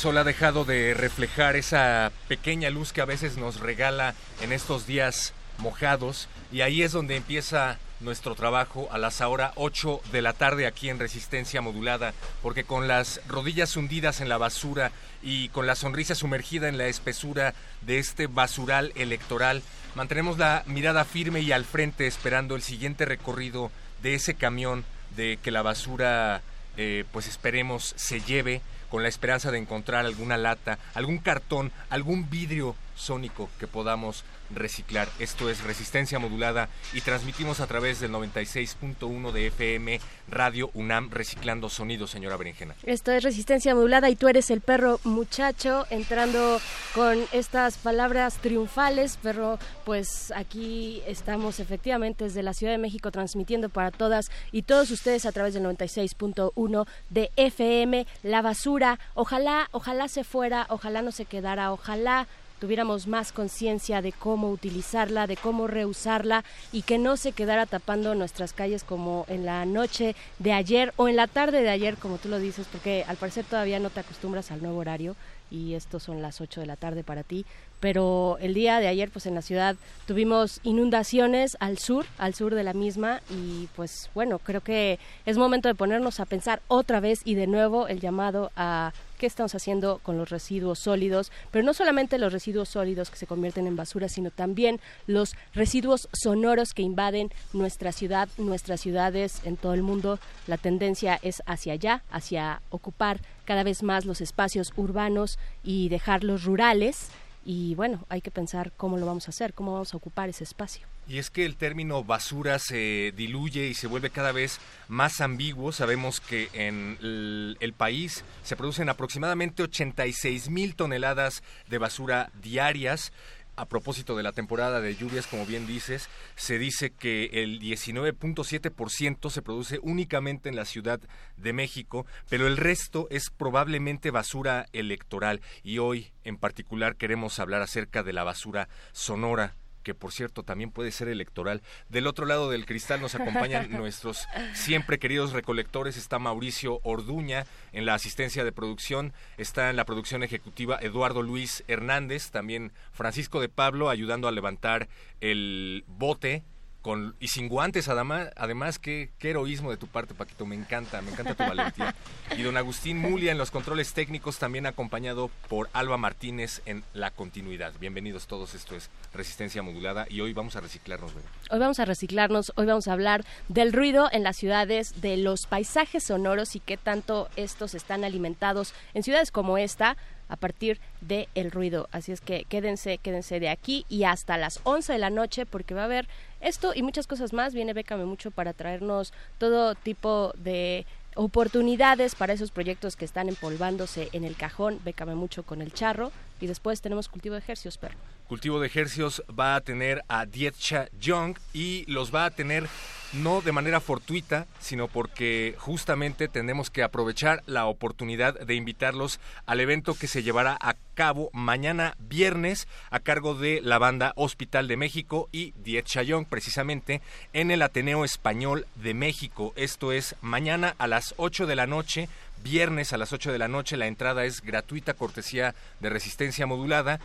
Sol ha dejado de reflejar esa pequeña luz que a veces nos regala en estos días mojados y ahí es donde empieza nuestro trabajo a las ahora 8 de la tarde aquí en Resistencia Modulada, porque con las rodillas hundidas en la basura y con la sonrisa sumergida en la espesura de este basural electoral, mantenemos la mirada firme y al frente esperando el siguiente recorrido de ese camión de que la basura, eh, pues esperemos, se lleve con la esperanza de encontrar alguna lata, algún cartón, algún vidrio sónico que podamos reciclar. Esto es resistencia modulada y transmitimos a través del 96.1 de FM Radio UNAM reciclando sonido, señora Berenjena. Esto es resistencia modulada y tú eres el perro muchacho entrando con estas palabras triunfales, perro, pues aquí estamos efectivamente desde la Ciudad de México transmitiendo para todas y todos ustedes a través del 96.1 de FM la basura. Ojalá, ojalá se fuera, ojalá no se quedara, ojalá tuviéramos más conciencia de cómo utilizarla, de cómo reusarla y que no se quedara tapando nuestras calles como en la noche de ayer o en la tarde de ayer, como tú lo dices, porque al parecer todavía no te acostumbras al nuevo horario y estos son las 8 de la tarde para ti, pero el día de ayer pues en la ciudad tuvimos inundaciones al sur, al sur de la misma y pues bueno, creo que es momento de ponernos a pensar otra vez y de nuevo el llamado a qué estamos haciendo con los residuos sólidos, pero no solamente los residuos sólidos que se convierten en basura, sino también los residuos sonoros que invaden nuestra ciudad, nuestras ciudades en todo el mundo. La tendencia es hacia allá, hacia ocupar cada vez más los espacios urbanos y dejarlos rurales y bueno, hay que pensar cómo lo vamos a hacer, cómo vamos a ocupar ese espacio. Y es que el término basura se diluye y se vuelve cada vez más ambiguo. Sabemos que en el, país se producen aproximadamente 86 mil toneladas de basura diarias a propósito de la temporada de lluvias, como bien dices, se dice que el 19.7% se produce únicamente en la Ciudad de México, pero el resto es probablemente basura electoral. Y hoy, en particular, queremos hablar acerca de la basura sonora que por cierto también puede ser electoral. Del otro lado del cristal nos acompañan nuestros siempre queridos recolectores. Está Mauricio Orduña en la asistencia de producción, está en la producción ejecutiva Eduardo Luis Hernández, también Francisco de Pablo ayudando a levantar el bote con, y sin guantes, además, además qué, qué heroísmo de tu parte, Paquito, me encanta, me encanta tu valentía. Y don Agustín Mulia en los controles técnicos, también acompañado por Alba Martínez en la continuidad. Bienvenidos todos, esto es Resistencia Modulada y hoy vamos a reciclarnos. Hoy vamos a reciclarnos, hoy vamos a hablar del ruido en las ciudades, de los paisajes sonoros y qué tanto estos están alimentados en ciudades como esta a partir del el ruido. Así es que quédense, quédense de aquí y hasta las 11 de la noche porque va a haber esto y muchas cosas más. Viene Bécame mucho para traernos todo tipo de oportunidades para esos proyectos que están empolvándose en el cajón. Bécame mucho con el charro y después tenemos cultivo de ejercicios, perro. Cultivo de ejercicios va a tener a Dietcha Young y los va a tener no de manera fortuita, sino porque justamente tenemos que aprovechar la oportunidad de invitarlos al evento que se llevará a cabo mañana viernes a cargo de la banda Hospital de México y Dietcha Young, precisamente en el Ateneo Español de México. Esto es mañana a las 8 de la noche viernes a las 8 de la noche. La entrada es gratuita, cortesía de resistencia modulada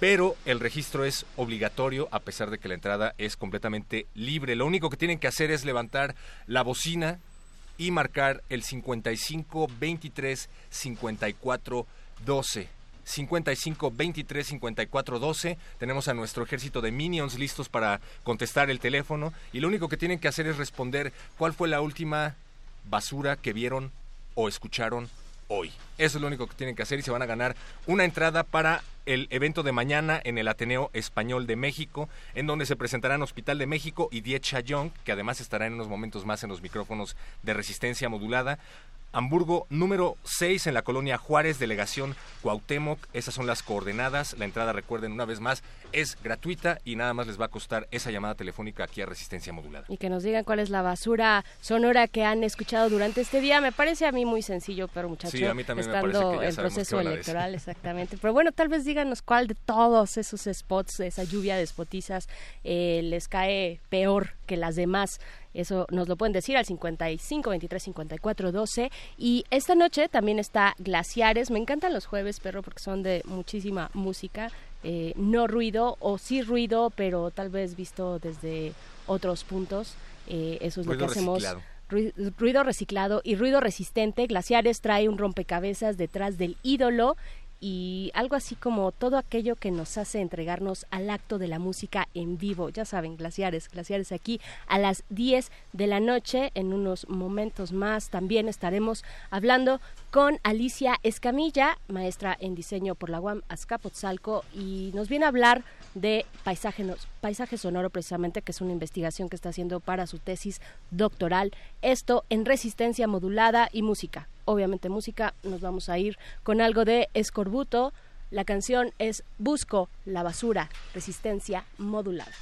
pero el registro es obligatorio a pesar de que la entrada es completamente libre. Lo único que tienen que hacer es levantar la bocina y marcar el 55 23 54 12. 55 23 54 12. Tenemos a nuestro ejército de minions listos para contestar el teléfono y lo único que tienen que hacer es responder cuál fue la última basura que vieron o escucharon hoy. Eso es lo único que tienen que hacer y se van a ganar una entrada para el evento de mañana en el Ateneo Español de México, en donde se presentarán Hospital de México y Die Young, que además estará en unos momentos más en los micrófonos de resistencia modulada. Hamburgo número 6 en la colonia Juárez, delegación Cuauhtémoc. Esas son las coordenadas. La entrada, recuerden una vez más, es gratuita y nada más les va a costar esa llamada telefónica aquí a Resistencia Modulada. Y que nos digan cuál es la basura sonora que han escuchado durante este día. Me parece a mí muy sencillo, pero muchachos, sí, a mí también estando me en proceso electoral, exactamente. Pero bueno, tal vez díganos cuál de todos esos spots, esa lluvia de spotizas, eh, les cae peor que las demás. Eso nos lo pueden decir al 55 23 54 12. Y esta noche también está Glaciares. Me encantan los jueves, perro, porque son de muchísima música. Eh, no ruido o sí ruido, pero tal vez visto desde otros puntos. Eh, eso es lo que hacemos. ruido reciclado y ruido resistente. Glaciares trae un rompecabezas detrás del ídolo y algo así como todo aquello que nos hace entregarnos al acto de la música en vivo. Ya saben, glaciares, glaciares aquí a las 10 de la noche. En unos momentos más también estaremos hablando con Alicia Escamilla, maestra en diseño por la UAM Azcapotzalco, y nos viene a hablar de paisaje, paisaje sonoro precisamente, que es una investigación que está haciendo para su tesis doctoral. Esto en resistencia modulada y música obviamente música, nos vamos a ir con algo de escorbuto. La canción es Busco la basura, resistencia modulada.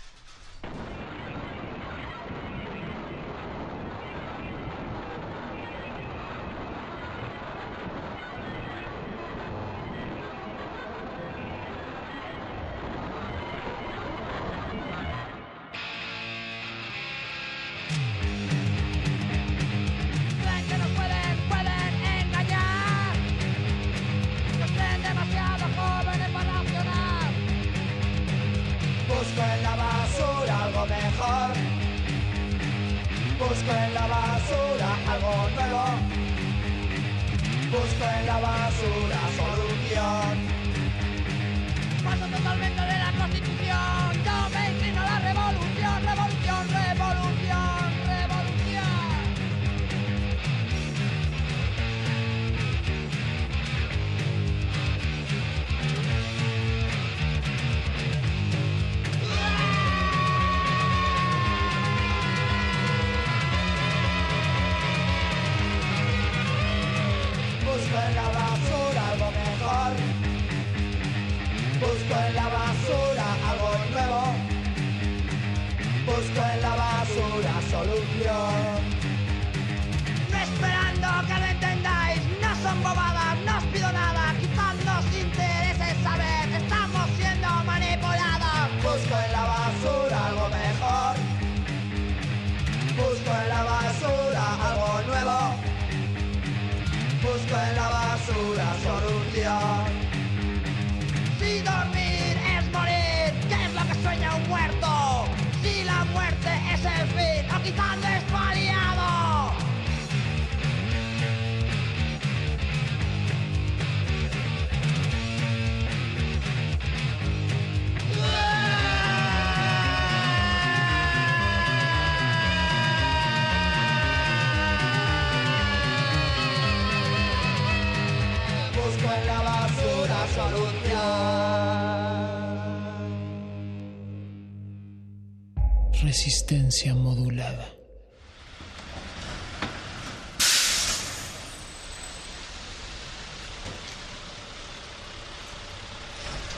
Resistencia modulada.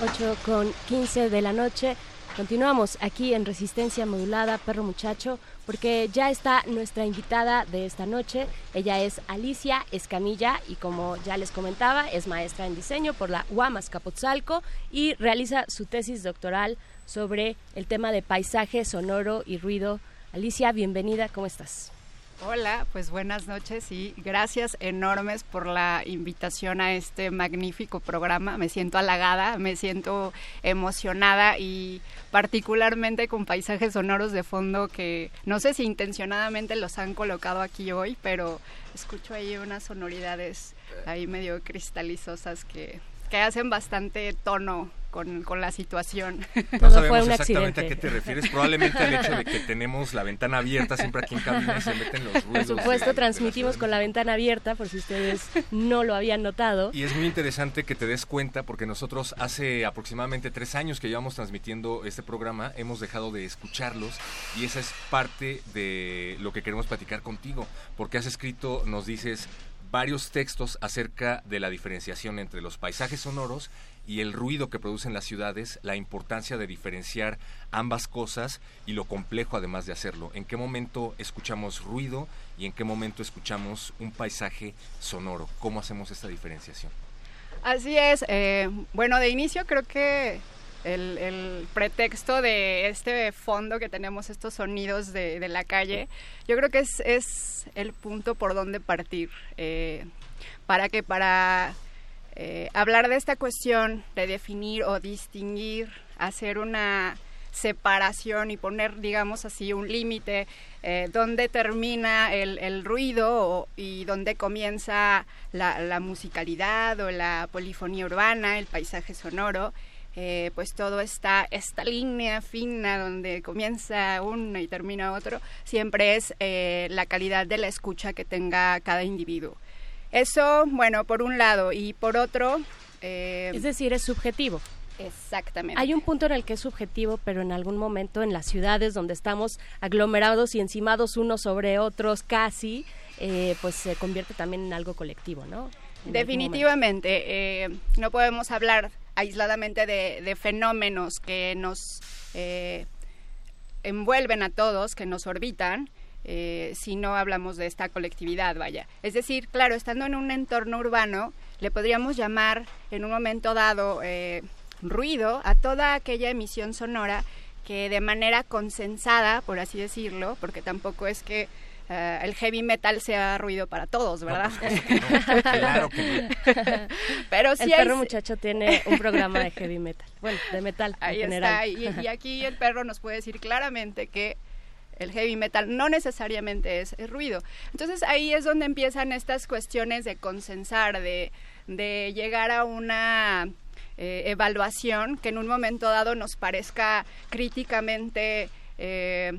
8 con 15 de la noche. Continuamos aquí en Resistencia Modulada, Perro Muchacho, porque ya está nuestra invitada de esta noche. Ella es Alicia Escamilla y como ya les comentaba, es maestra en diseño por la UAMAS Capotzalco y realiza su tesis doctoral sobre el tema de paisaje sonoro y ruido. Alicia, bienvenida, ¿cómo estás? Hola, pues buenas noches y gracias enormes por la invitación a este magnífico programa. Me siento halagada, me siento emocionada y particularmente con paisajes sonoros de fondo que no sé si intencionadamente los han colocado aquí hoy, pero escucho ahí unas sonoridades ahí medio cristalizosas que, que hacen bastante tono con, con la situación. No sabemos exactamente a qué te refieres. Probablemente al hecho de que tenemos la ventana abierta siempre aquí en cabina y se meten los ruidos. Por supuesto, transmitimos con la ventana abierta, por si ustedes no lo habían notado. Y es muy interesante que te des cuenta, porque nosotros hace aproximadamente tres años que llevamos transmitiendo este programa, hemos dejado de escucharlos y esa es parte de lo que queremos platicar contigo, porque has escrito, nos dices, varios textos acerca de la diferenciación entre los paisajes sonoros y el ruido que producen las ciudades, la importancia de diferenciar ambas cosas y lo complejo además de hacerlo. ¿En qué momento escuchamos ruido y en qué momento escuchamos un paisaje sonoro? ¿Cómo hacemos esta diferenciación? Así es. Eh, bueno, de inicio creo que el, pretexto de este fondo que tenemos, estos sonidos de, la calle, yo creo que es, es el punto por donde partir. Eh, para que para eh, hablar de esta cuestión de definir o distinguir, hacer una separación y poner, digamos así, un límite eh, donde termina el, ruido y donde comienza la, musicalidad o la polifonía urbana, el paisaje sonoro. Eh, pues todo está, esta línea fina donde comienza uno y termina otro, siempre es la calidad de la escucha que tenga cada individuo. Eso, bueno, por un lado. Y por otro... Eh, es decir, es subjetivo. Exactamente. Hay un punto en el que es subjetivo, pero en algún momento en las ciudades donde estamos aglomerados y encimados unos sobre otros casi, eh, pues se convierte también en algo colectivo, ¿no? Definitivamente. Eh, no podemos hablar aisladamente de, fenómenos que nos envuelven a todos, que nos orbitan, eh, si no hablamos de esta colectividad, vaya. Es decir, claro, estando en un entorno urbano, le podríamos llamar en un momento dado eh, ruido a toda aquella emisión sonora que de manera consensada, por así decirlo, porque tampoco es que eh, el heavy metal sea ruido para todos, ¿verdad? Pues, claro que Pero sí el perro muchacho tiene un programa de heavy metal, bueno, de metal Ahí en general. Está, y, aquí el perro nos puede decir claramente que el heavy metal no necesariamente es, ruido. Entonces ahí es donde empiezan estas cuestiones de consensar, de, llegar a una eh, evaluación que en un momento dado nos parezca críticamente eh,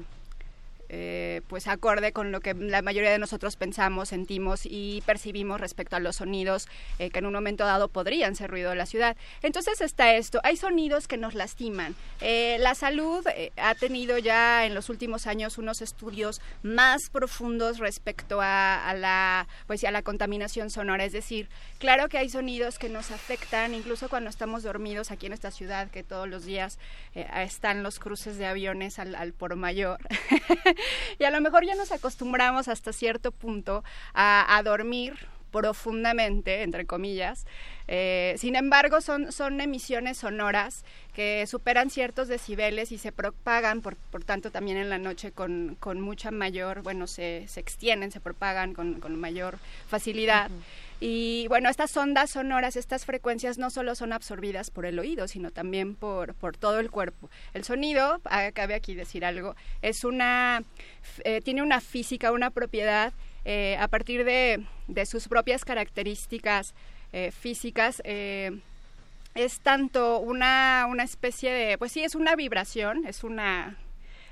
eh, pues acorde con lo que la mayoría de nosotros pensamos, sentimos y percibimos respecto a los sonidos eh, que en un momento dado podrían ser ruido de la ciudad. Entonces está esto, hay sonidos que nos lastiman. Eh, la salud ha tenido ya en los últimos años unos estudios más profundos respecto a, la pues a la contaminación sonora, es decir, claro que hay sonidos que nos afectan incluso cuando estamos dormidos aquí en esta ciudad que todos los días están los cruces de aviones al, por mayor. y a lo mejor ya nos acostumbramos hasta cierto punto a, dormir profundamente, entre comillas. Eh, sin embargo, son, son emisiones sonoras que superan ciertos decibeles y se propagan, por, por tanto, también en la noche con, con mucha mayor, bueno, se, se extienden, se propagan con, con mayor facilidad. Y bueno, estas ondas sonoras, estas frecuencias no solo son absorbidas por el oído, sino también por, por todo el cuerpo. El sonido, ah, cabe aquí decir algo, es una, eh, tiene una física, una propiedad eh, a partir de, de, sus propias características eh, físicas. es tanto una, una especie de, pues sí, es una vibración, es una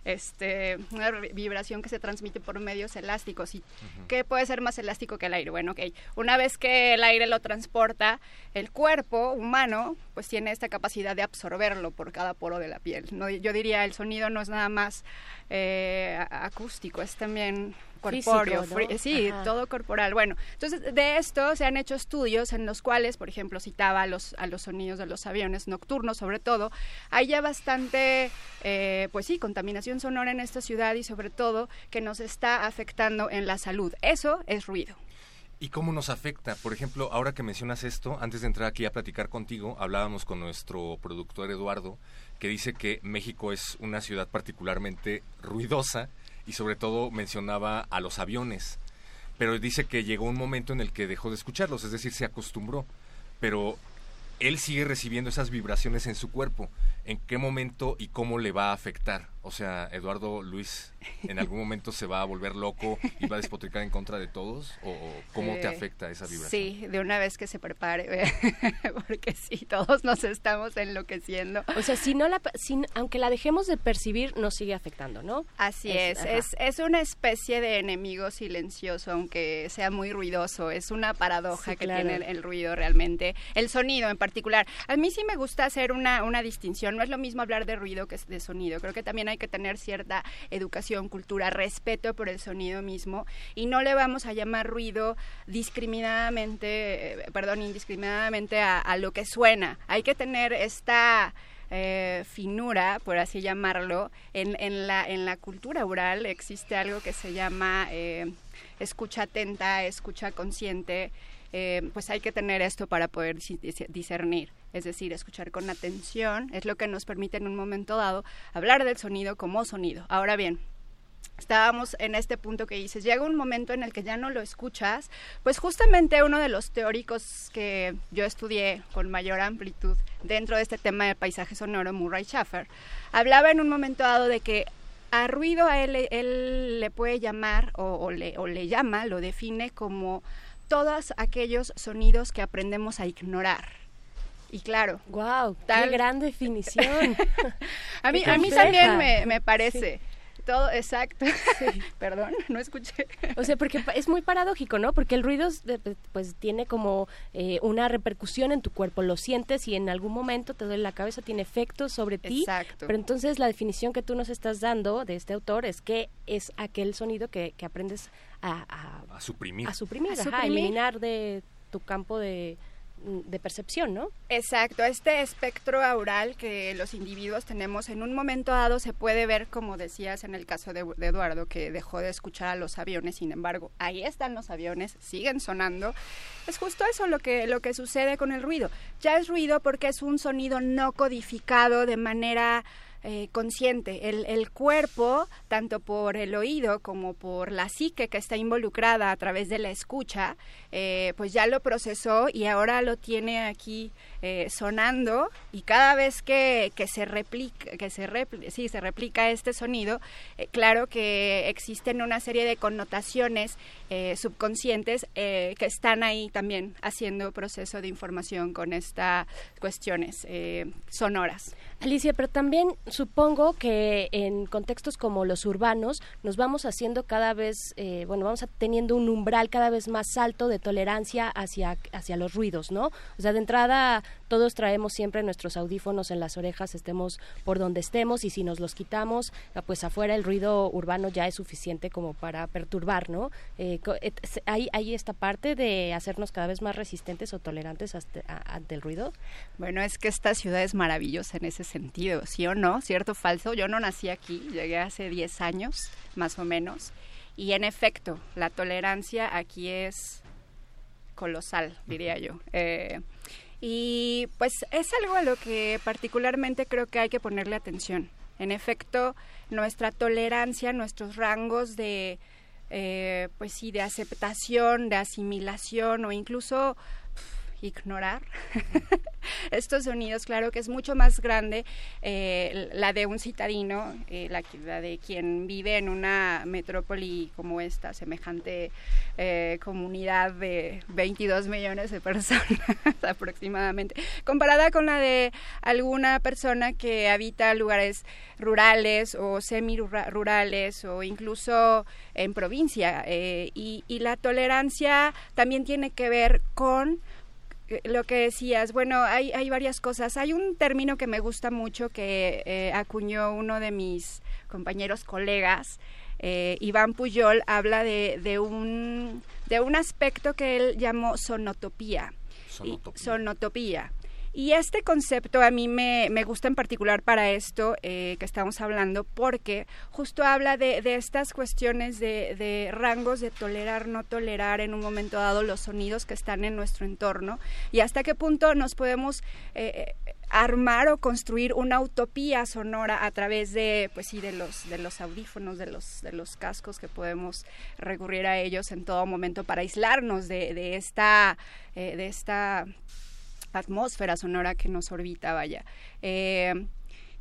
este, una vibración que se transmite por medios elásticos. ¿Y qué puede ser más elástico que el aire? Bueno, ok, una vez que el aire lo transporta, el cuerpo humano pues tiene esta capacidad de absorberlo por cada poro de la piel. ¿no? Yo diría, el sonido no es nada más eh, acústico, es también corpóreo, sí, todo corporal. Bueno, entonces de esto se han hecho estudios en los cuales, por ejemplo, citaba a los, a los sonidos de los aviones nocturnos, sobre todo, hay ya bastante, eh, pues sí, contaminación sonora en esta ciudad y sobre todo que nos está afectando en la salud. Eso es ruido. ¿Y cómo nos afecta? Por ejemplo, ahora que mencionas esto, antes de entrar aquí a platicar contigo, hablábamos con nuestro productor Eduardo, que dice que México es una ciudad particularmente ruidosa y sobre todo mencionaba a los aviones. Pero dice que llegó un momento en el que dejó de escucharlos, es decir, se acostumbró. Pero él sigue recibiendo esas vibraciones en su cuerpo. ¿En qué momento y cómo le va a afectar? O sea, Eduardo Luis, ¿en algún momento se va a volver loco y va a despotricar en contra de todos? ¿O, cómo te afecta esa vibración? Sí, de una vez que se prepare, porque sí, todos nos estamos enloqueciendo. O sea, si no la, aunque la dejemos de percibir, nos sigue afectando, ¿no? Así es, es, es, una especie de enemigo silencioso, aunque sea muy ruidoso. Es una paradoja que tiene el ruido realmente. El sonido en particular. A mí sí me gusta hacer una, una distinción. No es lo mismo hablar de ruido que de sonido. Creo que también hay que tener cierta educación, cultura, respeto por el sonido mismo y no le vamos a llamar ruido discriminadamente, eh, perdón, indiscriminadamente a, lo que suena. Hay que tener esta... Eh, finura, por así llamarlo, en, en, la, en la cultura oral existe algo que se llama eh, escucha atenta, escucha consciente, pues hay que tener esto para poder discernir es decir, escuchar con atención, es lo que nos permite en un momento dado hablar del sonido como sonido. Ahora bien, estábamos en este punto que dices, llega un momento en el que ya no lo escuchas, pues justamente uno de los teóricos que yo estudié con mayor amplitud dentro de este tema del paisaje sonoro, Murray Schaffer, hablaba en un momento dado de que a ruido a él, le puede llamar o le llama, lo define como todos aquellos sonidos que aprendemos a ignorar y claro. ¡Wow! ¡Qué gran definición! a mí, a mí también me, me parece. Todo, exacto. Perdón, no escuché. O sea, porque es muy paradójico, ¿no? Porque el ruido pues tiene como eh, una repercusión en tu cuerpo, lo sientes y en algún momento te duele la cabeza, tiene efectos sobre ti. Exacto. Pero entonces la definición que tú nos estás dando de este autor es que es aquel sonido que, que aprendes a, a, suprimir. A suprimir, a eliminar de tu campo de de percepción, ¿no? Exacto, este espectro aural que los individuos tenemos en un momento dado se puede ver, como decías en el caso de, Eduardo, que dejó de escuchar a los aviones, sin embargo, ahí están los aviones, siguen sonando. Es justo eso lo que, lo que sucede con el ruido. Ya es ruido porque es un sonido no codificado de manera eh, consciente. El, el, cuerpo, tanto por el oído como por la psique que está involucrada a través de la escucha, eh, pues ya lo procesó y ahora lo tiene aquí eh, sonando y cada vez que, que se replica, que se, sí, se replica este sonido, claro que existen una serie de connotaciones subconscientes que están ahí también haciendo proceso de información con estas cuestiones sonoras. Alicia, pero también supongo que en contextos como los urbanos nos vamos haciendo cada vez, eh, bueno, vamos teniendo un umbral cada vez más alto de tolerancia hacia, hacia los ruidos, ¿no? O sea, de entrada todos traemos siempre nuestros audífonos en las orejas, estemos por donde estemos y si nos los quitamos, ah, pues afuera el ruido urbano ya es suficiente como para perturbar, ¿no? Eh, ¿hay, ¿Hay esta parte de hacernos cada vez más resistentes o tolerantes ante el ruido? Bueno, es que esta ciudad es maravillosa en ese sentido, ¿sí o no? ¿Cierto o falso? Yo no nací aquí, llegué hace 10 años, más o menos, y en efecto, la tolerancia aquí es colosal, diría yo. Eh, y pues es algo a lo que particularmente creo que hay que ponerle atención. En efecto, nuestra tolerancia, nuestros rangos de, eh, pues sí, de aceptación, de asimilación o incluso ignorar estos sonidos, claro que es mucho más grande eh, la de un citadino, eh, la, de quien vive en una metrópoli como esta, semejante eh, comunidad de 22 millones de personas aproximadamente, comparada con la de alguna persona que habita lugares rurales o semi-rurales o incluso en provincia. y, la tolerancia también tiene que ver con lo que decías, bueno, hay, hay varias cosas. Hay un término que me gusta mucho que eh, acuñó uno de mis compañeros colegas, eh, Iván Puyol, habla de, de, un, de un aspecto que él llamó sonotopía. Sonotopía. sonotopía. Y este concepto a mí me, me gusta en particular para esto eh, que estamos hablando, porque justo habla de, de estas cuestiones de, de, rangos de tolerar, no tolerar en un momento dado los sonidos que están en nuestro entorno y hasta qué punto nos podemos eh, armar o construir una utopía sonora a través de pues sí de los de los audífonos de los de los cascos que podemos recurrir a ellos en todo momento para aislarnos de, de esta eh, de esta atmósfera sonora que nos orbita, vaya. Eh,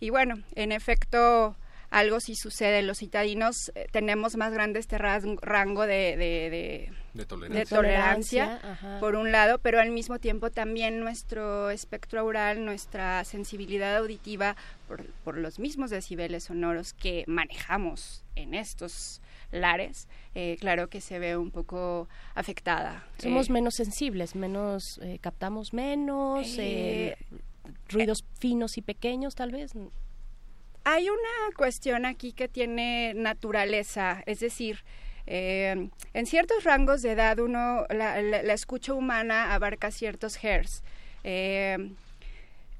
y bueno, en efecto, algo sí sucede. Los citadinos eh, tenemos más grande este rango de, de, de, de tolerancia, de tolerancia por un lado, pero al mismo tiempo también nuestro espectro aural, nuestra sensibilidad auditiva por, por los mismos decibeles sonoros que manejamos en estos lares, eh, claro que se ve un poco afectada. Somos eh, menos sensibles, menos eh, captamos menos ruidos finos y pequeños, tal vez. Hay una cuestión aquí que tiene naturaleza, es decir, eh, en ciertos rangos de edad uno la, la, la escucha humana abarca ciertos hertz. Eh,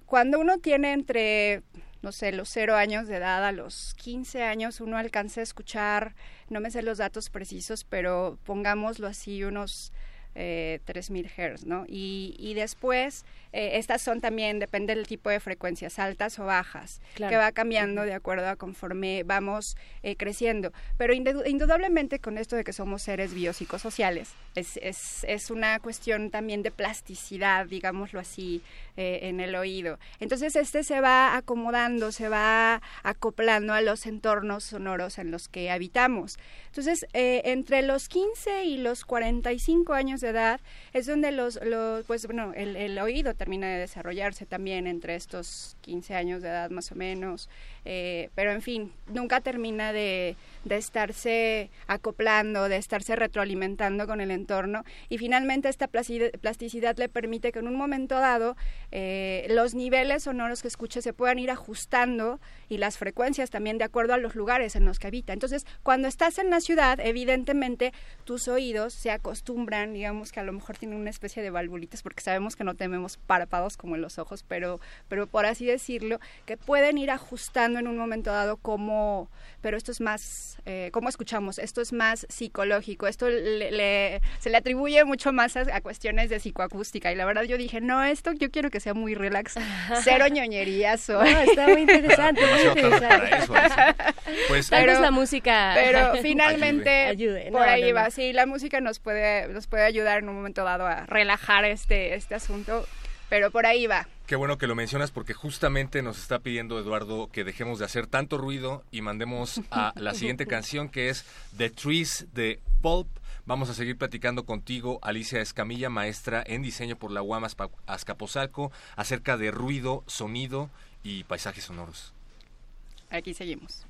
cuando uno tiene entre no sé, los cero años de edad a los 15 años uno alcanza a escuchar, no me sé los datos precisos, pero pongámoslo así, unos eh, 3000 Hz, ¿no? Y, y después, eh, estas son también, depende del tipo de frecuencias, altas o bajas, claro. que va cambiando uh -huh. de acuerdo a conforme vamos eh, creciendo. Pero indudablemente con esto de que somos seres biopsicosociales, es, es, es una cuestión también de plasticidad, digámoslo así, eh, en el oído. Entonces, este se va acomodando, se va acoplando a los entornos sonoros en los que habitamos. Entonces, entre los 15 y los 45 años de edad es donde los, los pues bueno, el, el, oído termina de desarrollarse también entre estos 15 años de edad más o menos, eh, pero en fin, nunca termina de, de, estarse acoplando, de estarse retroalimentando con el entorno y finalmente esta plasticidad le permite que en un momento dado eh, los niveles sonoros que escuche se puedan ir ajustando y las frecuencias también de acuerdo a los lugares en los que habita. Entonces, cuando estás en la ciudad, evidentemente tus oídos se acostumbran, digamos que a lo mejor tienen una especie de valvulitas porque sabemos que no tenemos párpados como en los ojos, pero, pero por así decirlo, que pueden ir ajustando en un momento dado como, pero esto es más, eh, ¿cómo escuchamos? Esto es más psicológico, esto le, le, se le atribuye mucho más a, a, cuestiones de psicoacústica y la verdad yo dije, no, esto yo quiero que sea muy relax, cero ñoñerías. No, está muy interesante, muy interesante. Eso, pues, Tal vez la música pero finalmente ayude. No, por ahí no, va, sí, la música nos puede, nos puede ayudar en un momento dado a relajar este, este asunto, pero por ahí va. Qué bueno que lo mencionas porque justamente nos está pidiendo Eduardo que dejemos de hacer tanto ruido y mandemos a la siguiente canción que es The Trees de Pulp. Vamos a seguir platicando contigo, Alicia Escamilla, maestra en diseño por la UAM Azcapotzalco, acerca de ruido, sonido y paisajes sonoros. Aquí seguimos.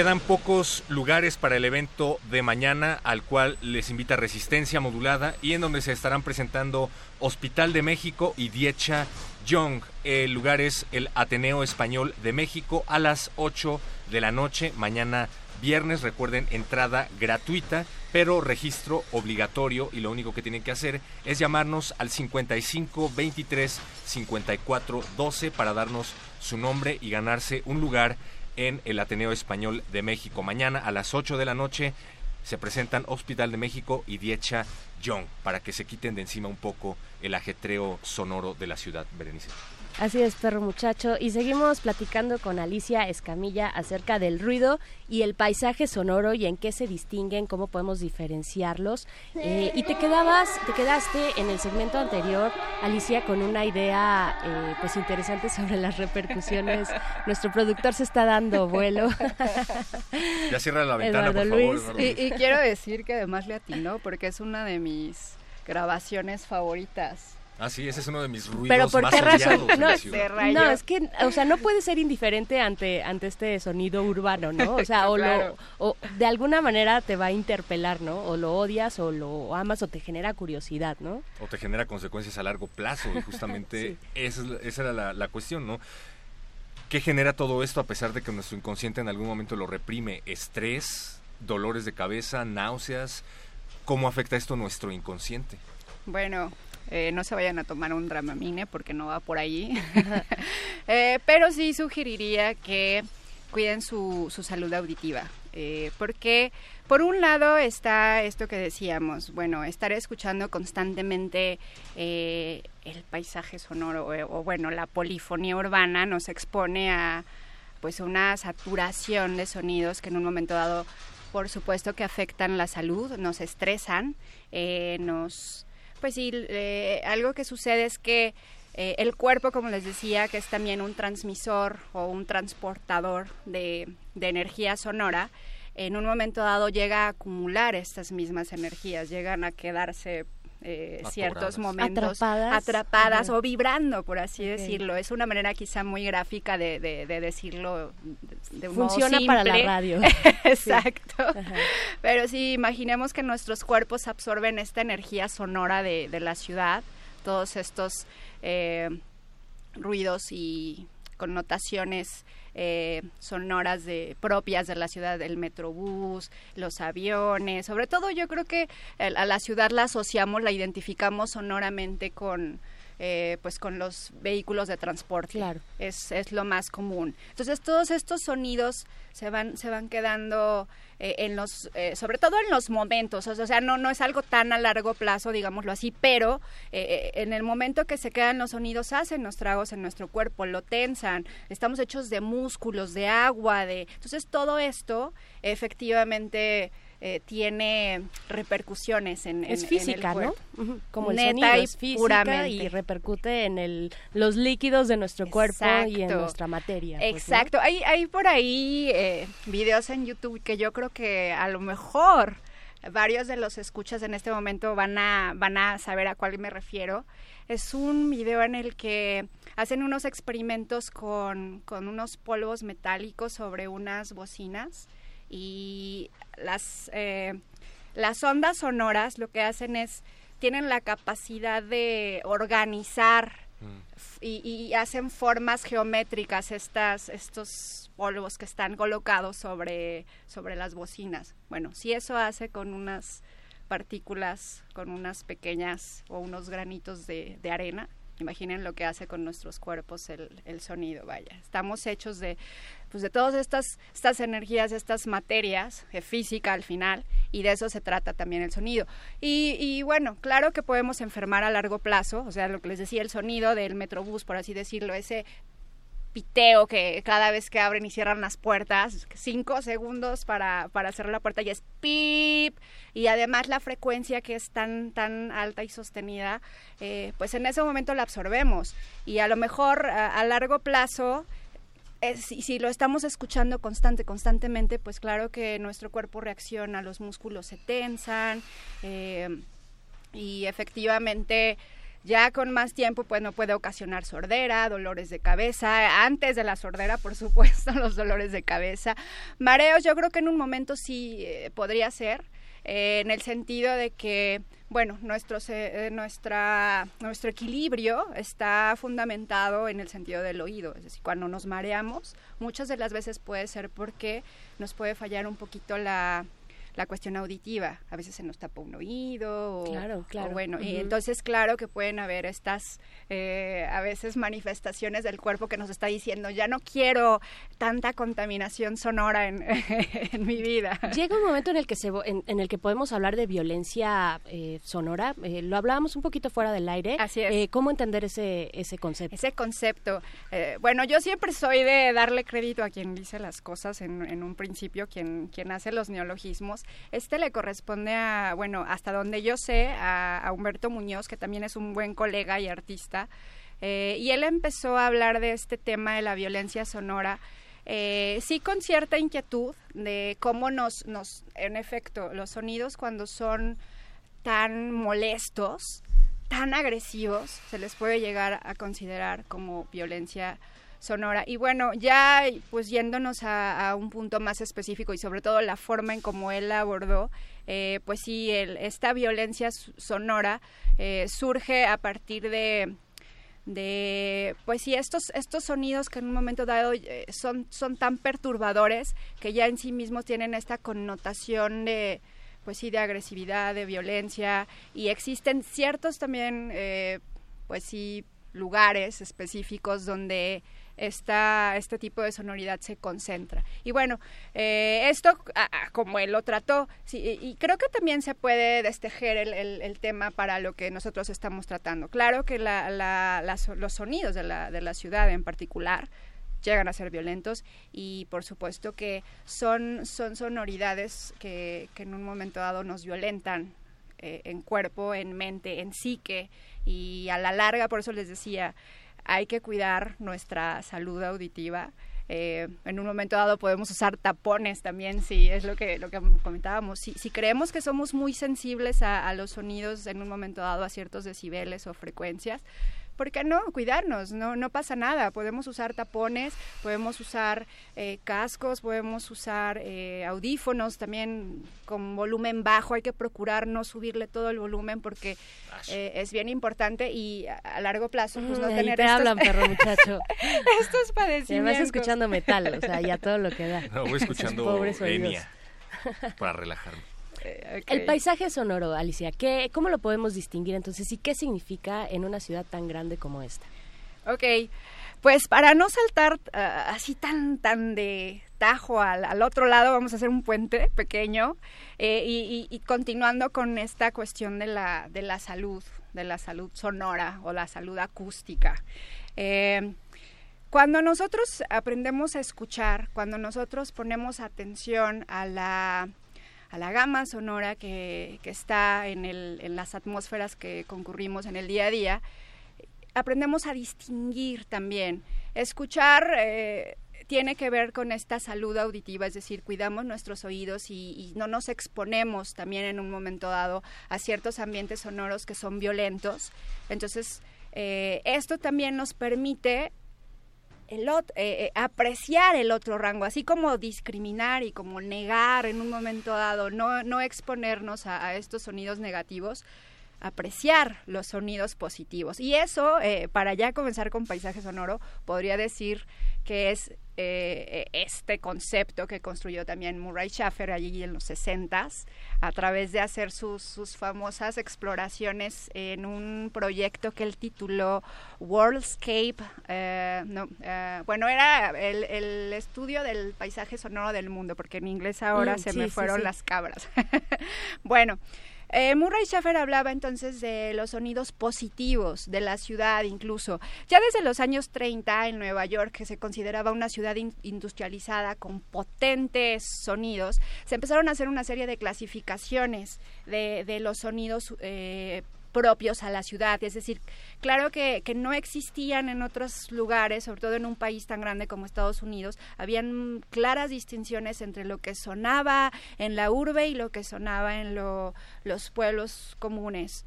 Quedan pocos lugares para el evento de mañana al cual les invita Resistencia Modulada y en donde se estarán presentando Hospital de México y Diecha Young. El lugar es el Ateneo Español de México a las 8 de la noche, mañana viernes. Recuerden, entrada gratuita, pero registro obligatorio y lo único que tienen que hacer es llamarnos al 55 23 54 12 para darnos su nombre y ganarse un lugar en el Ateneo Español de México. Mañana a las 8 de la noche se presentan Hospital de México y Diecha Young para que se quiten de encima un poco el ajetreo sonoro de la ciudad, Berenice. Así es, perro muchacho. Y seguimos platicando con Alicia Escamilla acerca del ruido y el paisaje sonoro y en qué se distinguen, cómo podemos diferenciarlos. Eh, y te quedabas, te quedaste en el segmento anterior, Alicia, con una idea eh, pues interesante sobre las repercusiones. Nuestro productor se está dando vuelo. Ya cierra la ventana, Eduardo por favor. Luis. Y, Luis. y quiero decir que además le atinó porque es una de mis grabaciones favoritas. Ah, sí, ese es uno de mis ruidos Pero ¿por más qué razón? No, la es- ciudad. no, es que, o sea, no puede ser indiferente ante ante este sonido urbano, ¿no? O sea, o, Claro. lo, o de alguna manera te va a interpelar, ¿no? O lo odias, o lo amas, o te genera curiosidad, ¿no? o te genera consecuencias a largo plazo y justamente esa, esa era la, la cuestión, ¿no? ¿Qué genera todo esto a pesar de que nuestro inconsciente en algún momento lo reprime? Estrés, dolores de cabeza, náuseas. ¿Cómo afecta esto nuestro inconsciente? Bueno, Eh, no se vayan a tomar un Dramamine porque no va por ahí. Eh, pero sí sugeriría que cuiden su, su salud auditiva. eh, porque por un lado está esto que decíamos, bueno, estar escuchando constantemente eh, el paisaje sonoro o, o, bueno, la polifonía urbana nos expone a pues una saturación de sonidos que en un momento dado por supuesto que afectan la salud, nos estresan, eh, nos pues sí, eh, algo que sucede es que eh, el cuerpo, como les decía, que es también un transmisor o un transportador de, de energía sonora, en un momento dado llega a acumular estas mismas energías, llegan a quedarse eh, ciertos momentos Atrapadas. o vibrando, por así decirlo. Es una manera quizá muy gráfica de, de- de decirlo de un Funciona modo para la radio. Exacto. Pero sí, imaginemos que nuestros cuerpos absorben esta energía sonora de, de la ciudad, todos estos eh, ruidos y connotaciones eh, sonoras de propias de la ciudad, el metrobús, los aviones, sobre todo yo creo que a la ciudad la asociamos, la identificamos sonoramente con eh, pues con los vehículos de transporte. Claro. Es, es lo más común. Entonces todos estos sonidos se van, se van quedando eh, en los, eh, sobre todo en los momentos, o sea, no, no es algo tan a largo plazo, digámoslo así, pero eh, en el momento que se quedan los sonidos hacen los tragos en nuestro cuerpo, lo tensan, estamos hechos de músculos, de agua, de... Entonces todo esto efectivamente eh, tiene repercusiones en, en- es en física, el ¿no? cuerpo. Ujú, Como el Neta sonido y es física puramente. y repercute en el, los líquidos de nuestro cuerpo y en nuestra materia. pues, ¿no? Exacto. Hay, hay por ahí eh, videos en YouTube que yo creo que a lo mejor varios de los escuchas en este momento van a, van a saber a cuál me refiero. Es un video en el que hacen unos experimentos con, con unos polvos metálicos sobre unas bocinas y las, eh, las ondas sonoras lo que hacen es, tienen la capacidad de organizar f- y, y hacen formas geométricas estas, estos polvos que están colocados sobre, sobre las bocinas. Bueno, si eso hace con unas partículas, con unas pequeñas o unos granitos de, de arena, imaginen lo que hace con nuestros cuerpos el, el sonido, vaya. Estamos hechos de, pues de todas estas, estas energías, estas materias, de física al final, y de eso se trata también el sonido. Y, y bueno, claro que podemos enfermar a largo plazo, o sea, lo que les decía, el sonido del metrobús, por así decirlo, ese piteo que cada vez que abren y cierran las puertas, cinco segundos para, para cerrar la puerta y es pip, y además la frecuencia que es tan, tan alta y sostenida, eh, pues en ese momento la absorbemos. Y a lo mejor a, largo plazo, eh, si, si lo estamos escuchando constante, constantemente, pues claro que nuestro cuerpo reacciona, los músculos se tensan, eh, y efectivamente ya con más tiempo pues no puede ocasionar sordera, dolores de cabeza, antes de la sordera por supuesto los dolores de cabeza, mareos yo creo que en un momento sí eh, podría ser, eh, en el sentido de que bueno, nuestro, eh, nuestra, nuestro equilibrio está fundamentado en el sentido del oído, es decir, cuando nos mareamos, muchas de las veces puede ser porque nos puede fallar un poquito la, la cuestión auditiva, a veces se nos tapa un oído, o, Claro, claro. o bueno, y entonces claro que pueden haber estas, eh, a veces manifestaciones del cuerpo que nos está diciendo, ya no quiero tanta contaminación sonora en, en mi vida. Llega un momento en el que se en el que podemos hablar de violencia eh, sonora. Eh, lo hablábamos un poquito fuera del aire. Así es. Eh, ¿Cómo entender ese ese concepto? Ese concepto. eh, bueno, yo siempre soy de darle crédito a quien dice las cosas en, en un principio, quien, quien hace los neologismos. Este le corresponde a, bueno, hasta donde yo sé, a, Humberto Muñoz, que también es un buen colega y artista. eh, y él empezó a hablar de este tema de la violencia sonora. eh, sí con cierta inquietud de cómo nos, nos, en efecto, los sonidos cuando son tan molestos, tan agresivos, se les puede llegar a considerar como violencia sonora. Y bueno, ya pues yéndonos a, un punto más específico y sobre todo la forma en cómo él abordó, eh, pues sí, esta violencia sonora eh, surge a partir de de pues sí estos estos sonidos que en un momento dado eh, son son tan perturbadores que ya en sí mismos tienen esta connotación de pues sí, de agresividad, de violencia, y existen ciertos también, pues sí, lugares específicos donde esta, este tipo de sonoridad se concentra. Y bueno, eh, esto, como él lo trató, sí, y creo que también se puede destejer el, el- el tema para lo que nosotros estamos tratando. Claro que la- la- las- los sonidos de la, de la ciudad en particular llegan a ser violentos y por supuesto que son, son sonoridades que, que en un momento dado nos violentan eh, en cuerpo, en mente, en psique y a la larga, por eso les decía, hay que cuidar nuestra salud auditiva. Eh, en un momento dado podemos usar tapones también, si es lo que, lo que comentábamos. Si, si creemos que somos muy sensibles a, a los sonidos en un momento dado, a ciertos decibeles o frecuencias, ¿por qué no? Cuidarnos, no, no pasa nada. Podemos usar tapones, podemos usar eh, cascos, podemos usar eh, audífonos también con volumen bajo. Hay que procurar no subirle todo el volumen porque eh, es bien importante y a, a largo plazo pues no ahí tener te estos, hablan, perro muchacho. estos Y padecimientos. vas escuchando metal, o sea, ya todo lo que da. No, voy escuchando. Enya para relajarme. El paisaje sonoro, Alicia, ¿qué, ¿cómo lo podemos distinguir entonces y qué significa en una ciudad tan grande como esta? Ok, pues para no saltar ah, así tan tan de tajo al, al otro lado, vamos a hacer un puente pequeño eh, y, y- y continuando con esta cuestión de la, de la salud, de la salud sonora o la salud acústica. Eh, cuando nosotros aprendemos a escuchar, cuando nosotros ponemos atención a la, a la gama sonora que, que está en, el, en las atmósferas que concurrimos en el día a día, aprendemos a distinguir también. Escuchar eh, tiene que ver con esta salud auditiva, es decir, cuidamos nuestros oídos y, no nos exponemos también en un momento dado a ciertos ambientes sonoros que son violentos. Entonces, eh, esto también nos permite el ot- eh, eh, apreciar el otro rango, así como discriminar y como negar en un momento dado, no, no exponernos a, a estos sonidos negativos, apreciar los sonidos positivos. Y eso, eh, para ya comenzar con paisaje sonoro, podría decir que es eh, este concepto que construyó también Murray Schaffer allí en los 60 a través de hacer sus, sus famosas exploraciones en un proyecto que él tituló Worldscape. eh, no, eh, bueno, era el, el estudio del paisaje sonoro del mundo, porque en inglés ahora Mm, se sí, me sí, fueron sí. las cabras. bueno. Eh, Murray Schaffer hablaba entonces de los sonidos positivos de la ciudad incluso. Ya desde los años 30 en Nueva York, que se consideraba una ciudad in- industrializada con potentes sonidos, se empezaron a hacer una serie de clasificaciones de, de los sonidos eh, propios a la ciudad. Es decir, claro que, no existían en otros lugares, sobre todo en un país tan grande como Estados Unidos, habían claras distinciones entre lo que sonaba en la urbe y lo que sonaba en lo- los pueblos comunes.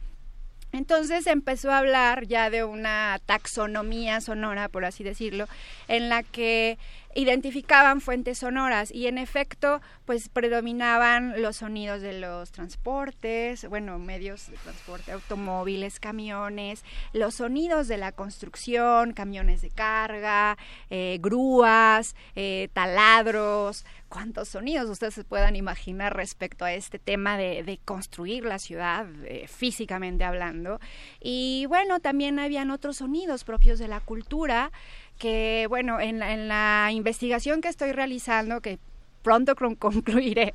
Entonces empezó a hablar ya de una taxonomía sonora, por así decirlo, en la que identificaban fuentes sonoras y en efecto pues predominaban los sonidos de los transportes, bueno, medios de transporte, automóviles, camiones, los sonidos de la construcción, camiones de carga, eh, grúas, eh, taladros, cuántos sonidos ustedes se puedan imaginar respecto a este tema de, construir la ciudad eh, físicamente hablando. Y bueno, también habían otros sonidos propios de la cultura que, bueno, en la, en la investigación que estoy realizando, que pronto con- concluiré,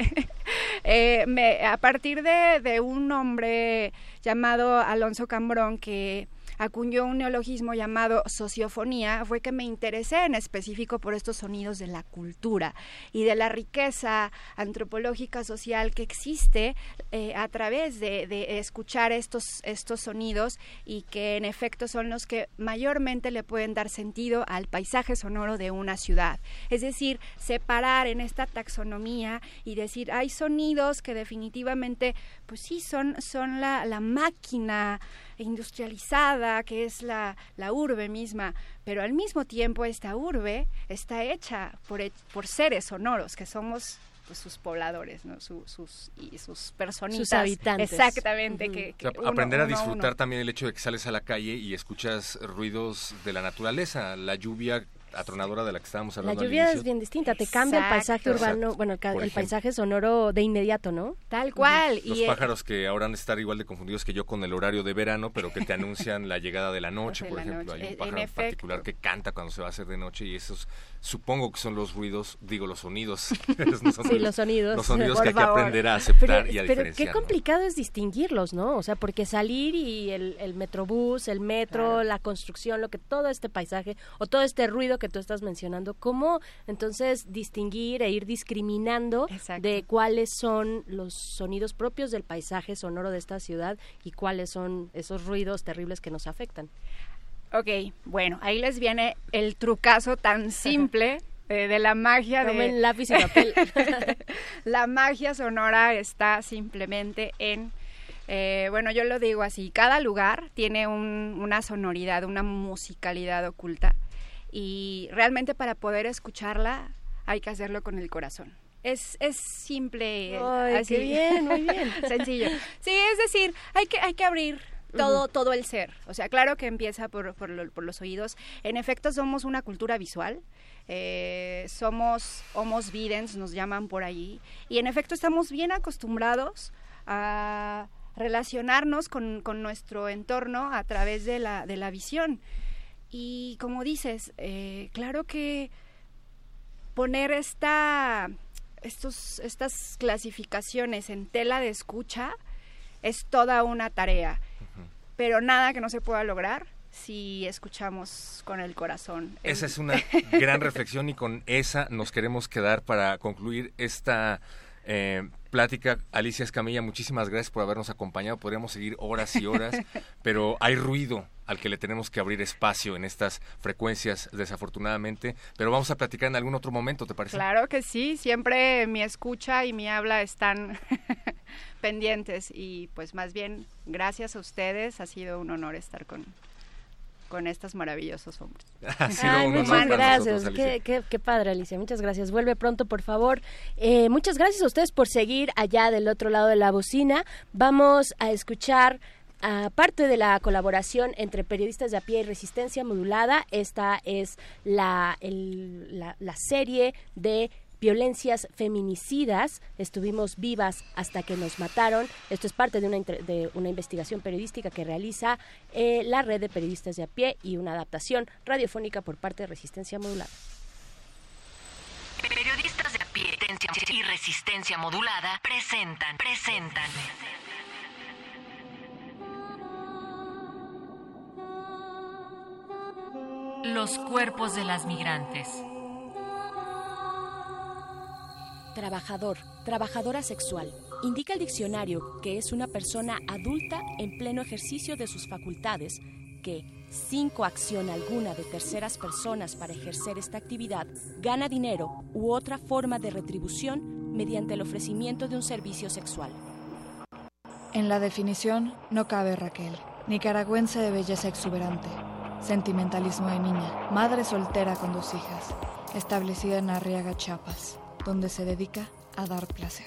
eh, me- a partir de, de un hombre llamado Alonso Cambrón que acuñó un neologismo llamado sociofonía, fue que me interesé en específico por estos sonidos de la cultura y de la riqueza antropológica social que existe eh, a través de, de escuchar estos, estos sonidos y que en efecto son los que mayormente le pueden dar sentido al paisaje sonoro de una ciudad. Es decir, separar en esta taxonomía y decir, hay sonidos que definitivamente, pues sí, son, son la, la máquina industrializada que es la, la urbe misma, pero al mismo tiempo esta urbe está hecha por, por seres sonoros que somos pues, sus pobladores, ¿no? Su- sus, y sus personitas. Sus habitantes. Exactamente. Ujú. que, O sea, que uno- aprender a uno disfrutar uno. también el hecho de que sales a la calle y escuchas ruidos de la naturaleza, la lluvia atronadora de la que estábamos La hablando al lluvia es inicio. bien distinta, te cambia el paisaje Exacto. urbano, bueno, el, ejemplo. paisaje sonoro de inmediato, ¿no? Tal cual. Los y, eh, pájaros que ahora han de estar igual de confundidos que yo con el horario de verano, pero que te anuncian la llegada de la noche, De por la ejemplo. noche. Hay En un pájaro en efecto. particular que canta cuando se va a hacer de noche y esos supongo que son los ruidos, digo los sonidos. no son Sí, los sonidos. Los sonidos Por que hay que aprender a aceptar pero, y a pero diferenciar. qué ¿no? complicado es distinguirlos, ¿no? O sea, porque salir y el, el metrobús, el metro, la construcción, lo que todo este paisaje o todo este ruido que tú estás mencionando, ¿cómo entonces distinguir e ir discriminando de cuáles son los sonidos propios del paisaje sonoro de esta ciudad y cuáles son esos ruidos terribles que nos afectan? Ok, bueno, ahí les viene el trucazo tan simple de la magia de... Lápiz y papel. la magia sonora está simplemente en... eh, bueno, yo lo digo así, cada lugar tiene un- una sonoridad, una musicalidad oculta y realmente para poder escucharla hay que hacerlo con el corazón. Es, es simple, Ay, así. qué bien, muy bien. sencillo. Sí, es decir, hay que, hay que abrir todo, todo el ser. O sea, claro que empieza por, por, lo- por los oídos. En efecto, somos una cultura visual. eh, somos homos videns, nos llaman por allí. Y en efecto, estamos bien acostumbrados a relacionarnos con, con nuestro entorno a través de la, de la visión. Y como dices, eh, claro que poner esta, estos, estas clasificaciones en tela de escucha es toda una tarea, pero nada que no se pueda lograr si escuchamos con el corazón. Esa es una gran reflexión y con esa nos queremos quedar para concluir esta eh, plática. Alicia Escamilla, muchísimas gracias por habernos acompañado. Podríamos seguir horas y horas, pero hay ruido al que le tenemos que abrir espacio en estas frecuencias, desafortunadamente. Pero vamos a platicar en algún otro momento, ¿te parece? Claro que sí, siempre mi escucha y mi habla están pendientes y pues más bien gracias a ustedes, ha sido un honor estar con, con estos maravillosos hombres. Ay, muchas gracias. nosotros, qué, qué- qué padre, Alicia. Muchas gracias. Vuelve pronto, por favor. Eh, muchas gracias a ustedes por seguir allá del otro lado de la bocina. Vamos a escuchar aparte de la colaboración entre periodistas de a pie y resistencia modulada, esta es la, el- la, la serie de violencias feminicidas, estuvimos vivas hasta que nos mataron. Esto es parte de una, de una investigación periodística que realiza eh, la red de periodistas de a pie y una adaptación radiofónica por parte de Resistencia Modulada. Periodistas de a pie y resistencia modulada presentan, presentan. Los cuerpos de las migrantes. Trabajador, trabajadora sexual. Indica el diccionario que es una persona adulta en pleno ejercicio de sus facultades que, sin coacción alguna de terceras personas para ejercer esta actividad, gana dinero u otra forma de retribución mediante el ofrecimiento de un servicio sexual. En la definición no cabe Raquel, nicaragüense de belleza exuberante, sentimentalismo de niña, madre soltera con dos hijas, establecida en Arriaga, Chiapas, donde se dedica a dar placer.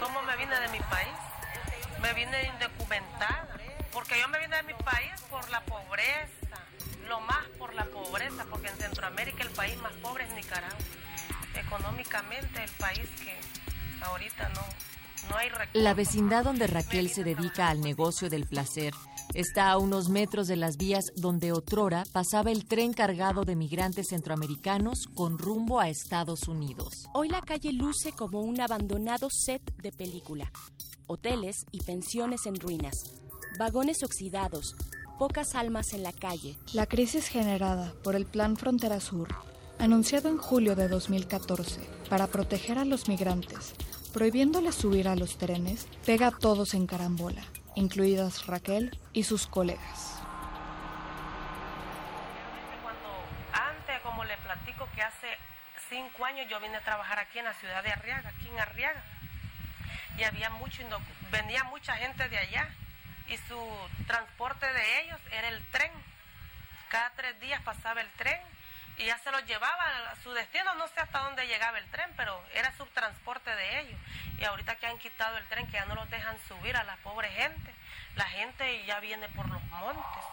¿Cómo me vine de mi país? Me vine indocumentada, porque yo me vine de mi país por la pobreza, lo más por la pobreza, porque en Centroamérica el país más pobre es Nicaragua. Económicamente el país que ahorita no, no hay recursos. La vecindad donde Raquel se dedica al negocio del placer está a unos metros de las vías donde otrora pasaba el tren cargado de migrantes centroamericanos con rumbo a Estados Unidos. Hoy la calle luce como un abandonado set de película. Hoteles y pensiones en ruinas. Vagones oxidados. Pocas almas en la calle. La crisis generada por el Plan Frontera Sur, anunciado en julio de 2014 para proteger a los migrantes, prohibiéndoles subir a los trenes, pega a todos en carambola, incluidas Raquel y sus colegas. Antes, como le platico, que hace cinco años yo vine a trabajar aquí en la ciudad de Arriaga, aquí en Arriaga. Y había mucho, venía mucha gente de allá y su transporte de ellos era el tren. Cada tres días pasaba el tren y ya se los llevaba a su destino, no sé hasta dónde llegaba el tren, pero era su transporte de ellos. Y ahorita que han quitado el tren, que ya no los dejan subir a la pobre gente, la gente ya viene por los montes.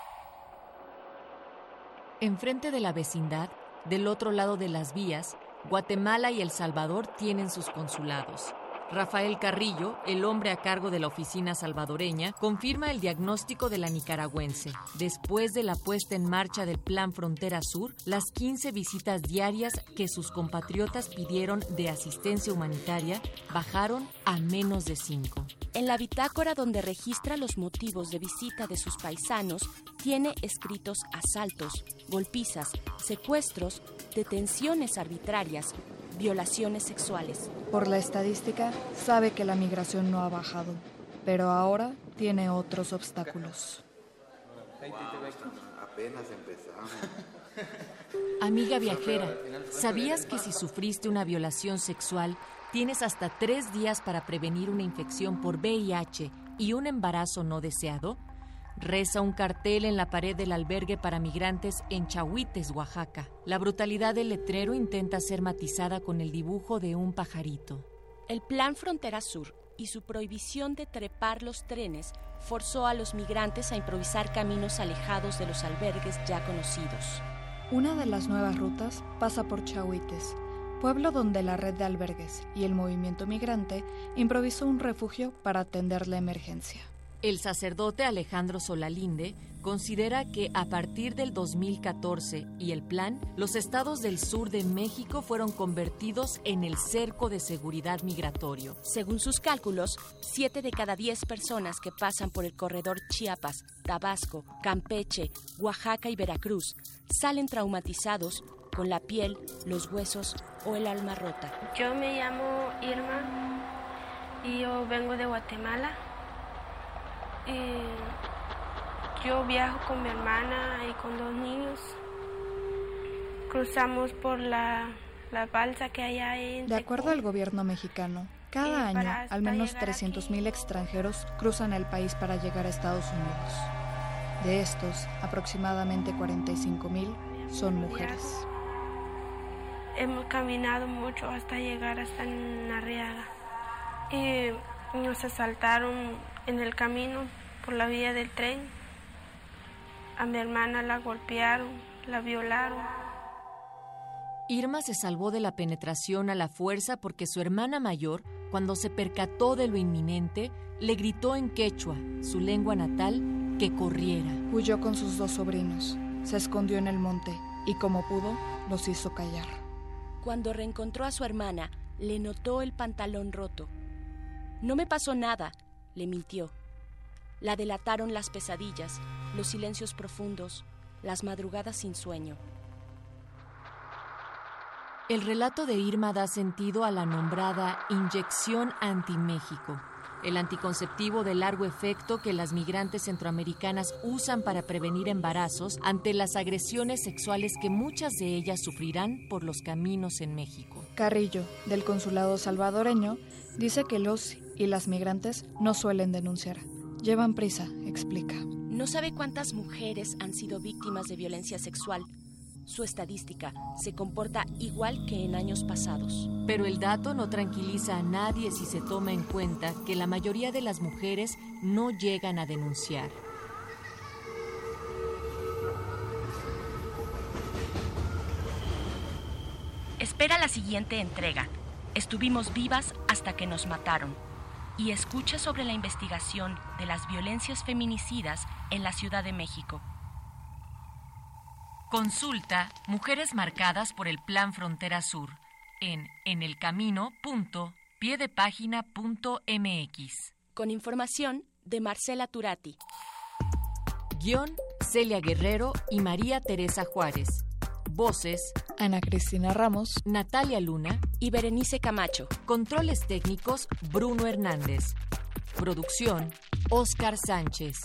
Enfrente de la vecindad, del otro lado de las vías, Guatemala y El Salvador tienen sus consulados. Rafael Carrillo, el hombre a cargo de la oficina salvadoreña, confirma el diagnóstico de la nicaragüense. Después de la puesta en marcha del Plan Frontera Sur, las 15 visitas diarias que sus compatriotas pidieron de asistencia humanitaria bajaron a menos de 5. En la bitácora donde registra los motivos de visita de sus paisanos, tiene escritos asaltos, golpizas, secuestros, detenciones arbitrarias, violaciones sexuales. Por la estadística, sabe que la migración no ha bajado, pero ahora tiene otros obstáculos. Apenas empezamos. Amiga viajera, ¿sabías que si sufriste una violación sexual, tienes hasta tres días para prevenir una infección por VIH y un embarazo no deseado? Reza un cartel en la pared del albergue para migrantes en Chahuites, Oaxaca. La brutalidad del letrero intenta ser matizada con el dibujo de un pajarito. El Plan Frontera Sur y su prohibición de trepar los trenes forzó a los migrantes a improvisar caminos alejados de los albergues ya conocidos. Una de las nuevas rutas pasa por Chahuites, pueblo donde la red de albergues y el movimiento migrante improvisó un refugio para atender la emergencia. El sacerdote Alejandro Solalinde considera que a partir del 2014 y el plan, los estados del sur de México fueron convertidos en el cerco de seguridad migratorio. Según sus cálculos, 7 de cada 10 personas que pasan por el corredor Chiapas, Tabasco, Campeche, Oaxaca y Veracruz salen traumatizados con la piel, los huesos o el alma rota. Yo me llamo Irma y yo vengo de Guatemala. Y yo viajo con mi hermana y con dos niños. Cruzamos por la, la balsa que hay ahí. en De acuerdo al gobierno mexicano, cada Y año al menos llegar 300.000 extranjeros cruzan el país para llegar a Estados Unidos. De estos, aproximadamente 45.000 son mujeres. Hemos caminado mucho hasta llegar hasta Arriaga. Y nos asaltaron en el camino por la vía del tren. A mi hermana la golpearon, la violaron. Irma se salvó de la penetración a la fuerza porque su hermana mayor, cuando se percató de lo inminente, le gritó en quechua, su lengua natal, que corriera. Huyó con sus dos sobrinos, se escondió en el monte y como pudo, los hizo callar. Cuando reencontró a su hermana, le notó el pantalón roto. No me pasó nada, le mintió. La delataron las pesadillas, los silencios profundos, las madrugadas sin sueño. El relato de Irma da sentido a la nombrada Inyección Anti-México, el anticonceptivo de largo efecto que las migrantes centroamericanas usan para prevenir embarazos ante las agresiones sexuales que muchas de ellas sufrirán por los caminos en México. Carrillo, del consulado salvadoreño, dice que los y las migrantes no suelen denunciar. Llevan prisa, explica. No sabe cuántas mujeres han sido víctimas de violencia sexual. Su estadística se comporta igual que en años pasados. Pero el dato no tranquiliza a nadie si se toma en cuenta que la mayoría de las mujeres no llegan a denunciar. Espera la siguiente entrega. Estuvimos vivas hasta que nos mataron. Y escucha sobre la investigación de las violencias feminicidas en la Ciudad de México. Consulta Mujeres marcadas por el Plan Frontera Sur en enelcamino.piedepágina.mx. Con información de Marcela Turati. Guión Celia Guerrero y María Teresa Juárez. Voces Ana Cristina Ramos, Natalia Luna y Berenice Camacho. Controles técnicos Bruno Hernández. Producción Oscar Sánchez.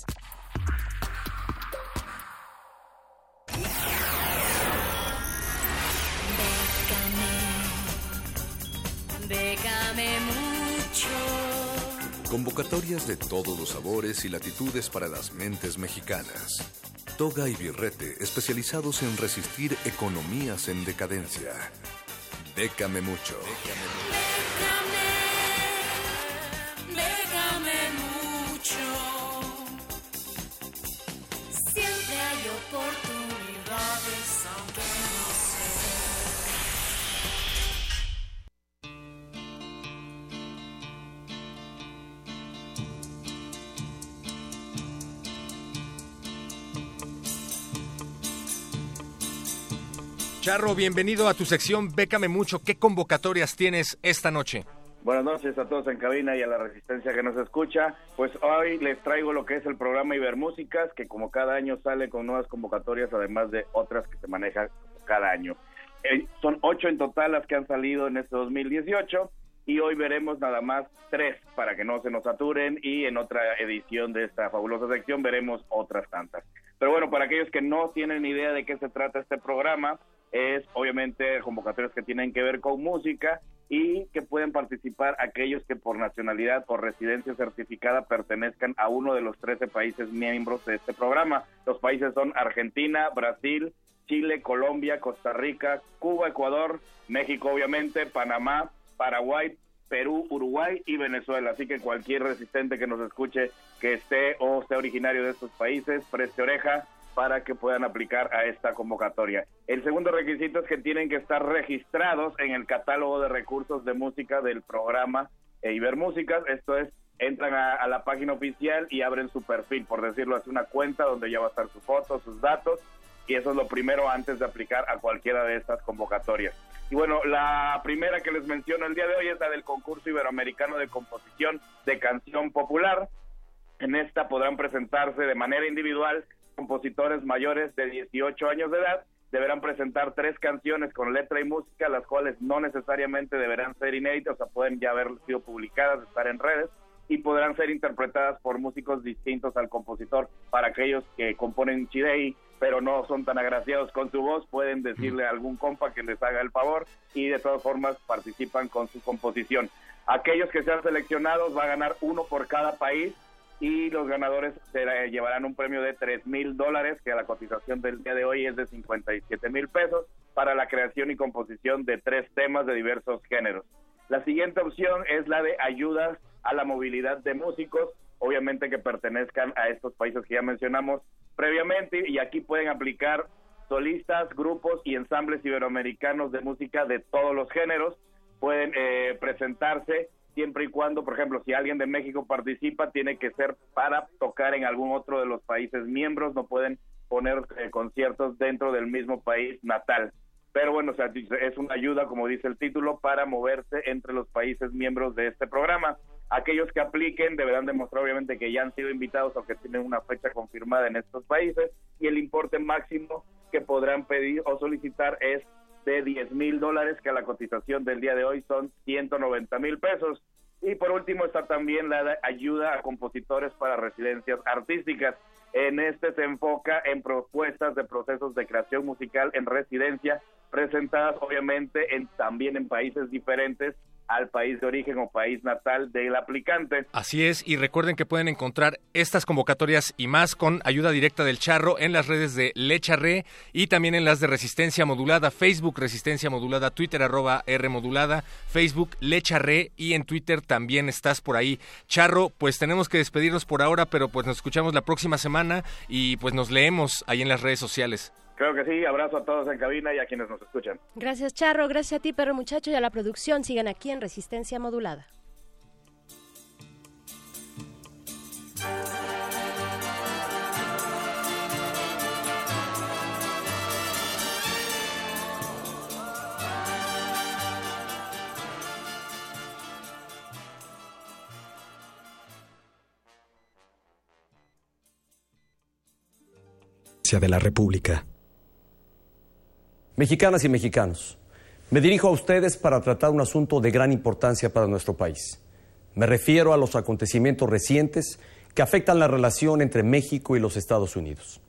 Mucho. Convocatorias de todos los sabores y latitudes para las mentes mexicanas. Toga y Birrete, especializados en resistir economías en decadencia. Bécame mucho. Bécame Charro, bienvenido a tu sección Bécame Mucho. ¿Qué convocatorias tienes esta noche? Buenas noches a todos en cabina y a la resistencia que nos escucha. Pues hoy les traigo lo que es el programa Ibermúsicas, que como cada año sale con nuevas convocatorias, además de otras que se manejan cada año. Eh, son ocho en total las que han salido en este 2018 y hoy veremos nada más tres para que no se nos saturen y en otra edición de esta fabulosa sección veremos otras tantas. Pero bueno, para aquellos que no tienen idea de qué se trata este programa, es obviamente convocatorias que tienen que ver con música y que pueden participar aquellos que por nacionalidad o residencia certificada pertenezcan a uno de los 13 países miembros de este programa. Los países son Argentina, Brasil, Chile, Colombia, Costa Rica, Cuba, Ecuador, México obviamente, Panamá, Paraguay, Perú, Uruguay y Venezuela. Así que cualquier resistente que nos escuche que esté o sea originario de estos países, preste oreja para que puedan aplicar a esta convocatoria. El segundo requisito es que tienen que estar registrados en el catálogo de recursos de música del programa e Ibermúsicas. Esto es, entran a, a la página oficial y abren su perfil, por decirlo así, una cuenta donde ya va a estar su foto, sus datos, y eso es lo primero antes de aplicar a cualquiera de estas convocatorias. Y bueno, la primera que les menciono el día de hoy es la del concurso iberoamericano de composición de canción popular. En esta podrán presentarse de manera individual compositores mayores de 18 años de edad. Deberán presentar tres canciones con letra y música, las cuales no necesariamente deberán ser inéditas, o sea, pueden ya haber sido publicadas, estar en redes, y podrán ser interpretadas por músicos distintos al compositor. Para aquellos que componen chidei, pero no son tan agraciados con su voz, pueden decirle a algún compa que les haga el favor y de todas formas participan con su composición. Aquellos que sean seleccionados va a ganar uno por cada país y los ganadores se llevarán un premio de 3 mil dólares, que a la cotización del día de hoy es de 57 mil pesos, para la creación y composición de tres temas de diversos géneros. La siguiente opción es la de ayudas a la movilidad de músicos, obviamente que pertenezcan a estos países que ya mencionamos previamente, y aquí pueden aplicar solistas, grupos y ensambles iberoamericanos de música de todos los géneros. Pueden eh, presentarse siempre y cuando, por ejemplo, si alguien de México participa, tiene que ser para tocar en algún otro de los países miembros, no pueden poner eh, conciertos dentro del mismo país natal. Pero bueno, o sea, es una ayuda, como dice el título, para moverse entre los países miembros de este programa. Aquellos que apliquen deberán demostrar obviamente que ya han sido invitados o que tienen una fecha confirmada en estos países y el importe máximo que podrán pedir o solicitar es de 10 mil dólares, que a la cotización del día de hoy son 190 mil pesos. Y por último está también la ayuda a compositores para residencias artísticas. En este se enfoca en propuestas de procesos de creación musical en residencia, presentadas obviamente en, también en países diferentes al país de origen o país natal del aplicante. Así es, y recuerden que pueden encontrar estas convocatorias y más con ayuda directa del Charro en las redes de Lecharre y también en las de Resistencia Modulada, Facebook Resistencia Modulada, Twitter arroba R Modulada, Facebook Lecharre y en Twitter también estás por ahí. Charro, pues tenemos que despedirnos por ahora, pero pues nos escuchamos la próxima semana y pues nos leemos ahí en las redes sociales. Creo que sí, abrazo a todos en cabina y a quienes nos escuchan. Gracias, Charro. Gracias a ti, perro muchacho, y a la producción. Sigan aquí en Resistencia Modulada. de la República. Mexicanas y mexicanos, me dirijo a ustedes para tratar un asunto de gran importancia para nuestro país. Me refiero a los acontecimientos recientes que afectan la relación entre México y los Estados Unidos.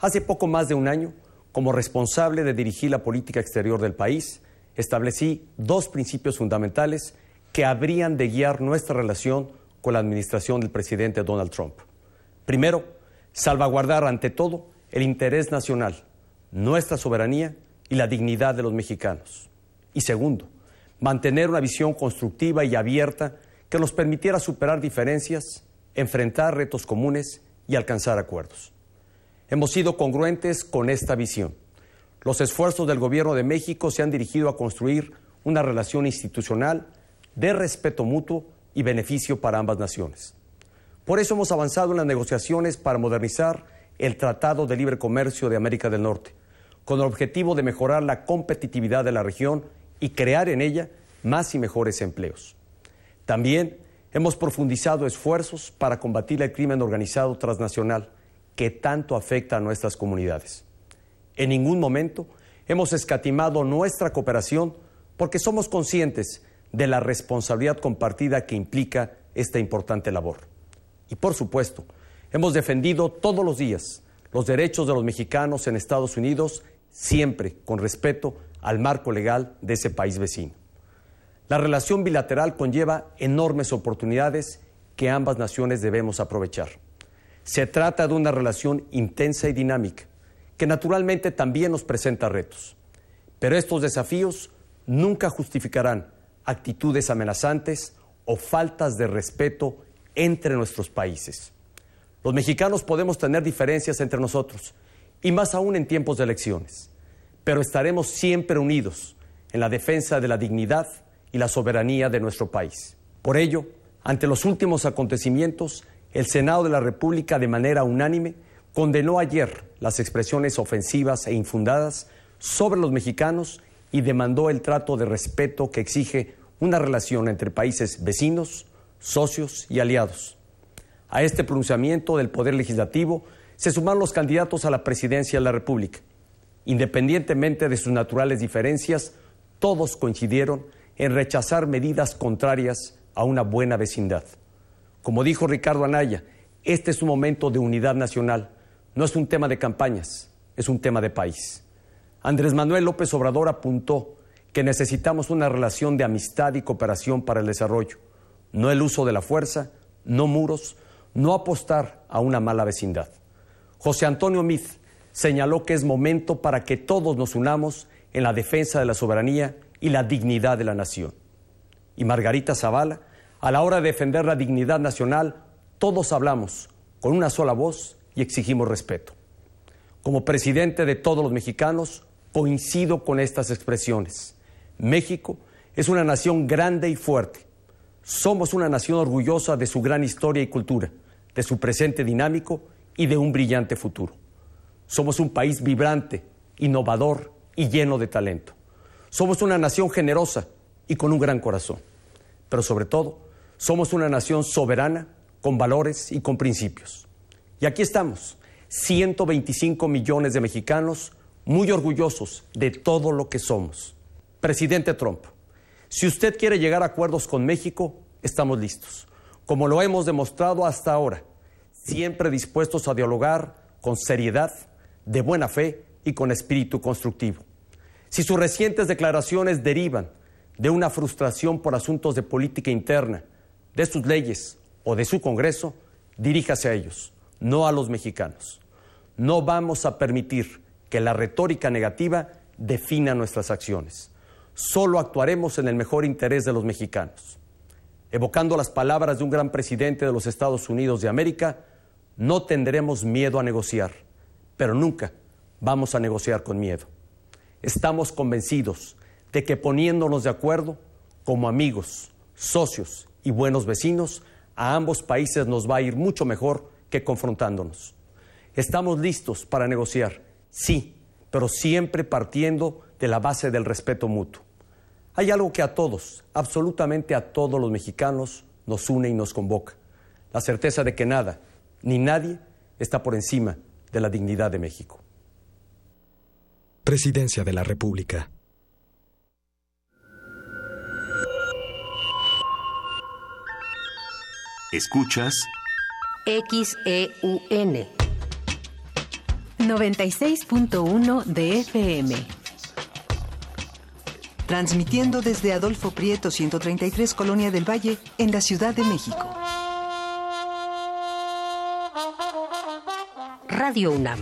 Hace poco más de un año, como responsable de dirigir la política exterior del país, establecí dos principios fundamentales que habrían de guiar nuestra relación con la administración del presidente Donald Trump. Primero, salvaguardar ante todo el interés nacional, nuestra soberanía y la dignidad de los mexicanos. Y segundo, mantener una visión constructiva y abierta que nos permitiera superar diferencias, enfrentar retos comunes y alcanzar acuerdos. Hemos sido congruentes con esta visión. Los esfuerzos del Gobierno de México se han dirigido a construir una relación institucional de respeto mutuo y beneficio para ambas naciones. Por eso hemos avanzado en las negociaciones para modernizar el Tratado de Libre Comercio de América del Norte, con el objetivo de mejorar la competitividad de la región y crear en ella más y mejores empleos. También hemos profundizado esfuerzos para combatir el crimen organizado transnacional que tanto afecta a nuestras comunidades. En ningún momento hemos escatimado nuestra cooperación porque somos conscientes de la responsabilidad compartida que implica esta importante labor. Y por supuesto, hemos defendido todos los días los derechos de los mexicanos en Estados Unidos, siempre con respeto al marco legal de ese país vecino. La relación bilateral conlleva enormes oportunidades que ambas naciones debemos aprovechar. Se trata de una relación intensa y dinámica, que naturalmente también nos presenta retos. Pero estos desafíos nunca justificarán actitudes amenazantes o faltas de respeto entre nuestros países. Los mexicanos podemos tener diferencias entre nosotros, y más aún en tiempos de elecciones, pero estaremos siempre unidos en la defensa de la dignidad y la soberanía de nuestro país. Por ello, ante los últimos acontecimientos, el Senado de la República de manera unánime condenó ayer las expresiones ofensivas e infundadas sobre los mexicanos y demandó el trato de respeto que exige una relación entre países vecinos, socios y aliados. A este pronunciamiento del Poder Legislativo se sumaron los candidatos a la presidencia de la República. Independientemente de sus naturales diferencias, todos coincidieron en rechazar medidas contrarias a una buena vecindad. Como dijo Ricardo Anaya, este es un momento de unidad nacional, no es un tema de campañas, es un tema de país. Andrés Manuel López Obrador apuntó que necesitamos una relación de amistad y cooperación para el desarrollo, no el uso de la fuerza, no muros, no apostar a una mala vecindad. José Antonio Miz señaló que es momento para que todos nos unamos en la defensa de la soberanía y la dignidad de la nación. Y Margarita Zavala, a la hora de defender la dignidad nacional, todos hablamos con una sola voz y exigimos respeto. Como presidente de todos los mexicanos, coincido con estas expresiones. México es una nación grande y fuerte. Somos una nación orgullosa de su gran historia y cultura, de su presente dinámico y de un brillante futuro. Somos un país vibrante, innovador y lleno de talento. Somos una nación generosa y con un gran corazón. Pero sobre todo, somos una nación soberana, con valores y con principios. Y aquí estamos, 125 millones de mexicanos muy orgullosos de todo lo que somos. Presidente Trump, si usted quiere llegar a acuerdos con México, estamos listos, como lo hemos demostrado hasta ahora, siempre dispuestos a dialogar con seriedad, de buena fe y con espíritu constructivo. Si sus recientes declaraciones derivan de una frustración por asuntos de política interna, de sus leyes o de su Congreso, diríjase a ellos, no a los mexicanos. No vamos a permitir que la retórica negativa defina nuestras acciones. Solo actuaremos en el mejor interés de los mexicanos. Evocando las palabras de un gran presidente de los Estados Unidos de América, no tendremos miedo a negociar, pero nunca vamos a negociar con miedo. Estamos convencidos de que poniéndonos de acuerdo como amigos, socios y buenos vecinos, a ambos países nos va a ir mucho mejor que confrontándonos. Estamos listos para negociar, sí, pero siempre partiendo de la base del respeto mutuo. Hay algo que a todos, absolutamente a todos los mexicanos, nos une y nos convoca. La certeza de que nada, ni nadie, está por encima de la dignidad de México. Presidencia de la República. Escuchas XEUN 96.1 de FM. Transmitiendo desde Adolfo Prieto 133 Colonia del Valle en la Ciudad de México. Radio UNAM.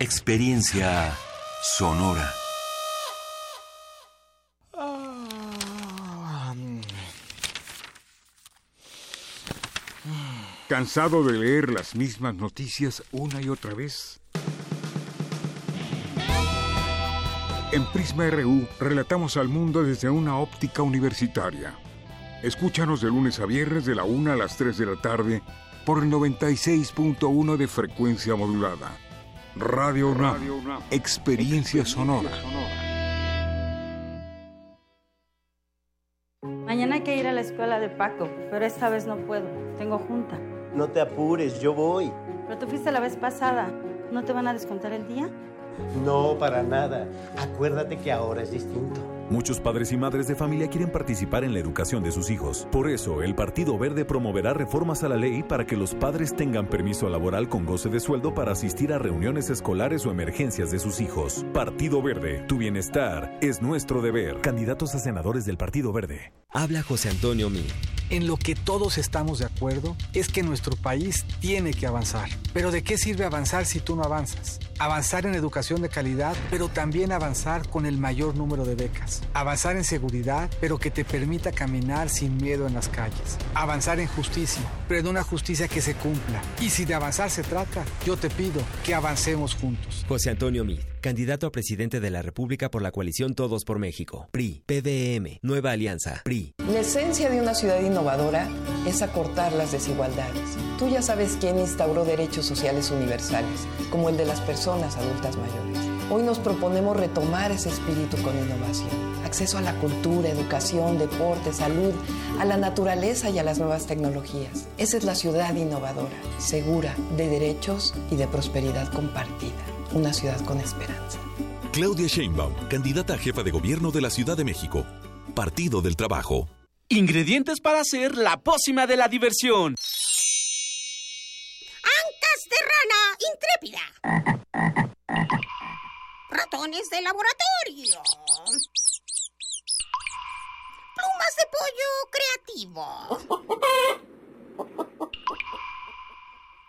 Experiencia sonora. ¿Cansado de leer las mismas noticias una y otra vez? En Prisma RU relatamos al mundo desde una óptica universitaria. Escúchanos de lunes a viernes de la 1 a las 3 de la tarde por el 96.1 de frecuencia modulada. Radio UNAM, experiencia sonora. Mañana hay que ir a la escuela de Paco, pero esta vez no puedo. Tengo junta. No te apures, yo voy. Pero tú fuiste la vez pasada. ¿No te van a descontar el día? No, para nada. Acuérdate que ahora es distinto. Muchos padres y madres de familia quieren participar en la educación de sus hijos. Por eso, el Partido Verde promoverá reformas a la ley para que los padres tengan permiso laboral con goce de sueldo para asistir a reuniones escolares o emergencias de sus hijos. Partido Verde, tu bienestar es nuestro deber. Candidatos a senadores del Partido Verde. Habla José Antonio Mí. En lo que todos estamos de acuerdo es que nuestro país tiene que avanzar. Pero ¿de qué sirve avanzar si tú no avanzas? Avanzar en educación de calidad, pero también avanzar con el mayor número de becas. Avanzar en seguridad, pero que te permita caminar sin miedo en las calles. Avanzar en justicia, pero en una justicia que se cumpla. Y si de avanzar se trata, yo te pido que avancemos juntos. José Antonio Mid, candidato a presidente de la República por la coalición Todos por México. PRI, PDM, Nueva Alianza, PRI. La esencia de una ciudad innovadora es acortar las desigualdades. Tú ya sabes quién instauró derechos sociales universales, como el de las personas adultas mayores. Hoy nos proponemos retomar ese espíritu con innovación. Acceso a la cultura, educación, deporte, salud, a la naturaleza y a las nuevas tecnologías. Esa es la ciudad innovadora, segura, de derechos y de prosperidad compartida. Una ciudad con esperanza. Claudia Sheinbaum, candidata a jefa de gobierno de la Ciudad de México. Partido del Trabajo. Ingredientes para hacer la pócima de la diversión. Ancas de rana intrépida. Ratones de laboratorio. Plumas de pollo creativo.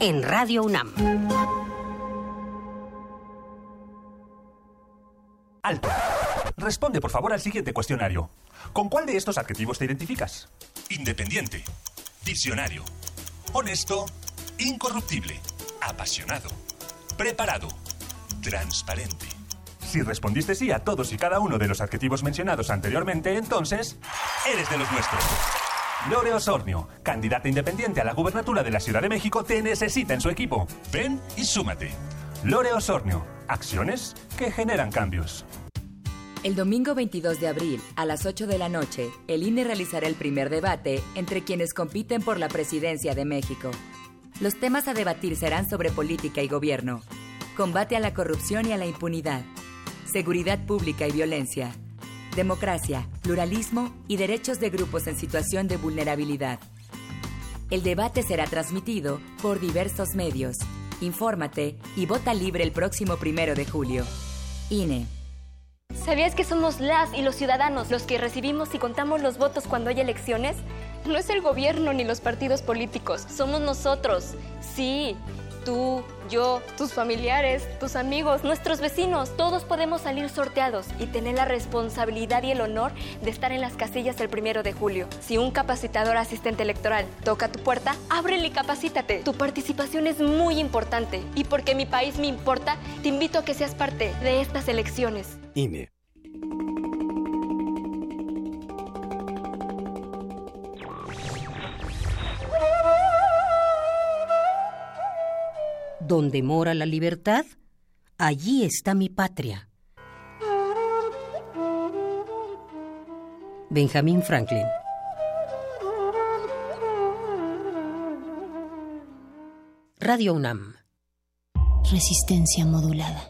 en Radio UNAM. Alto. Responde, por favor, al siguiente cuestionario. ¿Con cuál de estos adjetivos te identificas? Independiente. Diccionario. Honesto. Incorruptible. Apasionado. Preparado. Transparente. Si respondiste sí a todos y cada uno de los adjetivos mencionados anteriormente, entonces eres de los nuestros. Lore Osornio, candidata independiente a la gubernatura de la Ciudad de México, te necesita en su equipo. Ven y súmate. Lore Osornio, acciones que generan cambios. El domingo 22 de abril, a las 8 de la noche, el INE realizará el primer debate entre quienes compiten por la presidencia de México. Los temas a debatir serán sobre política y gobierno, combate a la corrupción y a la impunidad, seguridad pública y violencia, democracia, pluralismo y derechos de grupos en situación de vulnerabilidad. El debate será transmitido por diversos medios. Infórmate y vota libre el próximo primero de julio. INE. ¿Sabías que somos las y los ciudadanos los que recibimos y contamos los votos cuando hay elecciones? No es el gobierno ni los partidos políticos, somos nosotros. Sí, tú, yo, tus familiares, tus amigos, nuestros vecinos, todos podemos salir sorteados y tener la responsabilidad y el honor de estar en las casillas el primero de julio. Si un capacitador asistente electoral toca tu puerta, ábrele y capacítate. Tu participación es muy importante y porque mi país me importa, te invito a que seas parte de estas elecciones. INE. Donde mora la libertad, allí está mi patria. Benjamin Franklin. Radio UNAM. Resistencia modulada.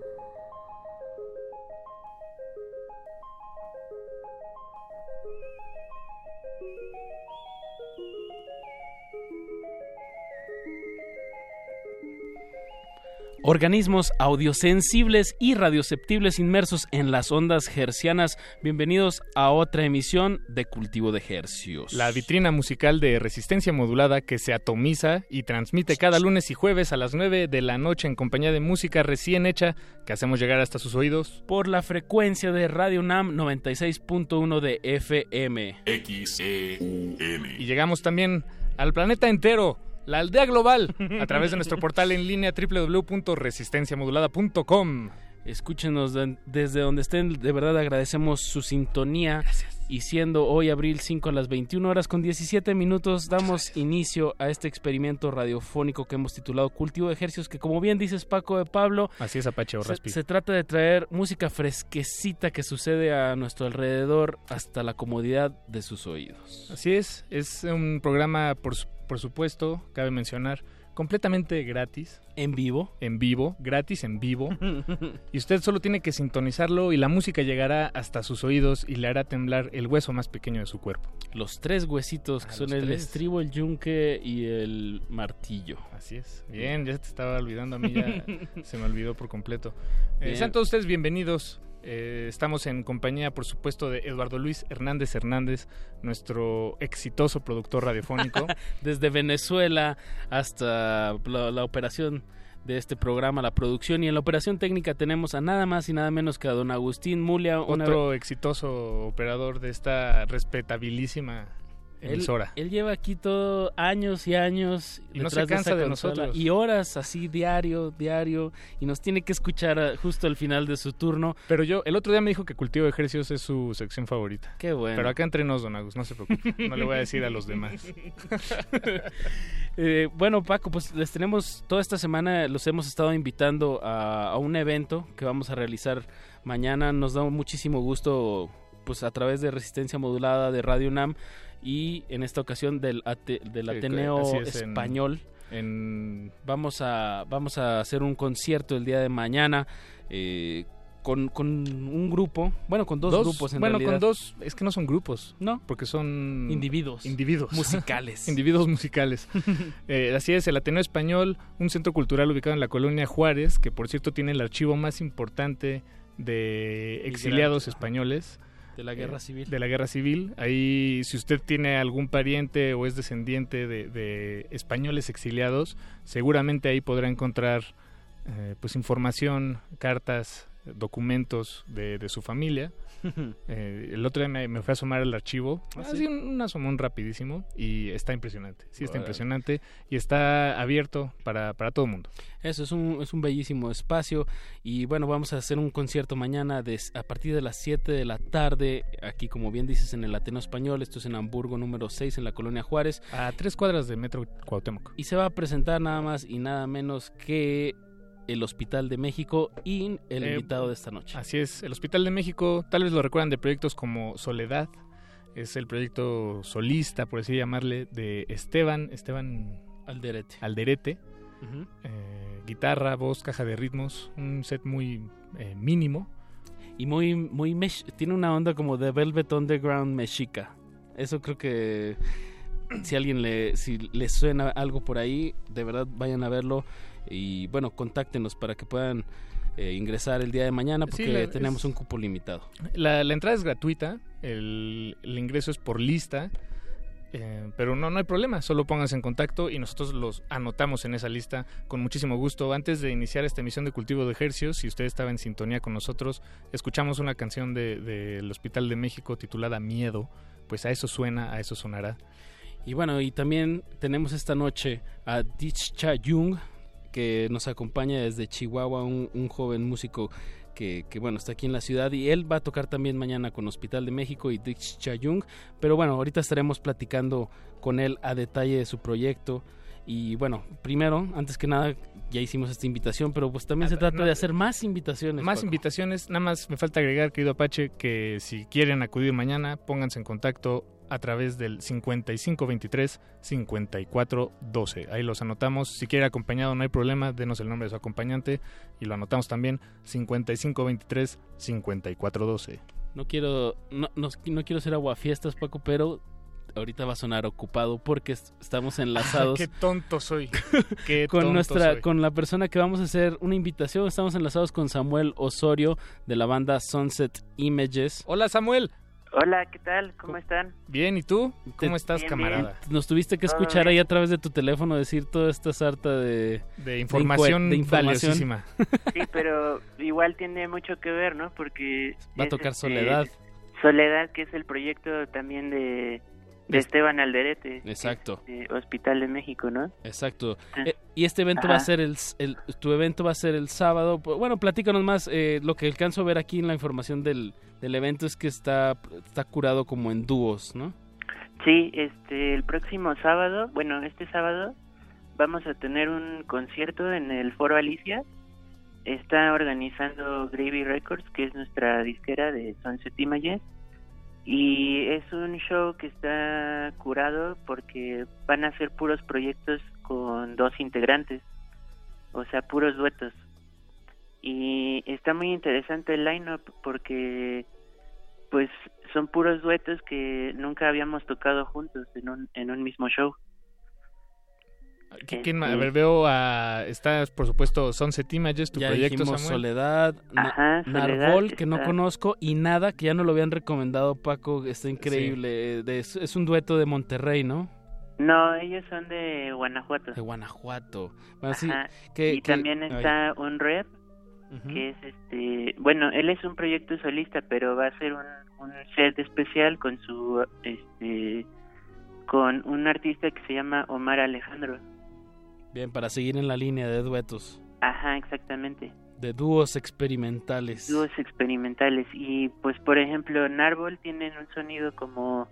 thank you organismos audiosensibles y radioceptibles inmersos en las ondas hercianas. Bienvenidos a otra emisión de Cultivo de Hercios. La vitrina musical de resistencia modulada que se atomiza y transmite cada lunes y jueves a las 9 de la noche en compañía de música recién hecha que hacemos llegar hasta sus oídos. Por la frecuencia de Radio NAM 96.1 de FM. XEUM. Y llegamos también al planeta entero la aldea global, a través de nuestro portal en línea www.resistenciamodulada.com. Escúchenos desde donde estén. De verdad agradecemos su sintonía. Y siendo hoy abril 5 a las 21 horas con 17 minutos, damos inicio a este experimento radiofónico que hemos titulado Cultivo de Ejercicios, que como bien dices Paco de Pablo, así es Apache se, se, trata de traer música fresquecita que sucede a nuestro alrededor hasta la comodidad de sus oídos. Así es, es un programa por, por supuesto, cabe mencionar, completamente gratis. En vivo. En vivo, gratis en vivo. y usted solo tiene que sintonizarlo y la música llegará hasta sus oídos y le hará temblar el hueso más pequeño de su cuerpo. Los tres huesitos que son el estribo, el yunque y el martillo. Así es. Bien, ya te estaba olvidando a mí, ya se me olvidó por completo. Eh, sean todos ustedes bienvenidos eh, estamos en compañía, por supuesto, de Eduardo Luis Hernández Hernández, nuestro exitoso productor radiofónico. Desde Venezuela hasta la, operación de este programa, la producción y en la operación técnica tenemos a nada más y nada menos que a don Agustín Mulia. Otro exitoso operador de esta respetabilísima emisora. Él, lleva aquí todo años y años. Y no se cansa de, nosotros. Y horas así, diario, diario. Y nos tiene que escuchar justo al final de su turno. Pero yo, el otro día me dijo que cultivo de ejercicios es su sección favorita. Qué bueno. Pero acá entre nos, don Agus, no se preocupe. No le voy a decir a los demás. Eh, bueno, Paco, pues les tenemos, toda esta semana los hemos estado invitando a, a un evento que vamos a realizar mañana. Nos da muchísimo gusto, pues a través de Resistencia Modulada de Radio UNAM y en esta ocasión del, del Ateneo Español. En... Vamos, a, vamos a hacer un concierto el día de mañana eh, con, con, un grupo, bueno, con dos, grupos en bueno, con dos, es que no son grupos, ¿no? Porque son... Individuos. Individuos. Musicales. individuos musicales. Eh, así es, el Ateneo Español, un centro cultural ubicado en la colonia Juárez, que por cierto tiene el archivo más importante de exiliados españoles de la guerra civil. De la guerra civil. Ahí, si usted tiene algún pariente o es descendiente de, españoles exiliados, seguramente ahí podrá encontrar eh, pues información, cartas, documentos de, de su familia Eh, el otro día me, fue a asomar el archivo, ¿Ah, así un, asomón rapidísimo y está impresionante, sí está impresionante y está abierto para, para todo el mundo. Eso es un, es un bellísimo espacio y bueno, vamos a hacer un concierto mañana a partir de las 7 de la tarde, aquí como bien dices en el Ateneo Español, esto es en Hamburgo número 6 en la Colonia Juárez. A tres cuadras de Metro Cuauhtémoc. Y se va a presentar nada más y nada menos que el Hospital de México y el eh, invitado de esta noche. Así es, el Hospital de México, tal vez lo recuerdan de proyectos como Soledad, es el proyecto solista, por así llamarle, de Esteban, Esteban Alderete. Alderete. Eh, guitarra, voz, caja de ritmos, un set muy eh, mínimo. Y muy, muy tiene una onda como de Velvet Underground mexica. Eso creo que si alguien le, si le suena algo por ahí, de verdad vayan a verlo. Y bueno, contáctenos para que puedan eh, ingresar el día de mañana porque tenemos un cupo limitado. La, entrada es gratuita, el, ingreso es por lista. Eh, pero no, no hay problema, solo pónganse en contacto y nosotros los anotamos en esa lista con muchísimo gusto. Antes de iniciar esta emisión de Cultivo de Ejercios, si usted estaba en sintonía con nosotros, escuchamos una canción del de, Hospital de México titulada Miedo, pues a eso suena, a eso sonará. Y bueno, y también tenemos esta noche a Cha Jung, que nos acompaña desde Chihuahua, un, joven músico que, bueno, está aquí en la ciudad y él va a tocar también mañana con Hospital de México y Dix Chayung. Pero bueno, ahorita estaremos platicando con él a detalle de su proyecto. Y bueno, primero, antes que nada, ya hicimos esta invitación, pero pues también se trata de hacer más invitaciones. Más invitaciones, nada más me falta agregar, querido Apache, que si quieren acudir mañana, pónganse en contacto a través del 5523-5412. Ahí los anotamos. Si quiere acompañado, no hay problema. Denos el nombre de su acompañante y lo anotamos también 5523-5412. No quiero, no, no, no quiero ser aguafiestas, Paco, pero ahorita va a sonar ocupado porque estamos enlazados. qué tonto soy. con nuestra, con la persona que vamos a hacer una invitación. Estamos enlazados con Samuel Osorio de la banda Sunset Images. Hola Samuel. Hola, ¿qué tal? ¿Cómo están? Bien, ¿y tú? ¿Cómo estás, camarada? Nos tuviste que escuchar ahí a través de tu teléfono decir toda esta sarta de... De información, de, valiosísima. Sí, pero igual tiene mucho que ver, ¿no? Porque... Va a tocar este, Soledad. Soledad, que es el proyecto también de, de Esteban Alderete. Exacto. Hospital de México, ¿no? Exacto. Eh, y este evento va a ser el, tu evento va a ser el sábado. Bueno, platícanos más. Eh, lo que alcanzo a ver aquí en la información del, del evento es que está, está curado como en dúos, ¿no? Sí, este, el próximo sábado, bueno, este sábado vamos a tener un concierto en el Foro Alicia. Está organizando Gravy Records, que es nuestra disquera de Sunset Images y es un show que está curado porque van a ser puros proyectos con dos integrantes, o sea, puros duetos. Y está muy interesante el line-up porque pues son puros duetos que nunca habíamos tocado juntos en un, en un mismo show. ¿Quién, a ver, veo a. Está, por supuesto, Sunset Images, tu ya proyecto, Samuel. Soledad, Ajá, Narbol, que no conozco, y Nada, que ya no lo habían recomendado, Paco, está increíble. De, es, un dueto de Monterrey, ¿no? No, ellos son de Guanajuato. De Guanajuato. Y también está un rep, que es este. Bueno, él es un proyecto solista, pero va a ser un, un set especial con su. este con un artista que se llama Omar Alejandro. Bien, para seguir en la línea de duetos. Ajá, exactamente. De dúos experimentales. Dúos experimentales. Y pues, por ejemplo, Narvol tienen un sonido como,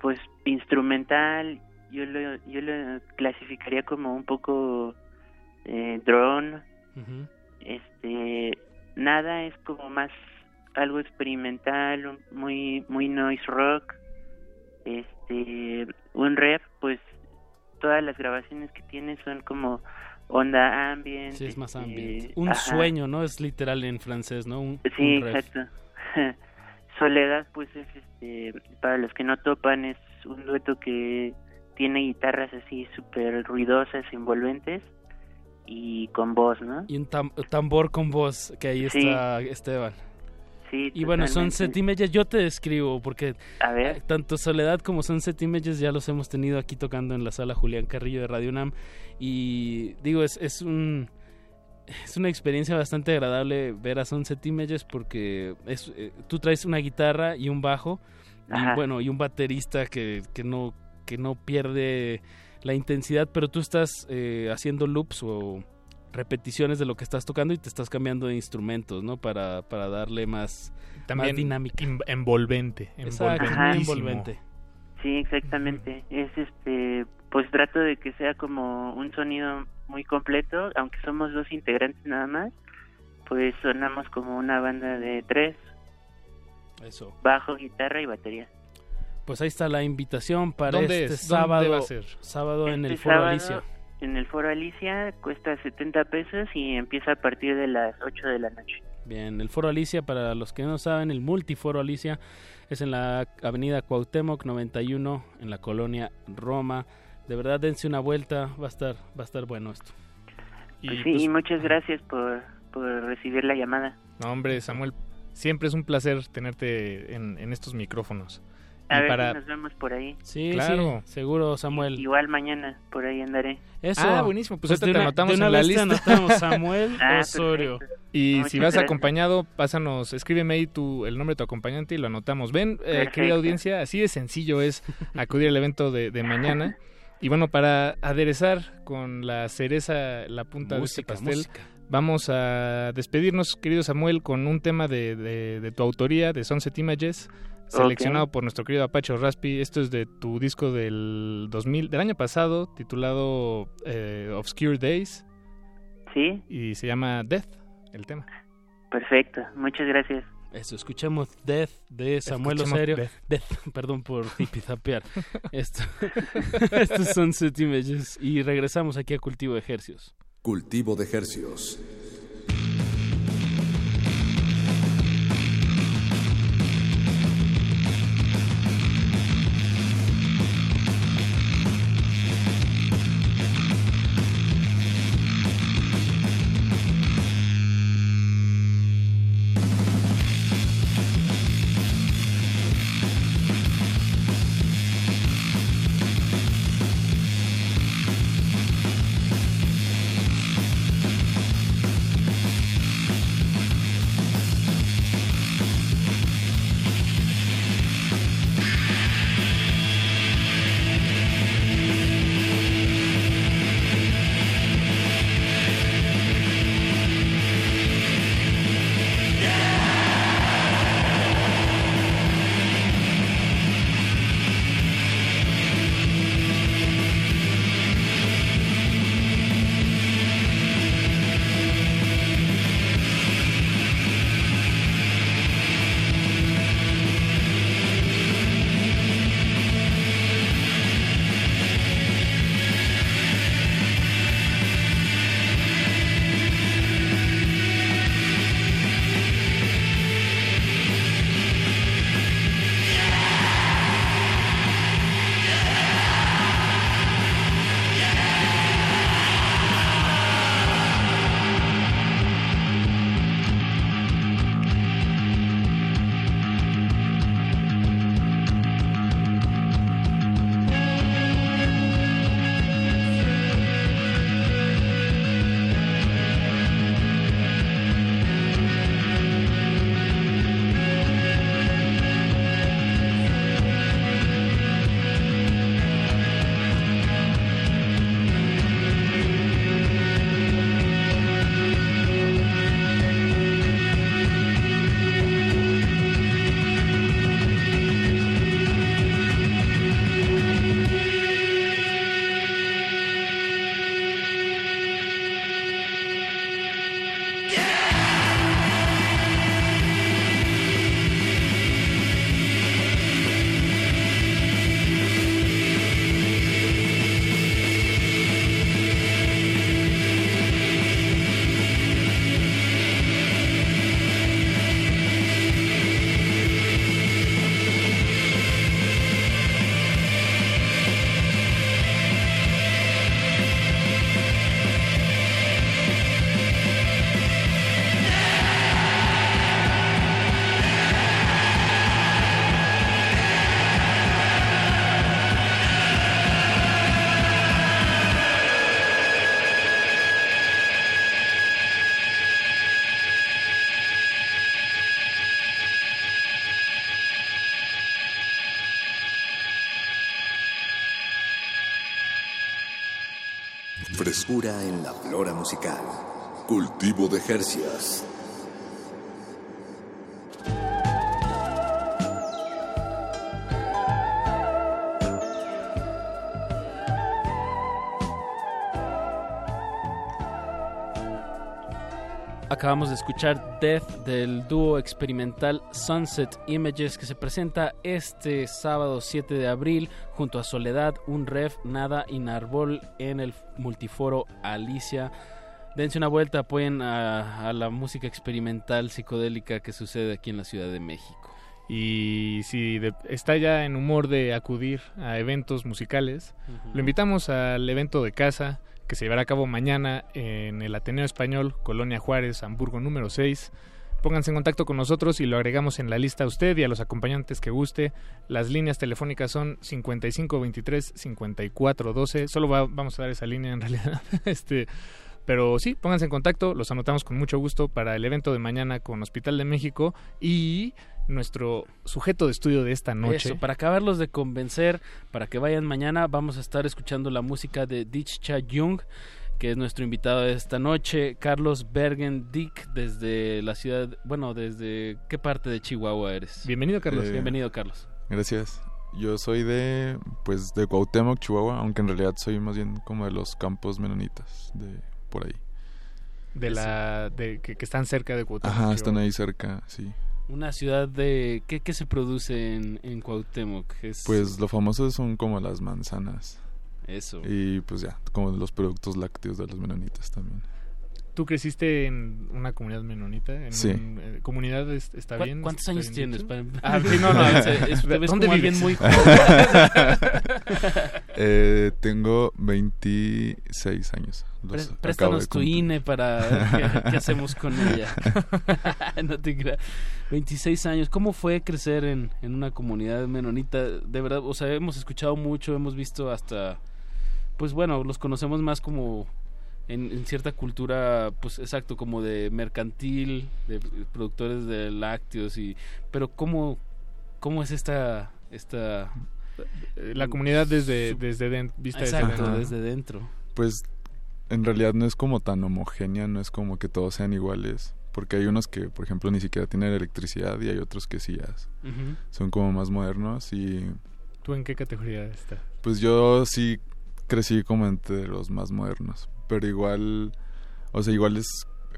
pues, instrumental. Yo lo, yo lo clasificaría como un poco eh, drone. Este, nada es como más algo experimental, muy, muy noise rock. Este, un rap, pues todas las grabaciones que tiene son como onda ambient. Sí, es más este, ambient. Un sueño, ¿no? Es literal en francés, ¿no? Un, sí, exacto. Soledad, pues es este, para los que no topan, es un dueto que tiene guitarras así súper ruidosas, envolventes y con voz, ¿no? Y un tambor con voz, que ahí está Esteban y bueno, son Images, yo te describo, porque tanto Soledad como son Images ya los hemos tenido aquí tocando en la sala Julián Carrillo de Radio UNAM. Y digo, es, es un es una experiencia bastante agradable ver a Sunset Images porque es, eh, tú traes una guitarra y un bajo y bueno y un baterista que, que no que no pierde la intensidad pero tú estás eh, haciendo loops o repeticiones de lo que estás tocando y te estás cambiando de instrumentos, ¿no? Para, para darle más, También dinámica. envolvente, envolvente. Sí, exactamente. Es este, pues trato de que sea como un sonido muy completo, aunque somos dos integrantes nada más, pues sonamos como una banda de tres. Eso. Bajo, guitarra y batería. Pues ahí está la invitación para este sábado. va a ser? Sábado en el este Foro Alicia en el Foro Alicia cuesta 70 pesos y empieza a partir de las 8 de la noche. Bien, el Foro Alicia, para los que no saben, el Multiforo Alicia es en la avenida Cuauhtémoc 91, en la colonia Roma. De verdad, dense una vuelta, va a estar, va a estar bueno esto. Y, pues sí, pues, muchas gracias por, por recibir la llamada. No, hombre, Samuel, siempre es un placer tenerte en, en estos micrófonos. A ver para... nos vemos por ahí. Sí, claro. seguro, Samuel. Igual mañana, por ahí andaré. Eso. Ah, buenísimo. Pues, pues te anotamos en la lista. anotamos Samuel ah, Osorio. Y si vas acompañado, pásanos, escríbeme ahí tu, el nombre de tu acompañante y lo anotamos. Ven, eh, querida audiencia, así de sencillo es acudir al evento de, de mañana. Y bueno, para aderezar con la cereza, la punta de este pastel, vamos a despedirnos, querido Samuel, con un tema de, de, de tu autoría, de Sunset Images seleccionado por nuestro querido Apache Raspi. Esto es de tu disco del 2000, del año pasado, titulado eh, Obscure Days. Sí. Y se llama Death, el tema. Perfecto, muchas gracias. Eso, escuchamos Death de Samuel Osorio. Death. perdón por tipizapear. Esto, estos son Set Images y regresamos aquí a Cultivo de Ejercios. Cultivo de Ejercios. Frescura en la flora musical. Cultivo de Jercias. Acabamos de escuchar Death del dúo experimental Sunset Images que se presenta este sábado 7 de abril junto a Soledad, Un Ref, Nada y Narbol en el multiforo Alicia. Dense una vuelta, apoyen a, la música experimental psicodélica que sucede aquí en la Ciudad de México. Y si está ya en humor de acudir a eventos musicales, lo invitamos al evento de casa que se llevará a cabo mañana en el Ateneo Español, Colonia Juárez, Hamburgo número 6. Pónganse en contacto con nosotros y lo agregamos en la lista a usted y a los acompañantes que guste. Las líneas telefónicas son 5523-5412. Solo vamos a dar esa línea en realidad. este, pero sí, pónganse en contacto, los anotamos con mucho gusto para el evento de mañana con Hospital de México y nuestro sujeto de estudio de esta noche. Eso, para acabarlos de convencer, para que vayan mañana, vamos a estar escuchando la música de Dich Cha Jung, que es nuestro invitado de esta noche, Carlos Bergen Dick, desde la ciudad, bueno, desde qué parte de Chihuahua eres. Bienvenido, Carlos. Eh, Bienvenido, Carlos. Gracias. Yo soy de, pues, de Cuauhtémoc, Chihuahua, aunque en realidad soy más bien como de los campos menonitas, de por ahí. De la, de que, están cerca de Cuauhtémoc. Ajá, están ahí cerca, sí. Una ciudad de... ¿Qué, qué se produce en, en Cuauhtémoc? Pues lo famoso son como las manzanas. Eso. Y pues ya, como los productos lácteos de los menonitas también. ¿Tú creciste en una comunidad menonita? En sí. Eh, ¿Comunidad está bien? ¿Cuántos años tienes? Ah, sí, no, no. Es, ¿Dónde vives? muy eh, tengo 26 años. préstanos tu INE para ver qué, hacemos con ella. no te creas. 26 años. ¿Cómo fue crecer en, en una comunidad menonita? De verdad, o sea, hemos escuchado mucho, hemos visto hasta... Pues bueno, los conocemos más como en, cierta cultura, pues exacto, como de mercantil, de productores de lácteos, y pero ¿cómo, cómo es esta... esta la comunidad desde, desde vista desde dentro. Pues en realidad no es como tan homogénea, no es como que todos sean iguales, porque hay unos que, por ejemplo, ni siquiera tienen electricidad y hay otros que sí ya son como más modernos y... ¿Tú en qué categoría estás? Pues yo sí crecí como entre los más modernos, pero igual, o sea, igual es,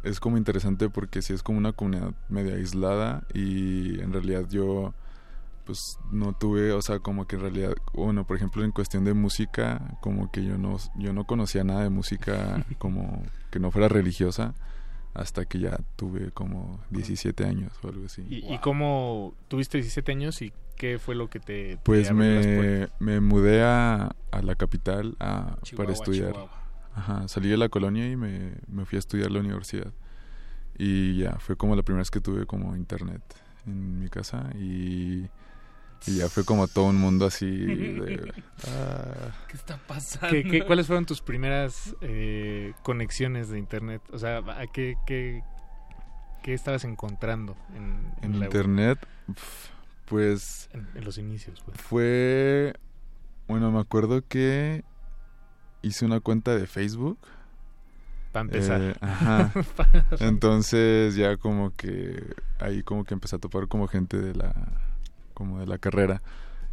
es como interesante porque sí es como una comunidad media aislada y en realidad yo pues no tuve, o sea, como que en realidad, bueno, por ejemplo, en cuestión de música, como que yo no yo no conocía nada de música como que no fuera religiosa hasta que ya tuve como 17 años o algo así. ¿Y, cómo tuviste 17 años y qué fue lo que te... Pues me, me mudé a, a la capital a, para estudiar. Ajá, salí de la colonia y me, me fui a estudiar la universidad. Y ya, fue como la primera vez que tuve como internet en mi casa y, y ya fue como todo un mundo así de... Ah. ¿Qué está pasando? ¿Qué, cuáles fueron tus primeras eh, conexiones de internet? O sea, ¿a qué, qué, qué estabas encontrando en, en, internet? Pues... En, los inicios. Pues. Fue... Bueno, me acuerdo que hice una cuenta de Facebook. Para empezar. Eh, ajá. Entonces ya como que ahí como que empecé a topar como gente de la como de la carrera.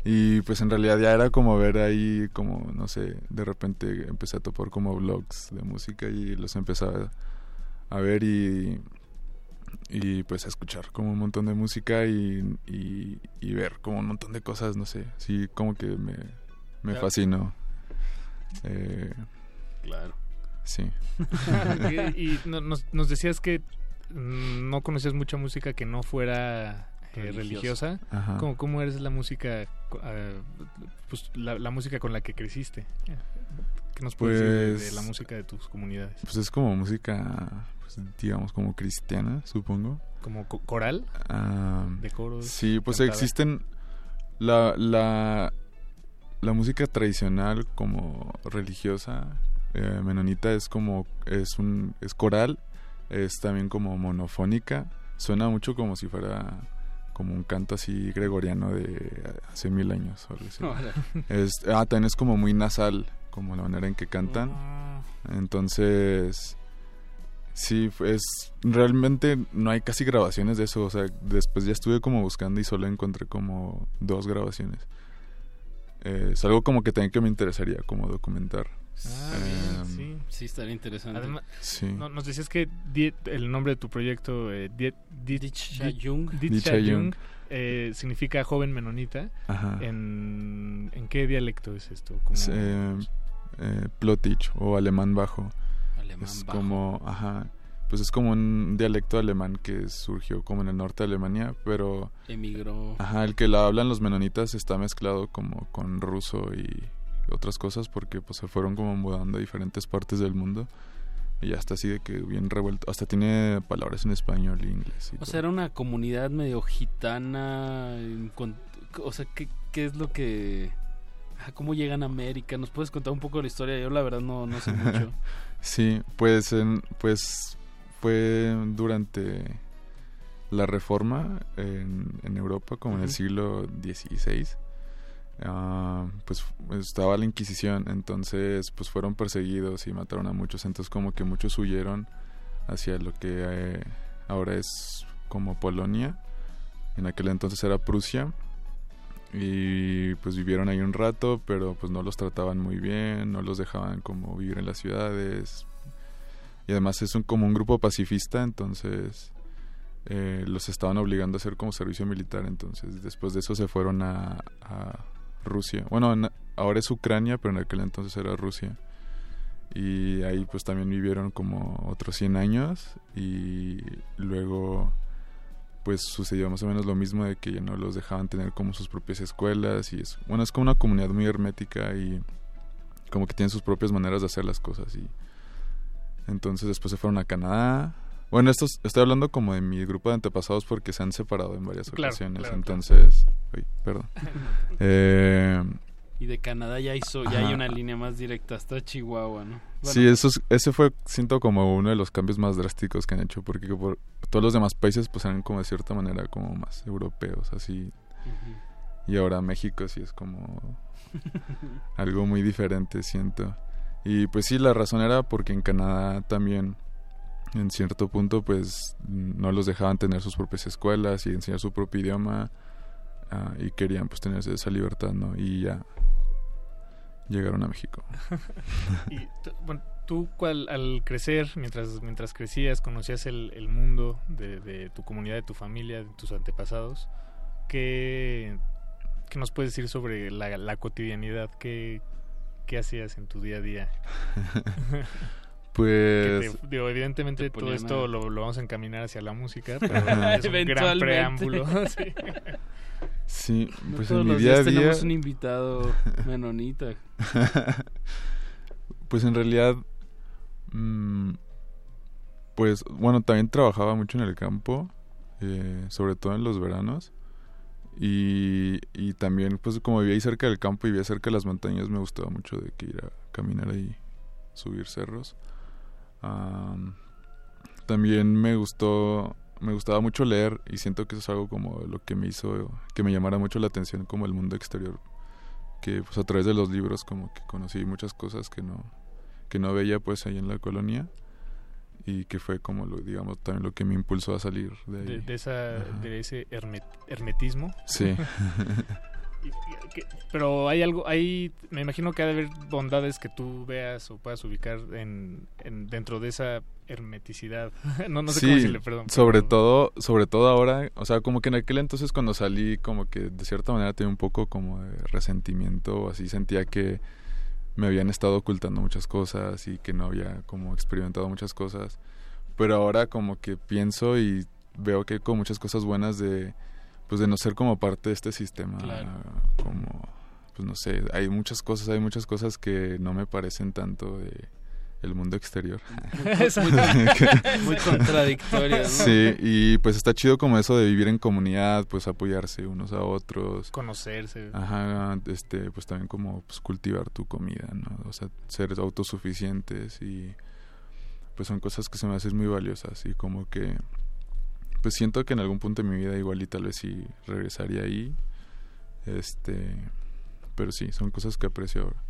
Y pues en realidad ya era como ver ahí como no sé, de repente empecé a topar como blogs de música y los empecé a, ver y y pues a escuchar como un montón de música y, y, ver como un montón de cosas, no sé, sí como que me, me fascinó. Eh, claro. Sí. y, nos, nos, decías que no conocías mucha música que no fuera eh, religiosa. ¿Cómo, ¿Cómo, eres la música, uh, pues, la, la, música con la que creciste? ¿Qué nos puedes decir de, la pues, música de tus comunidades? Pues es como música, pues, digamos, como cristiana, supongo. ¿Como coral? Ah, ¿De coros? Sí, pues existen... La, la, la música tradicional como religiosa eh, menonita es como es un es coral es también como monofónica suena mucho como si fuera como un canto así gregoriano de hace mil años o algo así. es, ah, también es como muy nasal como la manera en que cantan. Entonces, sí, es realmente no hay casi grabaciones de eso. O sea, después ya estuve como buscando y solo encontré como dos grabaciones. Eh, es algo como que también que me interesaría como documentar. Ah, sí, sí, estaría interesante. Además, nos decías que el nombre de tu proyecto, eh, Diet, Jung, eh, significa joven menonita. ¿En, ¿En, qué dialecto es esto? Eh, eh, Plotich o alemán bajo. es como, ajá, pues es como un dialecto alemán que surgió como en el norte de Alemania, pero... Emigró. Ajá, el que la hablan los menonitas está mezclado como con ruso y otras cosas porque pues se fueron como mudando a diferentes partes del mundo y ya está así de que bien revuelto. Hasta tiene palabras en español e inglés o sea era una comunidad medio gitana o sea ¿qué, qué es lo que cómo llegan a América nos puedes contar un poco de la historia yo la verdad no, no sé mucho. Sí pues en, pues fue durante la reforma en, en Europa como en el siglo XVI Ah, pues estaba la Inquisición, entonces pues fueron perseguidos y mataron a muchos, entonces como que muchos huyeron hacia lo que eh, ahora es como Polonia, en aquel entonces era Prusia, y pues vivieron ahí un rato, pero pues no los trataban muy bien, no los dejaban como vivir en las ciudades, y además es un, como un grupo pacifista, entonces... Eh, los estaban obligando a hacer como servicio militar, entonces después de eso se fueron a Rusia. Bueno, ahora es Ucrania, pero en aquel entonces era Rusia. Y ahí pues también vivieron como otros 100 años y luego pues sucedió más o menos lo mismo de que ya no los dejaban tener como sus propias escuelas y es bueno es como una comunidad muy hermética y como que tienen sus propias maneras de hacer las cosas y entonces después se fueron a Canadá bueno, esto, estoy hablando como de mi grupo de antepasados porque se han separado en varias ocasiones. entonces, perdón. Eh, y de Canadá ya hizo, ya hay una línea más directa hasta Chihuahua, ¿no? Sí, eso ese fue, siento como uno de los cambios más drásticos que han hecho, porque por, todos los demás países pues eran como de cierta manera como más europeos, así. Y ahora México sí es como algo muy diferente, siento. Y pues sí, la razón era porque en Canadá también en cierto punto pues no los dejaban tener sus propias escuelas y enseñar su propio idioma ah, y querían pues tener esa libertad no y ya llegaron a México. Y bueno, tú cual, al crecer mientras mientras crecías conocías el, el mundo de, tu comunidad de tu familia de tus antepasados qué, qué nos puedes decir sobre la, la cotidianidad qué, qué hacías en tu día a día Pues. digo, evidentemente todo esto lo, vamos a encaminar hacia la música, pero es un gran preámbulo. sí. pues en mi día a día. tenemos un invitado menonita. pues en realidad. Mmm, pues bueno, también trabajaba mucho en el campo, eh, sobre todo en los veranos. Y, y también, pues como vivía ahí cerca del campo y vivía cerca de las montañas, me gustaba mucho de que ir a caminar ahí, subir cerros también me gustó, me gustaba mucho leer y siento que eso es algo como lo que me hizo que me llamara mucho la atención como el mundo exterior. Que pues a través de los libros como que conocí muchas cosas que no, que no veía pues ahí en la colonia y que fue como lo digamos también lo que me impulsó a salir de ahí. De, esa, de ese hermetismo. Sí. pero hay algo, hay, me imagino que ha de haber bondades que tú veas o puedas ubicar en, dentro de esa hermeticidad. no, no sé cómo decirle, perdón. Sobre todo, sobre todo ahora, o sea, como que en aquel entonces cuando salí, como que de cierta manera tenía un poco como de resentimiento, así sentía que me habían estado ocultando muchas cosas y que no había como experimentado muchas cosas. Pero ahora como que pienso y veo que hay como muchas cosas buenas de pues de no ser como parte de este sistema como pues no sé hay muchas cosas hay muchas cosas que no me parecen tanto de el mundo exterior muy, contradictorio sí y pues está chido como eso de vivir en comunidad pues apoyarse unos a otros conocerse ajá este pues también como pues cultivar tu comida no o sea ser autosuficientes y pues son cosas que se me hacen muy valiosas y como que pues siento que en algún punto de mi vida igual y tal vez sí regresaría ahí. Este, pero sí, son cosas que aprecio ahora.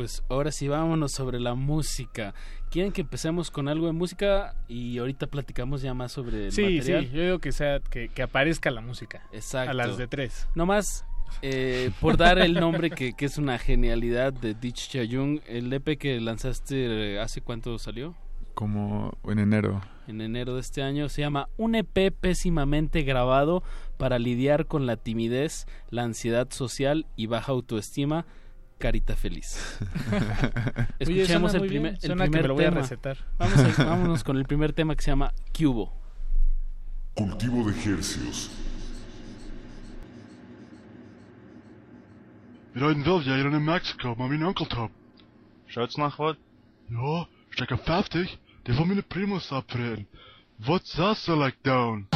Pues ahora sí vámonos sobre la música. ¿Quieren que empecemos con algo de música y ahorita platicamos ya más sobre el sí, material? Sí, yo digo que sea que, que, aparezca la música. Exacto. A las de tres. Nomás eh, por dar el nombre que, que, es una genialidad de Ditch Chayung, el EP que lanzaste eh, hace cuánto salió? Como en enero. En enero de este año se llama un EP pésimamente grabado para lidiar con la timidez, la ansiedad social y baja autoestima carita feliz. Escuchemos el primer, el primer que me lo voy tema. a recetar. Vamos a, vámonos con el primer tema que se llama Cubo. Cultivo de ejercicios. Wir rijden in Mexico met mijn nach wat? Ja, stekker 50, die van mijn primos afreden. Wat zou ze like down?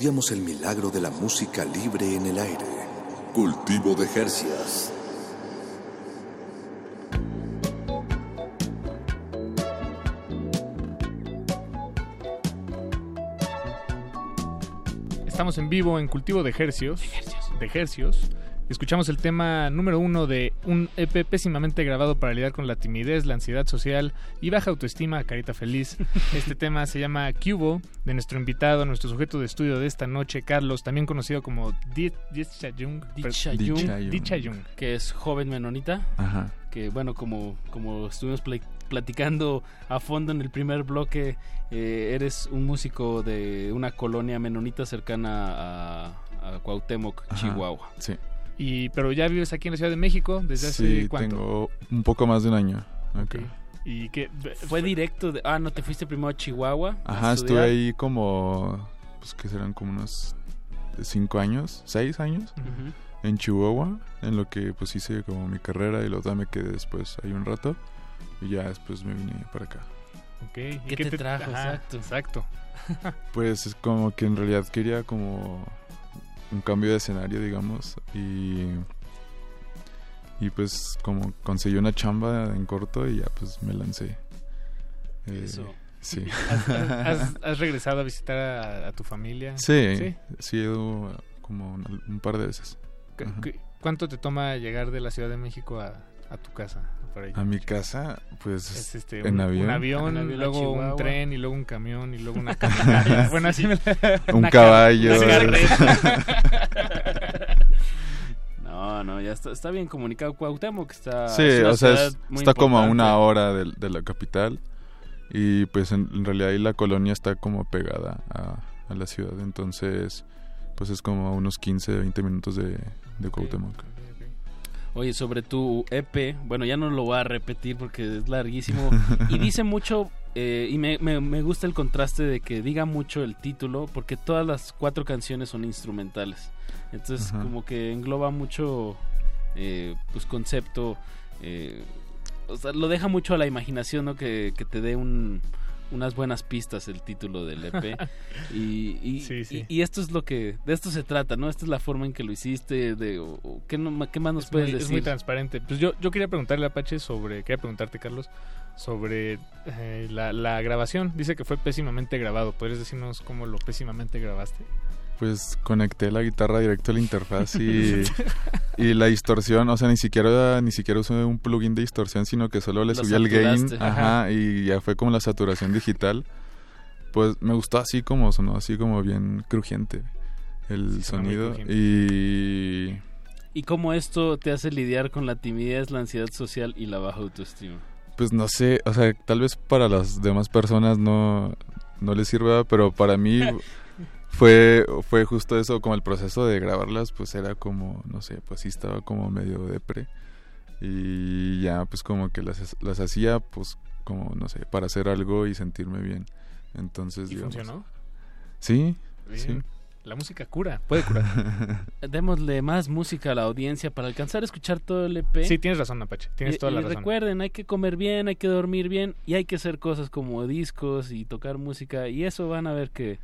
Estudiamos el milagro de la música libre en el aire. Cultivo de Jercias. Estamos en vivo en Cultivo de Hercios. De Hercios. Escuchamos el tema número uno de un EP pésimamente grabado para lidiar con la timidez, la ansiedad social y baja autoestima, carita feliz. Este tema se llama Cubo, de nuestro invitado, nuestro sujeto de estudio de esta noche, Carlos, también conocido como. Dichayung, Chayung. que es joven menonita. Ajá. Que bueno, como, como estuvimos pla- platicando a fondo en el primer bloque, eh, eres un músico de una colonia menonita cercana a, a Cuauhtémoc, Ajá, Chihuahua. Sí. Y, pero ya vives aquí en la Ciudad de México desde hace Sí, cuánto? tengo un poco más de un año. acá. Y que Fue directo de... Ah, no, te fuiste primero a Chihuahua. a Ajá, estuve ahí como, pues que serán como unos cinco años, seis años, en Chihuahua, en lo que pues hice como mi carrera y luego me quedé después ahí un rato y ya después me vine para acá. Ok, ¿y ¿Qué te trajo? Ajá, Exacto. Exacto. Pues es como que en realidad quería como un cambio de escenario, digamos, y y pues como conseguí una chamba en corto y ya pues me lancé. Eh, Eso. sí. ¿Has, regresado a visitar a, tu familia? Sí, sí, sí he ido como un, par de veces. ¿Cuánto te toma llegar de la Ciudad de México a, a tu casa? A mi casa, pues este, en un, avión. Un avión, luego un tren, y luego un camión, y luego una camioneta. bueno, así me Un caballo. no, no, ya está, está bien comunicado. Cuauhtémoc está... Sí, o sea, está como a una hora de, de, la capital. Y pues en, realidad ahí la colonia está como pegada a, a, la ciudad. Entonces, pues es como unos 15, 20 minutos de, de Cuauhtémoc. Oye, sobre tu EP, bueno, ya no lo voy a repetir porque es larguísimo y dice mucho eh, y me, me, gusta el contraste de que diga mucho el título porque todas las cuatro canciones son instrumentales. Entonces como que engloba mucho eh, pues concepto, eh, o sea, lo deja mucho a la imaginación, ¿no? Que, que te dé un, unas buenas pistas el título del EP. y, y, esto es lo que, de esto se trata, ¿no? Esta es la forma en que lo hiciste, de ¿qué, no, ¿qué, más nos puedes decir? Es muy transparente. Pues yo, yo quería preguntarle a Apache sobre, quería preguntarte, Carlos, sobre eh, la, la grabación. Dice que fue pésimamente grabado. ¿Podrías decirnos cómo lo pésimamente grabaste? Pues conecté la guitarra directo a la interfaz y, y la distorsión, o sea, ni siquiera ni siquiera usé un plugin de distorsión, sino que solo le subí el gain, ajá, y ya fue como la saturación digital. Pues me gustó así como sonó, así como bien crujiente el sonido y ¿Y cómo esto te hace lidiar con la timidez, la ansiedad social y la baja autoestima? Pues no sé, o sea, tal vez para las demás personas no no les sirva, pero para mí fue, fue justo eso, como el proceso de grabarlas, pues era como, no sé, pues sí estaba como medio depre. Y ya, pues como que las, las hacía, pues como, no sé, para hacer algo y sentirme bien. Entonces, ¿Y funcionó? Sí, sí. La música cura, puede curar. Démosle más música a la audiencia para alcanzar a escuchar todo el EP. Sí, tienes razón, Apache. Tienes toda la razón. Recuerden, hay que comer bien, hay que dormir bien y hay que hacer cosas como discos y tocar música. Y eso van a ver que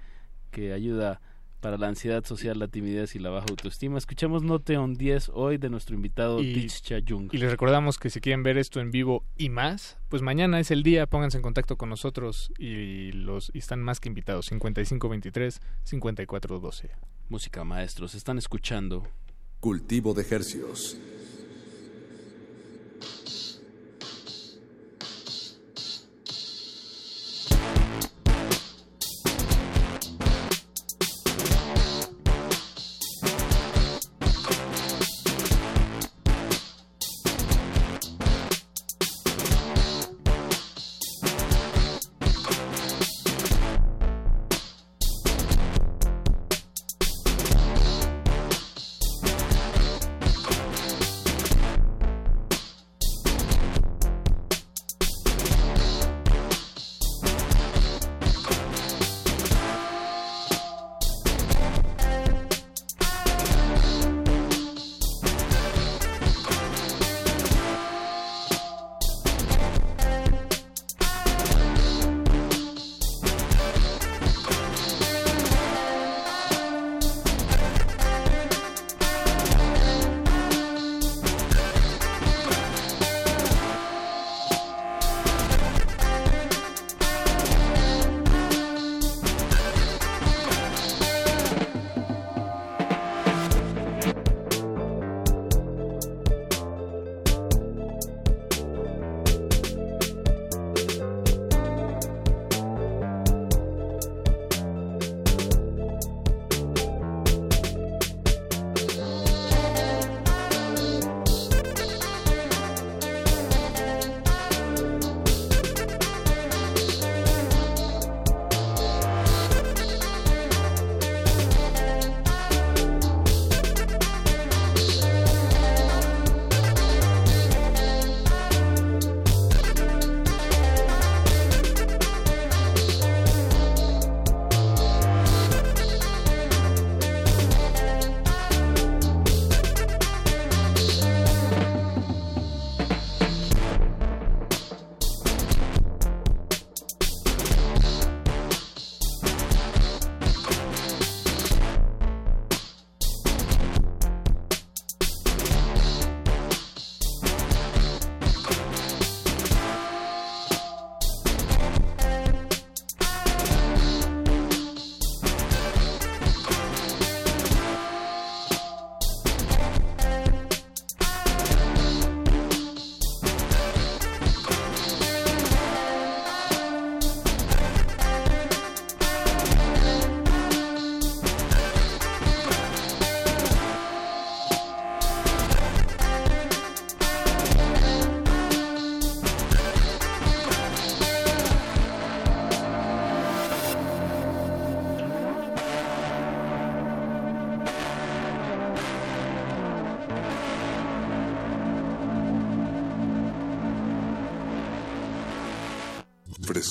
que ayuda para la ansiedad social, la timidez y la baja autoestima. Escuchemos Note on 10 hoy de nuestro invitado y, Jung. Y les recordamos que si quieren ver esto en vivo y más, pues mañana es el día, pónganse en contacto con nosotros y los y están más que invitados 5523 5412. Música maestros, están escuchando Cultivo de ejercicios.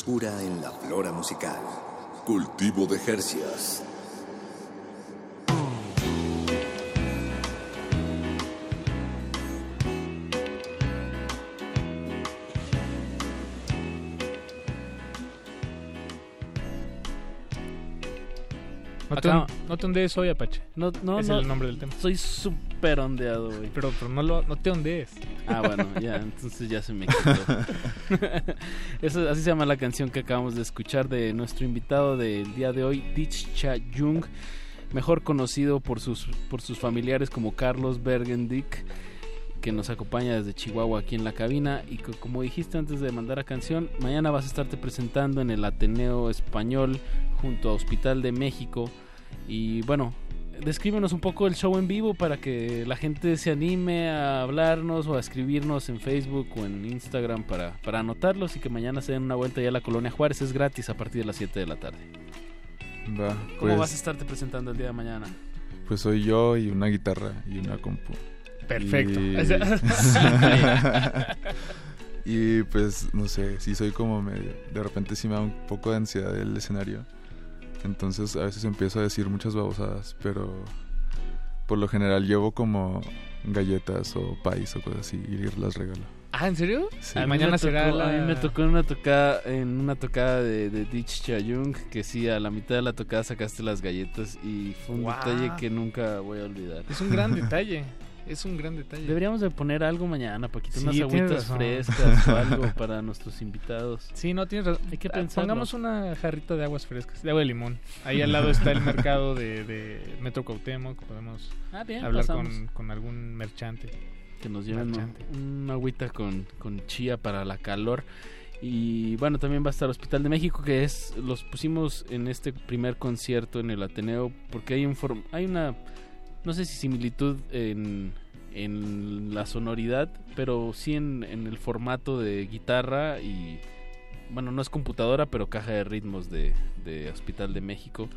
Frescura en la flora musical. Cultivo de Jercias. No te, no te ondees hoy, Apache. No, no, es no. el nombre del tema. Soy súper ondeado, güey. Pero, pero no, lo, no te ondees. Ah, bueno, ya, entonces ya se me quitó. Eso, así se llama la canción que acabamos de escuchar de nuestro invitado del día de hoy, Dich Cha Jung, mejor conocido por sus, por sus familiares como Carlos Bergendick, que nos acompaña desde Chihuahua aquí en la cabina. Y que, como dijiste antes de mandar a canción, mañana vas a estarte presentando en el Ateneo Español junto a Hospital de México. Y bueno, descríbenos un poco el show en vivo para que la gente se anime a hablarnos o a escribirnos en Facebook o en Instagram para, para anotarlos y que mañana se den una vuelta ya a la Colonia Juárez. Es gratis a partir de las 7 de la tarde. Va, ¿Cómo pues, vas a estarte presentando el día de mañana? Pues soy yo y una guitarra y una compu. Perfecto. Y, y pues no sé, sí soy como medio, de repente sí me da un poco de ansiedad el escenario. Entonces a veces empiezo a decir muchas babosadas, pero por lo general llevo como galletas o país o cosas así y las regalo. Ah, ¿en serio? Sí. A mí mañana me será tocó, la- A mí me tocó en una tocada, en una tocada de, de Dich Chayung que sí, a la mitad de la tocada sacaste las galletas y fue un detalle que nunca voy a olvidar. Es un gran detalle. Es un gran detalle. Deberíamos de poner algo mañana, Paquito, Sí, unas agüitas frescas o algo para nuestros invitados. Sí, no tienes razón. Hay que Ah, pensarlo. Pongamos una jarrita de aguas frescas, de agua de limón. Ahí al lado está el mercado de, de Metro Cuauhtémoc. Podemos Ah, bien, hablar con, con algún merchante. que nos lleven una agüita con, con chía para la calor. Y bueno, también va a estar Hospital de México, que es los pusimos en este primer concierto en el Ateneo, porque hay un form- hay una, no sé si similitud en, en la sonoridad, pero sí en, en el formato de guitarra y, bueno, no es computadora, pero caja de ritmos de, de Hospital de México.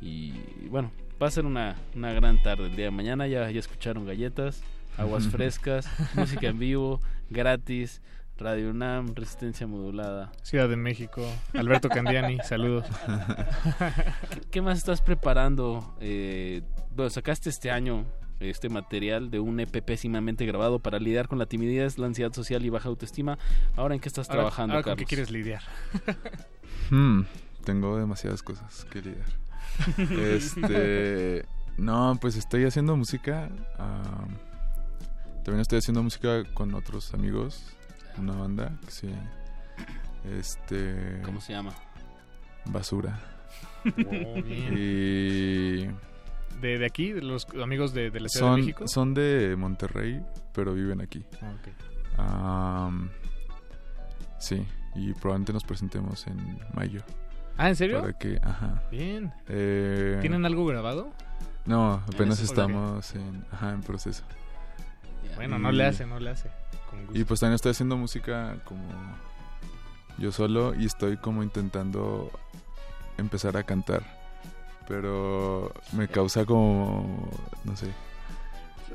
Y bueno, va a ser una, una gran tarde el día de mañana. Ya, ya escucharon galletas, aguas frescas, música en vivo, gratis, Radio UNAM, resistencia modulada. Ciudad de México. Alberto Candiani, saludos. ¿Qué, qué más estás preparando? Eh, bueno, sacaste este año este material de un EP pésimamente grabado para lidiar con la timidez, la ansiedad social y baja autoestima. Ahora, ¿en qué estás Ahora- trabajando, ahora, ¿con Carlos? qué quieres lidiar? Hmm, tengo demasiadas cosas que lidiar. este, no, pues estoy haciendo música. también estoy haciendo música con otros amigos, una banda que se, este, ¿Cómo se llama? Basura. Oh, bien. Y ¿De, de aquí? ¿De los amigos de, de la Ciudad de México? son de Monterrey, pero viven aquí. Ah, sí, y probablemente nos presentemos en mayo. Ah, ¿en serio? Para que, ajá. Bien. Eh, ¿Tienen algo grabado? No, apenas estamos en, ajá, en proceso. Bueno, Y- no le hace, no le hace. Con gusto. Y pues también estoy haciendo música como yo solo y estoy como intentando empezar a cantar. Pero me causa como, no sé,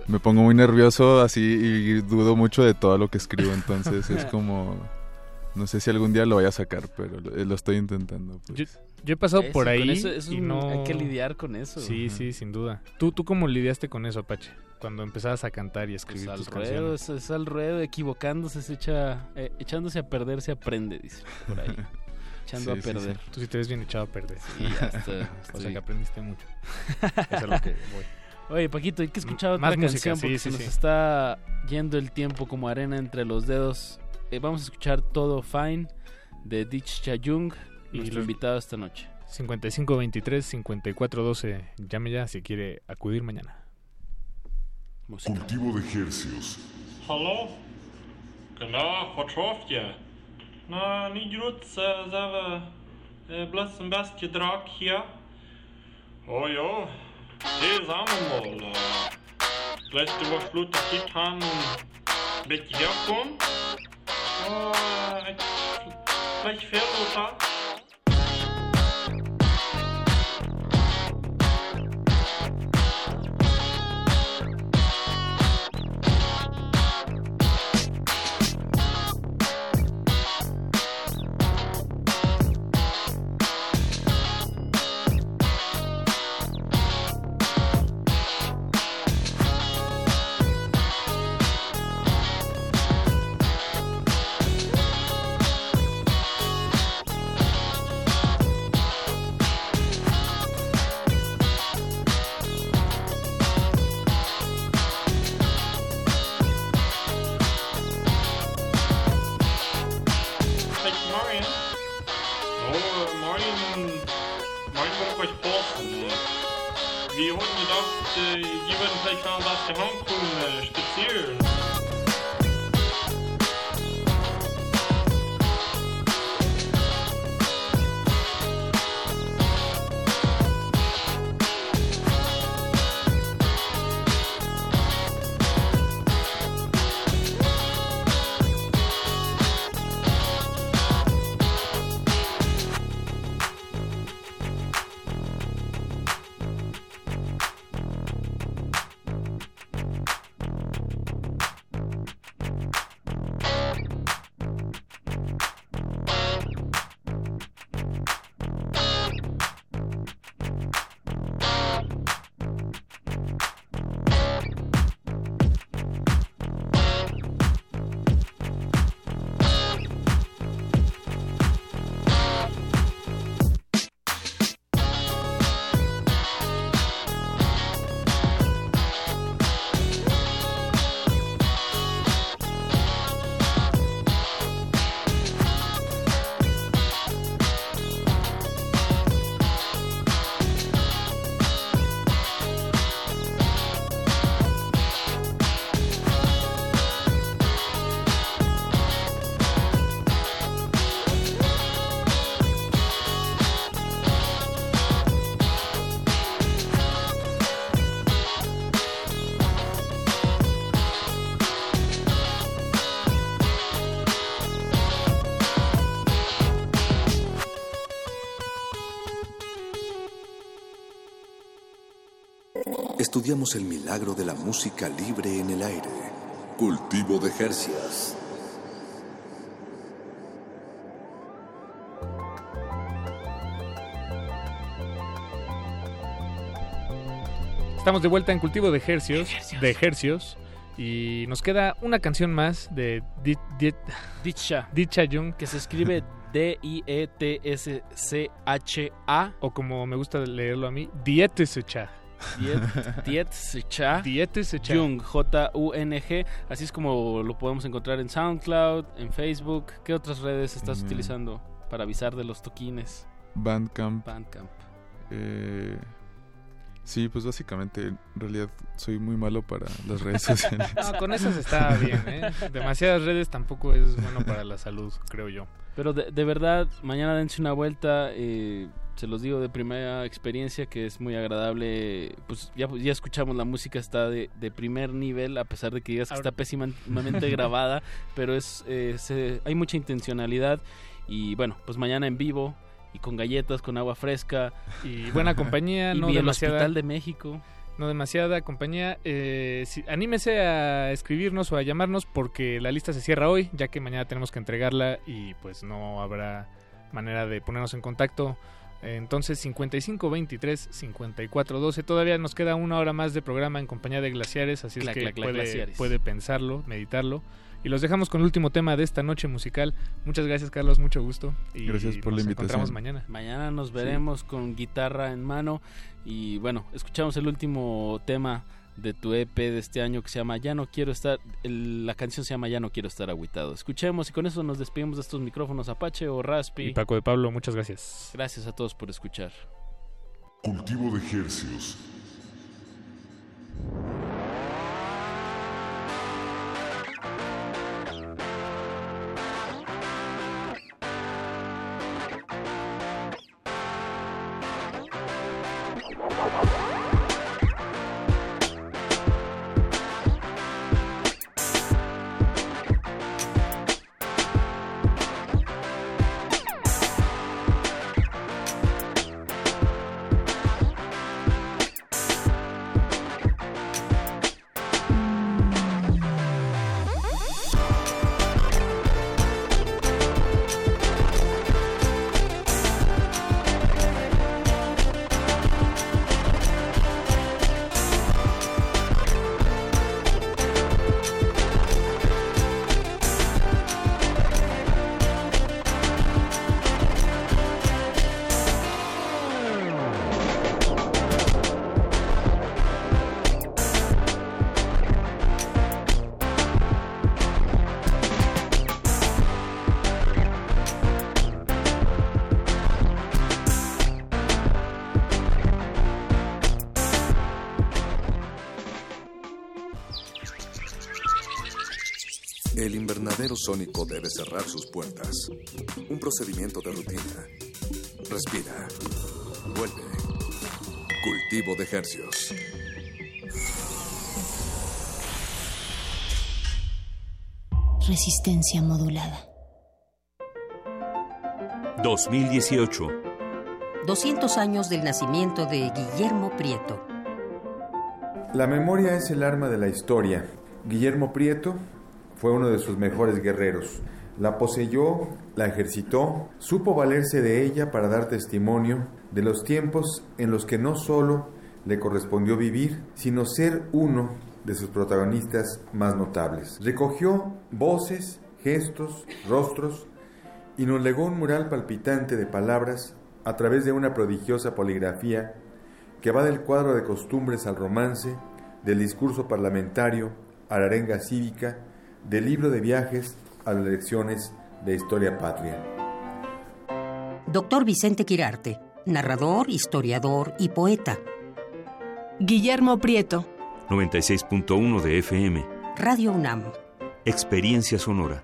me pongo muy nervioso así y dudo mucho de todo lo que escribo. Entonces es como, no sé si algún día lo voy a sacar, pero lo, lo estoy intentando. pues. Yo, yo he pasado Eso, por ahí eso- eso y no... hay que lidiar con eso. Sí, Ajá. sí, sin duda. ¿Tú, ¿Tú cómo lidiaste con eso, Apache? Cuando empezabas a cantar y Pues escribir al tus ruedo, canciones. es, es al ruedo, equivocándose, se echa, eh, echándose a perder se aprende, dice por ahí. Echando Sí, a perder. sí. Tú sí te ves bien echado a perder. Sí, ya está, o sea que aprendiste mucho. Eso es a lo que voy. Oye, Paquito, hay que escuchar Más otra música, canción sí, porque sí, se nos sí. está yendo el tiempo como arena entre los dedos. Eh, vamos a escuchar Todo Fine de Dich Chayung, Y nuestro los- invitado esta noche. 5523-5412. Llame ya si quiere acudir mañana. Cultivo de Hercios. Hallo? Genau, wat schafft Na nicht Nigruce zave ein bisschen drag hier. Oh ja, det sammenmål. Gleich det var slutt at jeg kan bekke herkom. ich, jeg gleich ferdig Vi har ju haft eh, Given Fake Fantastic Hunting eh, special. Estudiamos el milagro de la música libre en el aire. Cultivo de Jercias. Estamos de vuelta en Cultivo de Hercios, de Hercios, y nos queda una canción más de Dicha. Dicha Jung. Que se escribe D-I-E-T-S-C-H-A. O como me gusta leerlo a mí, Dietesecha. Dietesecha. Dietesecha. Jung, J-U-N-G. Así es como lo podemos encontrar en SoundCloud, en Facebook. ¿Qué otras redes estás Mm. utilizando para avisar de los toquines? Bandcamp. Bandcamp. Eh, sí, pues básicamente en realidad soy muy malo para las redes sociales. No, con esas está bien, ¿eh? Demasiadas redes tampoco es bueno para la salud, creo yo. Pero de, de verdad, mañana dense una vuelta. eh, se los digo de primera experiencia que es muy agradable. Pues ya, ya escuchamos la música, está de, de primer nivel, a pesar de que digas que está pésimamente grabada. Pero es, eh, se- hay mucha intencionalidad. Y bueno, pues mañana en vivo y con galletas, con agua fresca. Y buena compañía, y no vi el. Hospital de México. No demasiada compañía. Eh, si- anímese a escribirnos o a llamarnos porque la lista se cierra hoy, ya que mañana tenemos que entregarla y pues no habrá manera de ponernos en contacto. Entonces 55 23 54 12. Todavía nos queda una hora más de programa en compañía de Glaciares, así Cla, es que cla, cla, puede, Glaciares. puede pensarlo, meditarlo. Y los dejamos con el último tema de esta noche musical. Muchas gracias Carlos, mucho gusto. Y Gracias por la nos invitación. encontramos mañana. Mañana nos veremos con guitarra en mano y bueno, escuchamos el último tema de tu EP de este año que se llama Ya no quiero estar, el- la canción se llama Ya no quiero estar agüitado. Escuchemos y con eso nos despedimos de estos micrófonos Apache o Raspi. Y Paco de Pablo, muchas gracias. Gracias a todos por escuchar. Cultivo de Hercios. Invernadero sónico debe cerrar sus puertas. Un procedimiento de rutina. Respira. Vuelve. Cultivo de ejercios. Resistencia modulada. 2018. 200 años del nacimiento de Guillermo Prieto. La memoria es el arma de la historia. Guillermo Prieto fue uno de sus mejores guerreros. La poseyó, la ejercitó, supo valerse de ella para dar testimonio de los tiempos en los que no solo le correspondió vivir, sino ser uno de sus protagonistas más notables. Recogió voces, gestos, rostros y nos legó un mural palpitante de palabras a través de una prodigiosa poligrafía que va del cuadro de costumbres al romance, del discurso parlamentario a la arenga cívica, del libro de viajes a las lecciones de historia patria. Doctor Vicente Quirarte, narrador, historiador y poeta. Guillermo Prieto. 96.1 de FM. Radio UNAM. Experiencia sonora.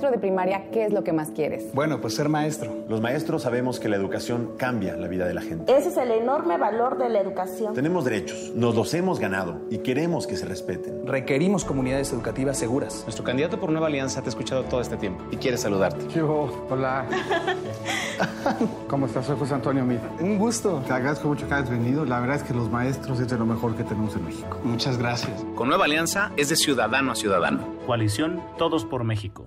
Maestro de primaria, ¿qué es lo que más quieres? Bueno, pues ser maestro. Los maestros sabemos que la educación cambia la vida de la gente. Ese es el enorme valor de la educación. Tenemos derechos, nos los hemos ganado y queremos que se respeten. Requerimos comunidades educativas seguras. Nuestro candidato por Nueva Alianza te ha escuchado todo este tiempo y quiere saludarte. Yo, hola. ¿Cómo estás? Soy José Antonio Mir. Un gusto. Te agradezco mucho que hayas venido. La verdad es que los maestros es de lo mejor que tenemos en México. Muchas gracias. Con Nueva Alianza es de ciudadano a ciudadano. Coalición Todos por México.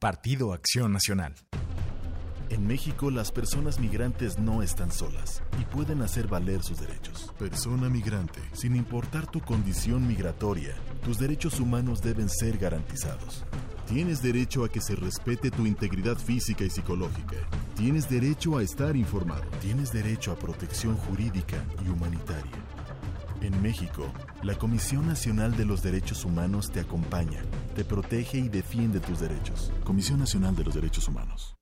Partido Acción Nacional. En México las personas migrantes no están solas y pueden hacer valer sus derechos. Persona migrante, sin importar tu condición migratoria, tus derechos humanos deben ser garantizados. Tienes derecho a que se respete tu integridad física y psicológica. Tienes derecho a estar informado. Tienes derecho a protección jurídica y humanitaria. En México, la Comisión Nacional de los Derechos Humanos te acompaña, te protege y defiende tus derechos. Comisión Nacional de los Derechos Humanos.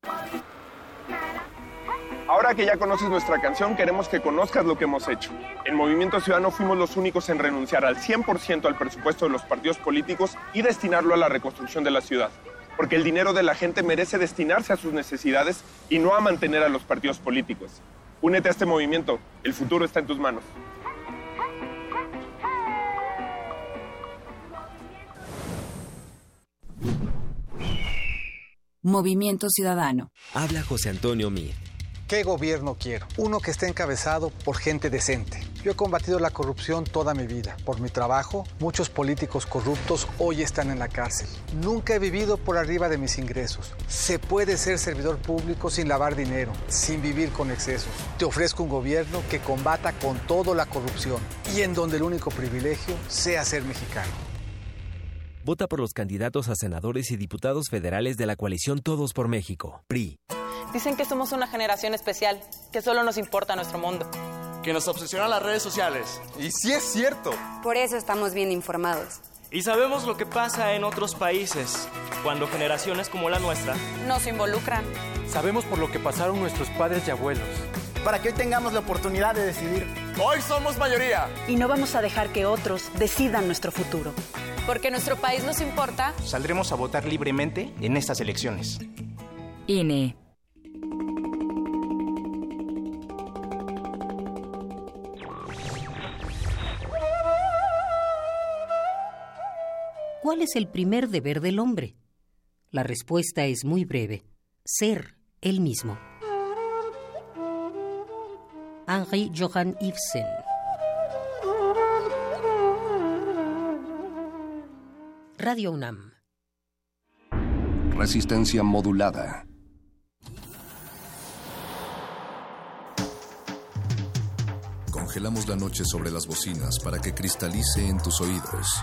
Ahora que ya conoces nuestra canción, queremos que conozcas lo que hemos hecho. En Movimiento Ciudadano fuimos los únicos en renunciar al 100% al presupuesto de los partidos políticos y destinarlo a la reconstrucción de la ciudad. Porque el dinero de la gente merece destinarse a sus necesidades y no a mantener a los partidos políticos. Únete a este movimiento, el futuro está en tus manos. Movimiento Ciudadano. Habla José Antonio Mir. ¿Qué gobierno quiero? Uno que esté encabezado por gente decente Yo he combatido la corrupción toda mi vida. Por mi trabajo, muchos políticos corruptos hoy están en la cárcel. Nunca he vivido por arriba de mis ingresos. Se puede ser servidor público sin lavar dinero, sin vivir con excesos. Te ofrezco un gobierno que combata con todo la corrupción y en donde el único privilegio sea ser mexicano. Vota por los candidatos a senadores y diputados federales de la coalición Todos por México, PRI. Dicen que somos una generación especial, que solo nos importa nuestro mundo que nos obsesionan las redes sociales. Y sí es cierto. Por eso estamos bien informados. Y sabemos lo que pasa en otros países, cuando generaciones como la nuestra nos involucran. Sabemos por lo que pasaron nuestros padres y abuelos. Para que hoy tengamos la oportunidad de decidir. Hoy somos mayoría. Y no vamos a dejar que otros decidan nuestro futuro. Porque nuestro país nos importa. Saldremos a votar libremente en estas elecciones. INE. ¿Cuál es el primer deber del hombre? La respuesta es muy breve. Ser él mismo. Henri Johann Ibsen. Radio UNAM. Resistencia modulada. Congelamos la noche sobre las bocinas para que cristalice en tus oídos.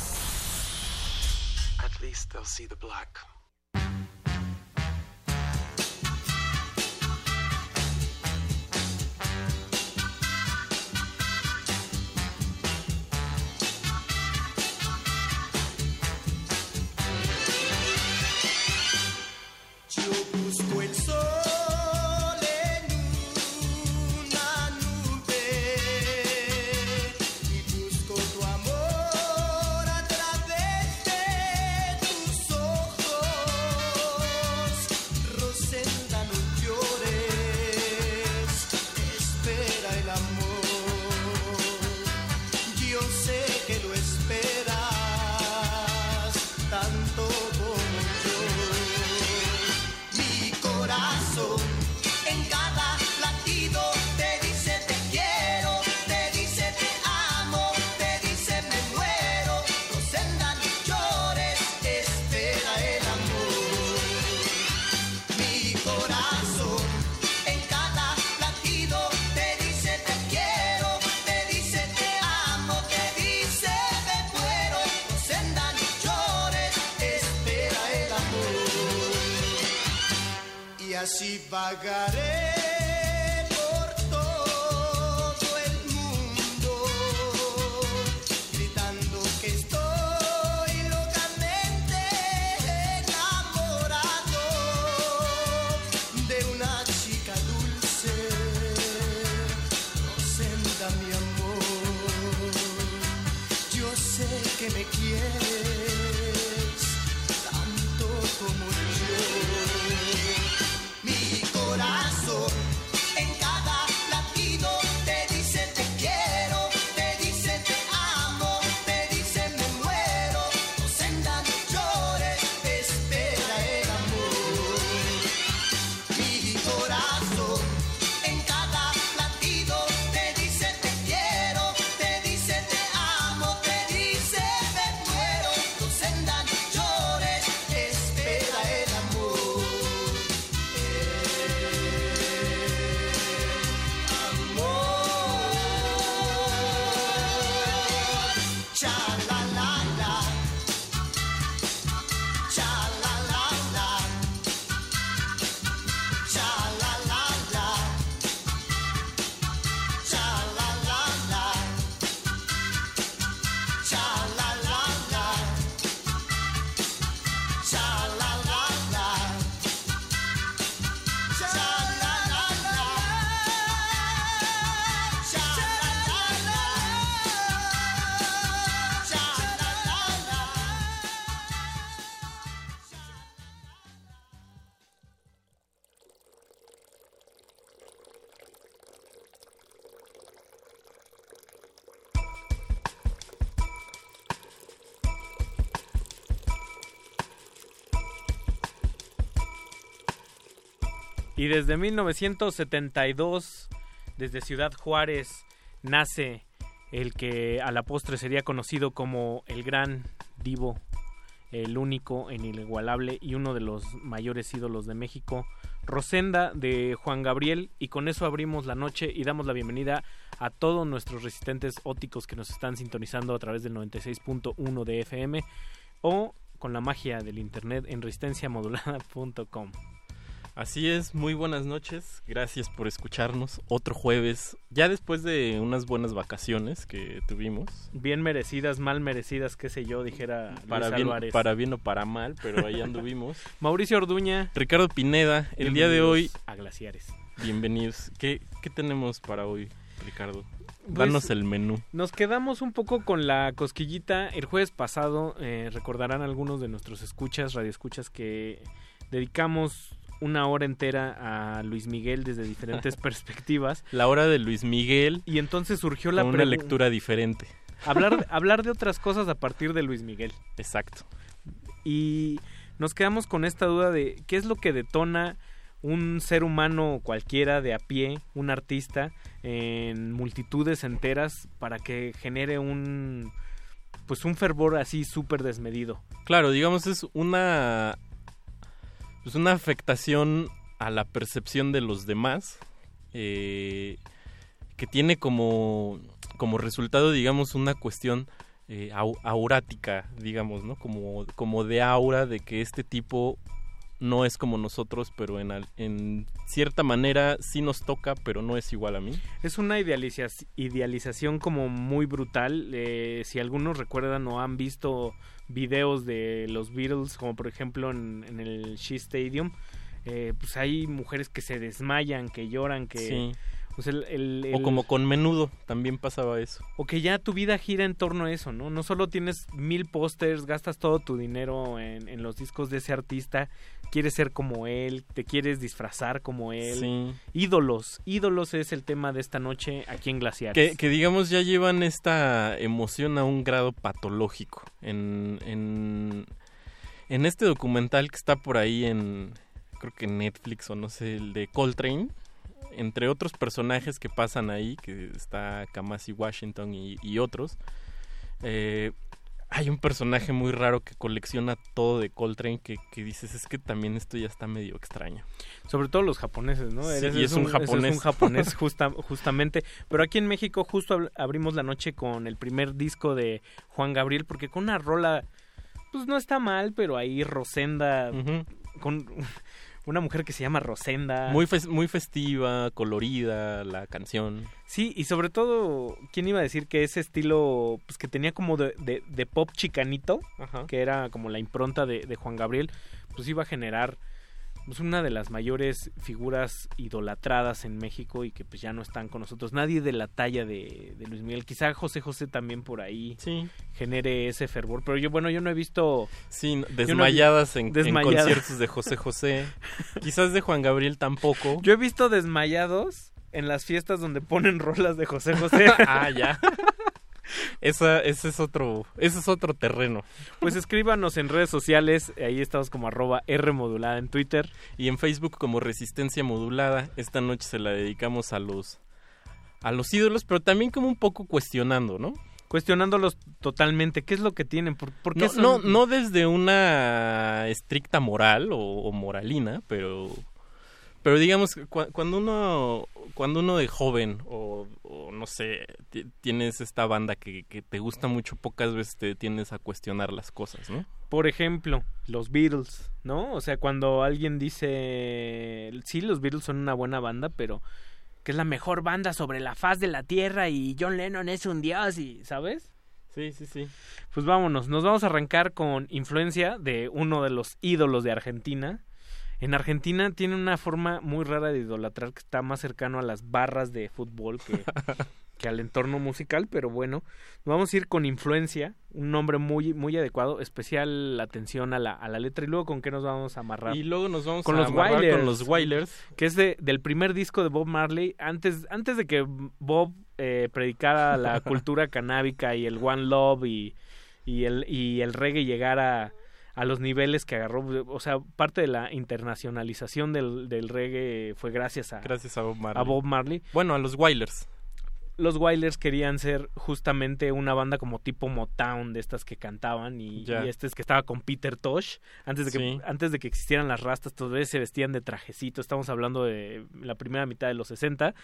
At least they'll see the black. Y desde 1972, desde Ciudad Juárez, nace el que a la postre sería conocido como el gran divo, el único, inigualable y uno de los mayores ídolos de México, Rosenda de Juan Gabriel. Y con eso abrimos la noche y damos la bienvenida a todos nuestros resistentes óticos que nos están sintonizando a través del 96.1 de FM o con la magia del internet en resistenciamodulada.com. Así es, muy buenas noches, gracias por escucharnos otro jueves, ya después de unas buenas vacaciones que tuvimos. Bien merecidas, mal merecidas, qué sé yo, dijera para Luis bien, Álvarez. Para bien o para mal, pero ahí anduvimos. Mauricio Orduña. Ricardo Pineda, el día de hoy... A Glaciares. Bienvenidos. ¿Qué, ¿Qué tenemos para hoy, Ricardo? Pues, Danos el menú. Nos quedamos un poco con la cosquillita. El jueves pasado eh, recordarán algunos de nuestros escuchas, radioescuchas, que dedicamos una hora entera a Luis Miguel desde diferentes perspectivas. La hora de Luis Miguel. Y entonces surgió la con una lectura diferente. Hablar, hablar de otras cosas a partir de Luis Miguel. Exacto. Y nos quedamos con esta duda de qué es lo que detona un ser humano cualquiera de a pie, un artista, en multitudes enteras para que genere un pues un fervor así súper desmedido. Claro, digamos es una pues una afectación a la percepción de los demás eh, que tiene como como resultado digamos una cuestión eh, au aurática digamos no como como de aura de que este tipo no es como nosotros, pero en, en, cierta manera sí nos toca, pero no es igual a mí. Es una idealiza idealización como muy brutal. Eh, si algunos recuerdan o han visto videos de los Beatles, como por ejemplo en, el Shea Stadium, eh, pues hay mujeres que se desmayan, que lloran, que... Pues el, el, el... O como con menudo, también pasaba eso. O que ya tu vida gira en torno a eso, ¿no? No solo tienes mil pósters, gastas todo tu dinero en, en, los discos de ese artista, quieres ser como él, te quieres disfrazar como él. Sí. Ídolos, ídolos es el tema de esta noche aquí en Glaciares. Que, que digamos ya llevan esta emoción a un grado patológico. En, en, en este documental que está por ahí en, creo que Netflix o no sé, el de Coltrane entre otros personajes que pasan ahí, que está Kamasi Washington y, y otros, eh, hay un personaje muy raro que colecciona todo de Coltrane que, que, dices, es que también esto ya está medio extraño. Sobre todo los japoneses, ¿no? Sí, y es, un, un japonés. Es un japonés justa, justamente. Pero aquí en México justo ab abrimos la noche con el primer disco de Juan Gabriel, porque con una rola, pues no está mal, pero ahí Rosenda, uh -huh. con una mujer que se llama Rosenda. Muy, fe muy festiva, colorida la canción. Sí, y sobre todo, ¿quién iba a decir que ese estilo, pues que tenía como de, de, de pop chicanito, Ajá. que era como la impronta de, de, Juan Gabriel, pues iba a generar pues una de las mayores figuras idolatradas en México y que pues ya no están con nosotros. Nadie de la talla de, de Luis Miguel. Quizá José José también por ahí sí. genere ese fervor. Pero yo, bueno, yo no he visto... Sí, desmayadas, no en, desmayadas. en, conciertos de José José. Quizás de Juan Gabriel tampoco. Yo he visto desmayados en las fiestas donde ponen rolas de José José. ah, ya. Esa, ese es otro, ese es otro terreno. Pues escríbanos en redes sociales, ahí estamos como arroba R modulada en Twitter. Y en Facebook como Resistencia Modulada. Esta noche se la dedicamos a los a los ídolos, pero también como un poco cuestionando, ¿no? Cuestionándolos totalmente, ¿qué es lo que tienen? ¿Por, por qué no, son... no, no, desde una estricta moral o, o moralina, pero pero digamos cu cuando uno cuando uno de joven o, o no sé tienes esta banda que, que, te gusta mucho pocas veces te tienes a cuestionar las cosas no por ejemplo los Beatles no o sea cuando alguien dice sí los Beatles son una buena banda pero que es la mejor banda sobre la faz de la tierra y John Lennon es un dios y sabes Sí, sí, sí. Pues vámonos, nos vamos a arrancar con influencia de uno de los ídolos de Argentina, en Argentina tiene una forma muy rara de idolatrar que está más cercano a las barras de fútbol que, que al entorno musical, pero bueno, vamos a ir con influencia, un nombre muy muy adecuado, especial atención a la, a la letra. Y luego con qué nos vamos a amarrar. Y luego nos vamos con a los amarrar Wailers, con los Wailers, que es de, del primer disco de Bob Marley, antes antes de que Bob eh, predicara la cultura canábica y el One Love y, y el y el reggae llegara a los niveles que agarró. O sea, parte de la internacionalización del, del reggae fue gracias a, Gracias a Bob Marley. a Bob Marley. Bueno, a los Wailers. Los Wailers querían ser justamente una banda como tipo Motown de estas que cantaban y, este es que estaba con Peter Tosh antes de que Sí. antes de que existieran las rastas todavía se vestían de trajecito estamos hablando de la primera mitad de los 60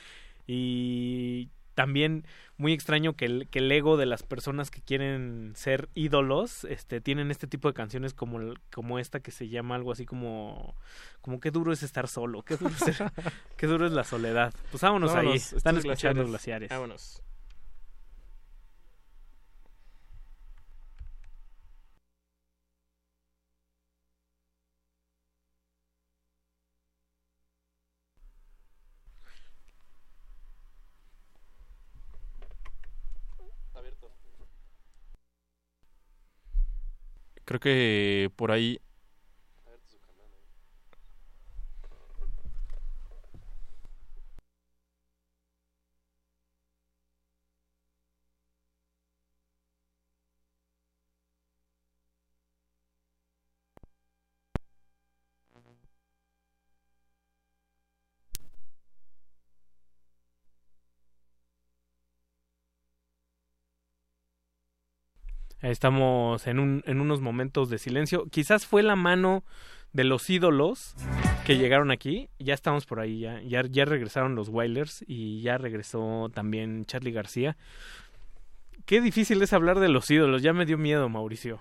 y también muy extraño que el, que el ego de las personas que quieren ser ídolos este tienen este tipo de canciones como el- como esta que se llama algo así como como qué duro es estar solo qué duro es, ser- qué duro es la soledad pues vámonos, ahí están escuchando glaciares. glaciares Vámonos. Creo que por ahí Estamos en, un, en unos momentos de silencio. Quizás fue la mano de los ídolos que llegaron aquí. Ya estamos por ahí, ya, ya, ya regresaron los Wailers y ya regresó también Charlie García. Qué difícil es hablar de los ídolos. Ya me dio miedo, Mauricio.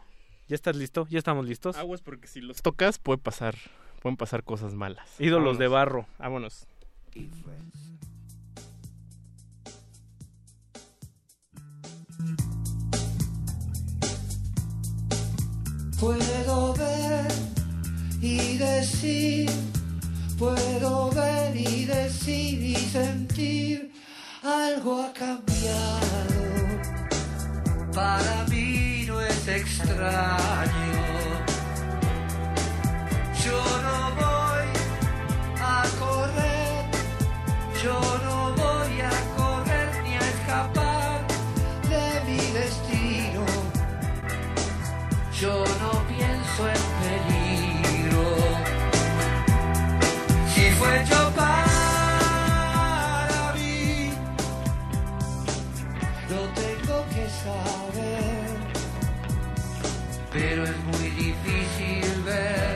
¿Ya estás listo? ¿Ya estamos listos? Aguas porque si los tocas puede pasar, pueden pasar cosas malas. Ídolos de Vámonos. barro. Vámonos. Puedo ver y decir, puedo ver y decir y sentir, algo ha cambiado. Para mí no es extraño. Yo no voy a correr, yo no voy Yo no pienso en peligro. Si fue yo para mí, lo tengo que saber. Pero es muy difícil ver.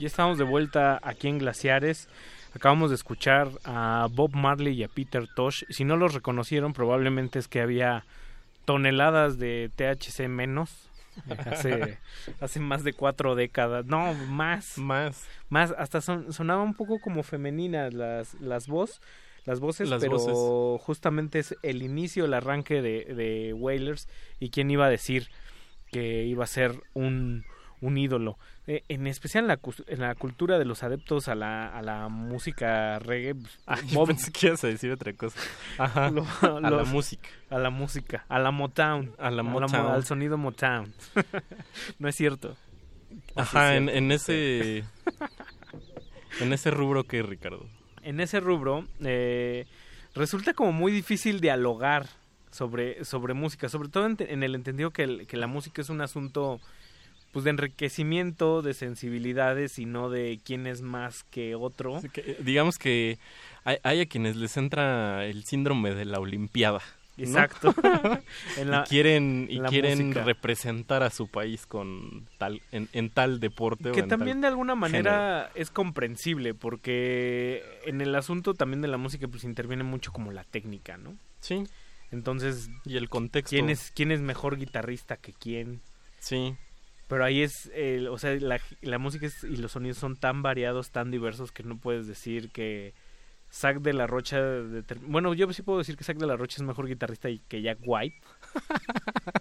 Ya estamos de vuelta aquí en Glaciares. Acabamos de escuchar a Bob Marley y a Peter Tosh. Si no los reconocieron, probablemente es que había toneladas de THC menos. Hace, hace más de cuatro décadas. No, más. Más. Más. Hasta son, sonaba un poco como femeninas las, las voz. Las voces, Las pero voces. justamente es el inicio, el arranque de, de Wailers. ¿Y quién iba a decir que iba a ser un, un ídolo? Eh, en especial en la, en la cultura de los adeptos a la, a la música reggae. pues, Ah, yo Bob- pensé que ibas a decir otra cosa. Ajá. Lo- a la música. A la música, a la Motown. A la mo- Motown. al sonido Motown. no es cierto. Ajá, es en, cierto. en ese... en ese rubro que Ricardo. en ese rubro eh, resulta como muy difícil dialogar sobre, sobre música, sobre todo en, el entendido que, el- que la música es un asunto pues de enriquecimiento, de sensibilidades y no de quién es más que otro. Que, digamos que hay, hay a quienes les entra el síndrome de la Olimpiada. ¿no? Exacto. En la- y quieren, y quieren música. representar a su país con tal, en, en tal deporte. o que en también tal de alguna género. manera es comprensible porque en el asunto también de la música pues interviene mucho como la técnica, ¿no? Sí. Entonces, y el contexto. ¿Quién es quién es mejor guitarrista que quién? Sí. Pero ahí es, el- o sea, la, la música es- y los sonidos son tan variados, tan diversos que no puedes decir que Zack de la Rocha, bueno, yo sí puedo decir que Zack de la Rocha es mejor guitarrista que Jack White.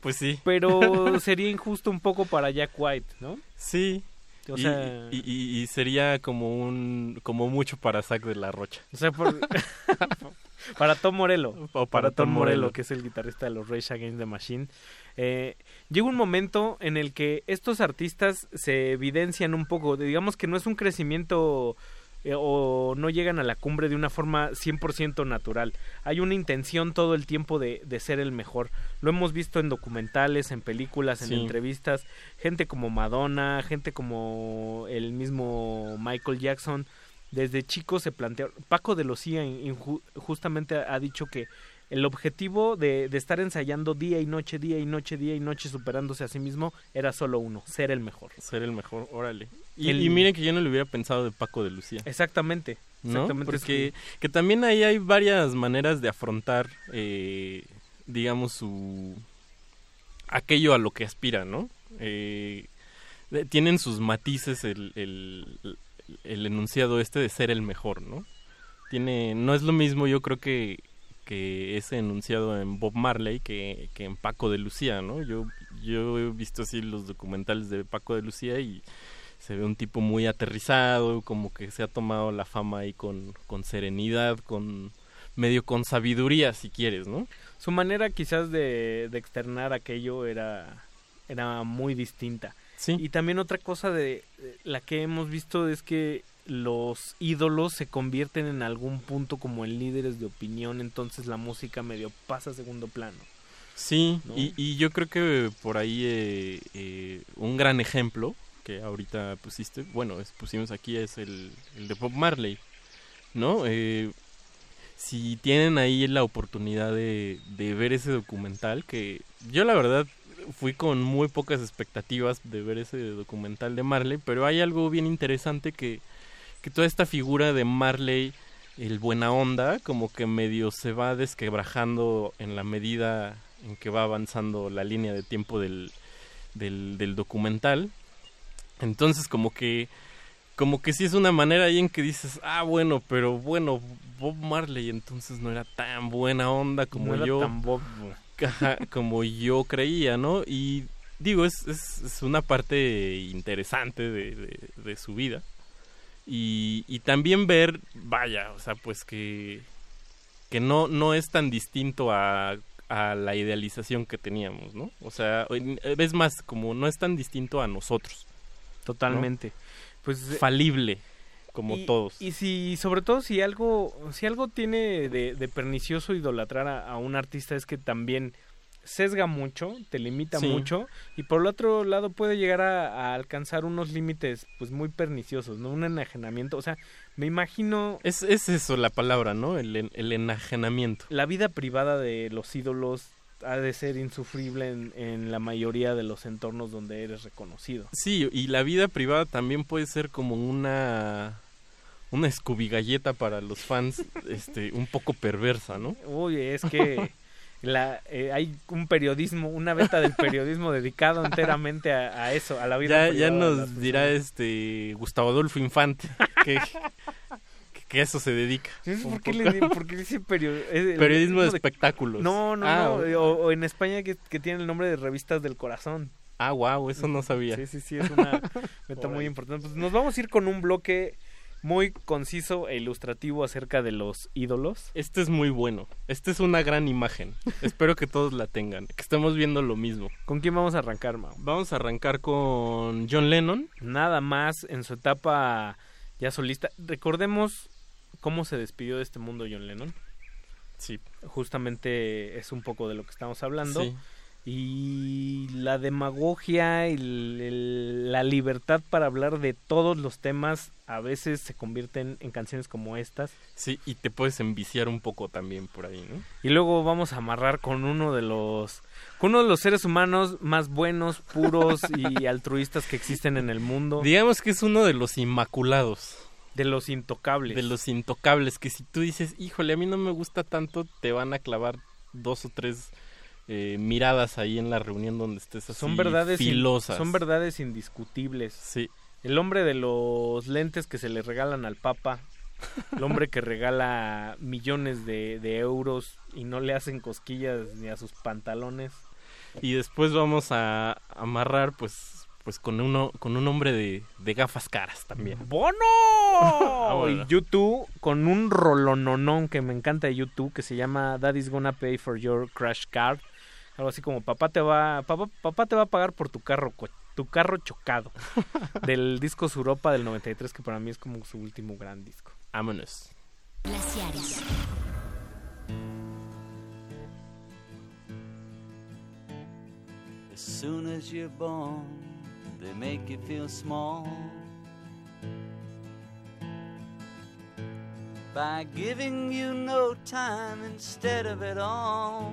Pues sí. Pero sería injusto un poco para Jack White, ¿no? Sí. O y, sea- y- y- y sería como un como mucho para Zack de la Rocha. O sea, por- para Tom Morello. O para, para Tom Tom Morello, Morello. que es el guitarrista de los Rage Against the Machine. Eh, llega un momento en el que estos artistas se evidencian un poco. Digamos que no es un crecimiento eh, o no llegan a la cumbre de una forma 100% natural. Hay una intención todo el tiempo de, de ser el mejor. Lo hemos visto en documentales, en películas, en Sí. entrevistas. Gente como Madonna, gente como el mismo Michael Jackson. Desde chico se planteó. Paco de Lucía inju- justamente ha dicho que el objetivo de, de estar ensayando día y noche, día y noche, día y noche, superándose a sí mismo, era solo uno, ser el mejor. Ser el mejor, órale. Y, El- y miren que yo no le hubiera pensado de Paco de Lucía. Exactamente. ¿no? Exactamente. es Porque que también ahí hay varias maneras de afrontar, eh, digamos, su aquello a lo que aspira, ¿no? Eh, tienen sus matices el, el, el enunciado este de ser el mejor, ¿no? Tiene, no es lo mismo, yo creo que que ese enunciado en Bob Marley que, que en Paco de Lucía, ¿no? Yo, yo he visto así los documentales de Paco de Lucía y se ve un tipo muy aterrizado, como que se ha tomado la fama ahí con, con serenidad, con medio con sabiduría, si quieres, ¿no? Su manera quizás de, de externar aquello era, era muy distinta. Sí. Y también otra cosa de la que hemos visto es que los ídolos se convierten en algún punto como en líderes de opinión, entonces la música medio pasa a segundo plano. Sí, ¿no? y, y yo creo que por ahí eh, eh, un gran ejemplo que ahorita pusiste, bueno, es- pusimos aquí es el, el de Bob Marley, ¿no? Eh, si tienen ahí la oportunidad de, de ver ese documental, que yo la verdad fui con muy pocas expectativas de ver ese documental de Marley, pero hay algo bien interesante que, que toda esta figura de Marley, el buena onda, como que medio se va desquebrajando en la medida en que va avanzando la línea de tiempo del, del, del documental. Entonces como que como que sí es una manera ahí en que dices, ah, bueno, pero bueno, Bob Marley entonces no era tan buena onda como No era yo tan Bob. Como yo creía, ¿no? Y digo, es, es, es una parte interesante de, de- de su vida. Y, y también ver, vaya, o sea, pues que, que no, no es tan distinto a, a la idealización que teníamos, ¿no? O sea, es más, como no es tan distinto a nosotros. Totalmente. Pues eh, Falible, como y, todos. Y si, sobre todo, si algo, si algo tiene de, de pernicioso idolatrar a, a un artista es que también sesga mucho, te limita Sí. mucho y por el otro lado puede llegar a, a alcanzar unos límites pues muy perniciosos, ¿no? Un enajenamiento, o sea, me imagino Es, es eso la palabra, ¿no? El, el enajenamiento. la vida privada de los ídolos ha de ser insufrible en, en la mayoría de los entornos donde eres reconocido. Sí, y la vida privada también puede ser como una una escubigalleta para los fans, este, un poco perversa, ¿no? Uy, es que la, eh, hay un periodismo, una beta del periodismo dedicado enteramente a, a eso, a la vida Ya, ya privada nos dirá este Gustavo Adolfo Infante que, que, eso se dedica. ¿Por qué, le, por qué dice perio- Periodismo de de- espectáculos. No, no, Ah, no. O, o en España que, que tiene el nombre de revistas del corazón. Ah, wow, eso no sabía. Sí, sí, sí, es una meta muy importante. Pues nos vamos a ir con un bloque muy conciso e ilustrativo acerca de los ídolos. Este es muy bueno. Este es una gran imagen. Espero que todos la tengan, que estemos viendo lo mismo. ¿Con quién vamos a arrancar, Mau? Vamos a arrancar con John Lennon. Nada más en su etapa ya solista. Recordemos cómo se despidió de este mundo John Lennon. Sí. Justamente es un poco de lo que estamos hablando. Sí. Y la demagogia y el- el- la libertad para hablar de todos los temas a veces se convierten en canciones como estas. Sí, y te puedes enviciar un poco también por ahí, ¿no? Y luego vamos a amarrar con uno de los con uno de los seres humanos más buenos, puros y altruistas que existen en el mundo, Digamos que es uno de los inmaculados. de los intocables. de los intocables, que si tú dices, híjole, a mí no me gusta tanto, te van a clavar dos o tres eh, miradas ahí en la reunión donde estés así son verdades in- filosas. son verdades indiscutibles. Sí, El hombre de los lentes que se le regalan al Papa, el hombre que regala millones de, de euros y no le hacen cosquillas ni a sus pantalones. y después vamos a amarrar, pues, pues con uno con un hombre de, de gafas caras también. ¡Bono! Ah, bueno. Y YouTube con un rolononón que me encanta de YouTube que se llama Daddy's Gonna Pay for Your Crash Card. Algo así como papá te va papá, papá te va a pagar por tu carro tu carro chocado. del disco Suropa del 93 que para mí es como su último gran disco. Vámonos. Glaciares. As soon as you're born, they make you feel small. By giving you no time instead of it all.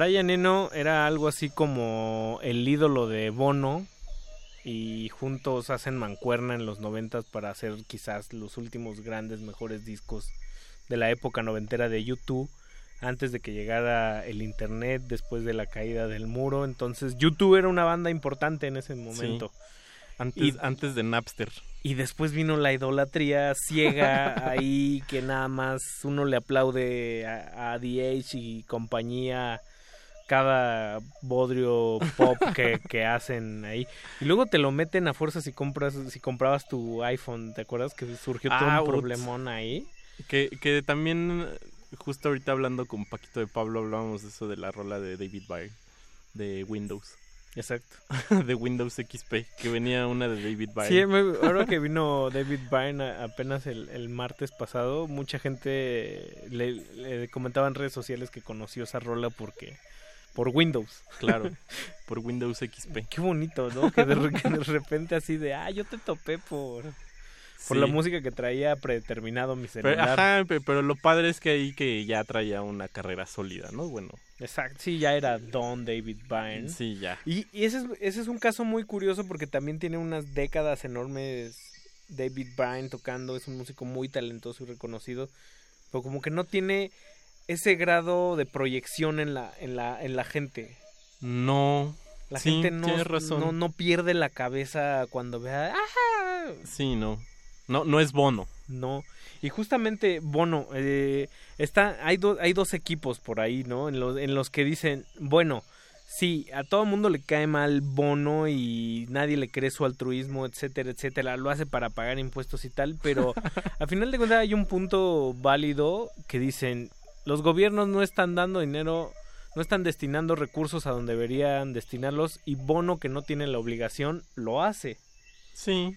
Brian Eno era algo así como el ídolo de Bono y juntos hacen mancuerna en los noventas para hacer quizás los últimos grandes, mejores discos de la época noventera de YouTube antes de que llegara el internet después de la caída del muro. Entonces YouTube era una banda importante en ese momento. Antes, Y- antes de Napster. y después vino la idolatría ciega ahí que nada más uno le aplaude a, a DH y compañía cada bodrio pop que, que hacen ahí y luego te lo meten a fuerza si compras si comprabas tu iPhone ¿te acuerdas que surgió todo Ah, un uts. problemón ahí? Que, que también, justo ahorita hablando con Paquito de Pablo, hablábamos de eso de la rola de David Byrne, de Windows. Exacto. de Windows XP, que venía una de David Byrne. Sí, me- ahora que vino David Byrne apenas el, el martes pasado, mucha gente le, le comentaba en redes sociales que conoció esa rola porque por Windows. Claro, por Windows XP. Qué bonito, ¿no? Que de, re- que de repente así de, ah, yo te topé por, por Sí. la música que traía predeterminado mi Pero, celular. ajá, pe- pero lo padre es que ahí que ya traía una carrera sólida, ¿no? Bueno, Exacto, sí, ya era Don David Byrne. sí, ya. Y, y ese, es, ese es un caso muy curioso porque también tiene unas décadas enormes David Byrne tocando, es un músico muy talentoso y reconocido, pero como que no tiene ese grado de proyección en la, en la, en la gente. No. La sí, gente no, razón. no, no pierde la cabeza cuando vea, ¡ajá! Sí, no. No, no es Bono. No. Y justamente, Bono, eh, está, hay, do- hay dos equipos por ahí, ¿no? En los, en los que dicen, bueno, sí, a todo mundo le cae mal Bono y nadie le cree su altruismo, etcétera, etcétera. Lo hace para pagar impuestos y tal, pero al final de cuentas hay un punto válido que dicen, los gobiernos no están dando dinero, no están destinando recursos a donde deberían destinarlos y Bono, que no tiene la obligación, lo hace. Sí.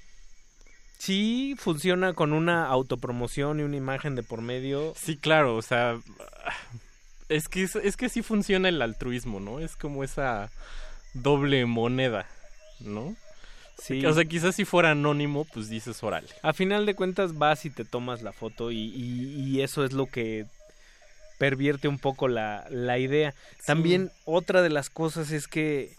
Sí, funciona con una autopromoción y una imagen de por medio. Sí, claro, o sea, es que es, es que sí funciona el altruismo, ¿no? Es como esa doble moneda, ¿no? Sí. O sea, quizás si fuera anónimo, pues dices órale. A final de cuentas vas y te tomas la foto y, y- y eso es lo que pervierte un poco la, la idea. También otra de las cosas es que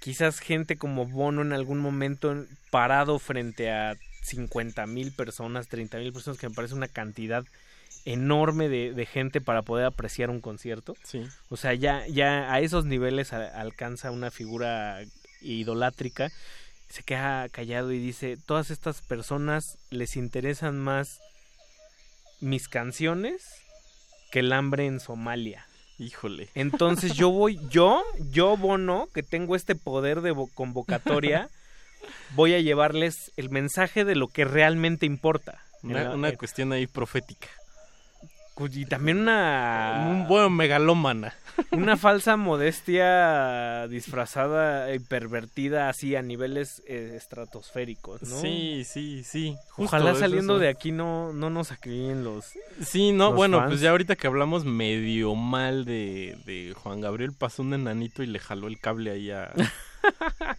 quizás gente como Bono en algún momento parado frente a 50 mil personas, 30 mil personas, que me parece una cantidad enorme de, de gente para poder apreciar un concierto. Sí. O sea, ya, ya a esos niveles a- alcanza una figura idolátrica. Se queda callado y dice, todas estas personas les interesan más mis canciones que el hambre en Somalia. Híjole. Entonces yo voy, yo, yo Bono, que tengo este poder de vo- convocatoria, voy a llevarles el mensaje de lo que realmente importa. En Una, la- una eh, cuestión ahí profética. y también una Un buen megalómana. Una falsa modestia disfrazada y pervertida así a niveles eh, estratosféricos, ¿no? Sí, sí, sí. justo Ojalá saliendo eso. de aquí no, no nos acribillen los... Sí, no, los bueno, fans. pues ya ahorita que hablamos medio mal de, de Juan Gabriel, pasó un enanito y le jaló el cable ahí a,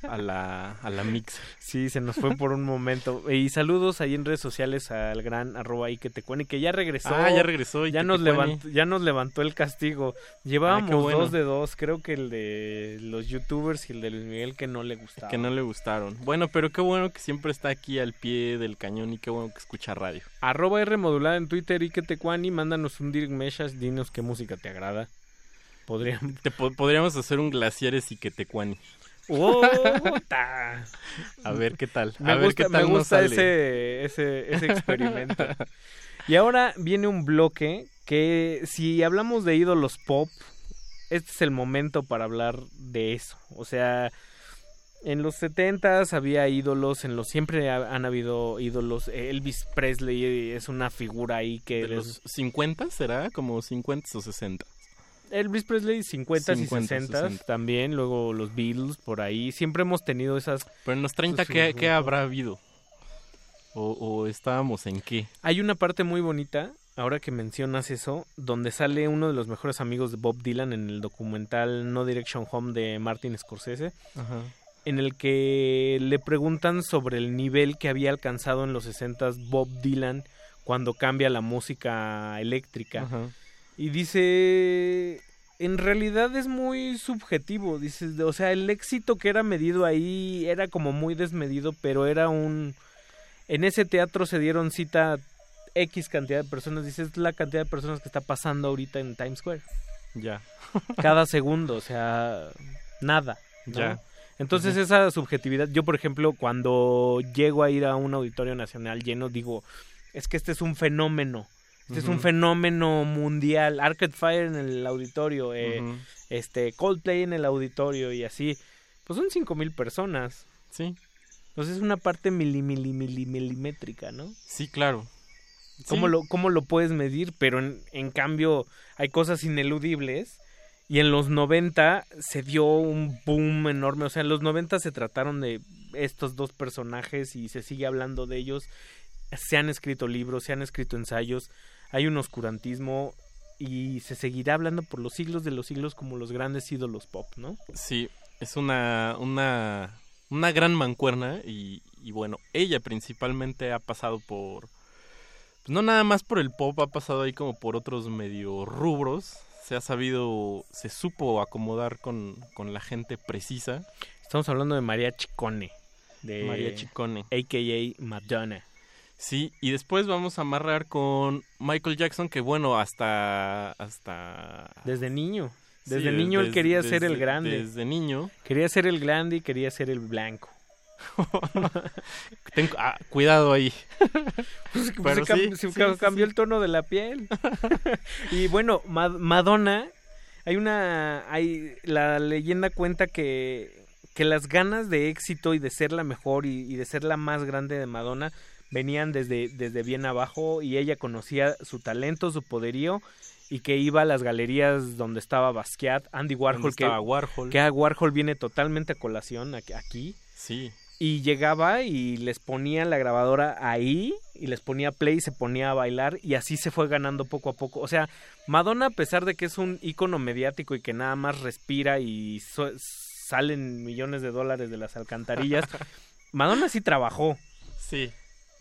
a la, a la mixer. Sí, se nos fue por un momento. Y saludos ahí en redes sociales al gran arroba Iketecuani, que ya regresó. Ah, ya regresó. Ya nos, levantó, ya nos levantó el castigo. Llevábamos Ah, bueno. dos de dos. Creo que el de los youtubers y el de Luis Miguel que no le gustaba. Que no le gustaron. Bueno, pero qué bueno que siempre está aquí al pie del cañón y qué bueno que escucha radio. Arroba R modulada en Twitter, Iketecuani. Mándanos un direct message, dinos qué música te agrada. Podríamos... Te po- podríamos hacer un glaciares y que te cuani. ¡Oh! A ver qué tal. Me a ver gusta, qué tal me gusta ese, ese, ese experimento. y ahora viene un bloque que si hablamos de ídolos pop, este es el momento para hablar de eso. O sea, en los 70s había ídolos, en los siempre ha- han habido ídolos. Elvis Presley es una figura ahí que... ¿De los 50 será? ¿Como 50 o 60? Elvis Presley 50s 50s, y 60s 60s. también, luego los Beatles por ahí. Siempre hemos tenido esas... Pero en los 30, Sus ¿qué, qué habrá habido? O, ¿O estábamos en qué? Hay una parte muy bonita, ahora que mencionas eso, donde sale uno de los mejores amigos de Bob Dylan en el documental No Direction Home de Martin Scorsese, Ajá. en el que le preguntan sobre el nivel que había alcanzado en los 60 Bob Dylan cuando cambia la música eléctrica. Ajá. Y dice, en realidad es muy subjetivo, dices, o sea, el éxito que era medido ahí era como muy desmedido, pero era un... En ese teatro se dieron cita X cantidad de personas, dices, es la cantidad de personas que está pasando ahorita en Times Square. Ya. Cada segundo, o sea, nada. ¿no? Ya. Entonces esa subjetividad, yo por ejemplo, cuando llego a ir a un auditorio nacional lleno, digo, es que este es un fenómeno. Este es un fenómeno mundial. Arcade Fire en el auditorio, eh, este Coldplay en el auditorio y así. Pues son cinco mil personas. Sí. Entonces es una parte mili, mili, mili- milimétrica, ¿no? Sí, claro. ¿Cómo, Sí. lo, ¿Cómo lo puedes medir? Pero en, en cambio hay cosas ineludibles. Y en los 90 se dio un boom enorme. O sea, en los 90 se trataron de estos dos personajes y se sigue hablando de ellos. Se han escrito libros, se han escrito ensayos. Hay un oscurantismo y se seguirá hablando por los siglos de los siglos como los grandes ídolos pop, ¿no? Sí, es una, una, una gran mancuerna y, y bueno, ella principalmente ha pasado por, pues no nada más por el pop, ha pasado ahí como por otros medio rubros, se ha sabido, se supo acomodar con, con la gente precisa. Estamos hablando de María Chicone. De María Chicone. A.K.A. Madonna. Sí, y después vamos a amarrar con Michael Jackson, que bueno, hasta... hasta... Desde niño. Sí, Desde niño él des- quería ser el grande. Desde niño. Quería ser el grande y quería ser el blanco. Ten- ah, cuidado ahí. Pues, se, cam- sí, se sí, ca- sí, cambió el tono de la piel. y bueno, Ma- Madonna, hay una, hay la leyenda cuenta que que las ganas de éxito y de ser la mejor y, y de ser la más grande de Madonna venían desde desde bien abajo y ella conocía su talento, su poderío y que iba a las galerías donde estaba Basquiat, Andy Warhol, que, Warhol. que a Warhol viene totalmente a colación aquí- aquí Sí. y llegaba y les ponía la grabadora ahí y les ponía play y se ponía a bailar y así se fue ganando poco a poco. O sea, Madonna a pesar de que es un ícono mediático y que nada más respira y so- salen millones de dólares de las alcantarillas, Madonna sí trabajó. Sí.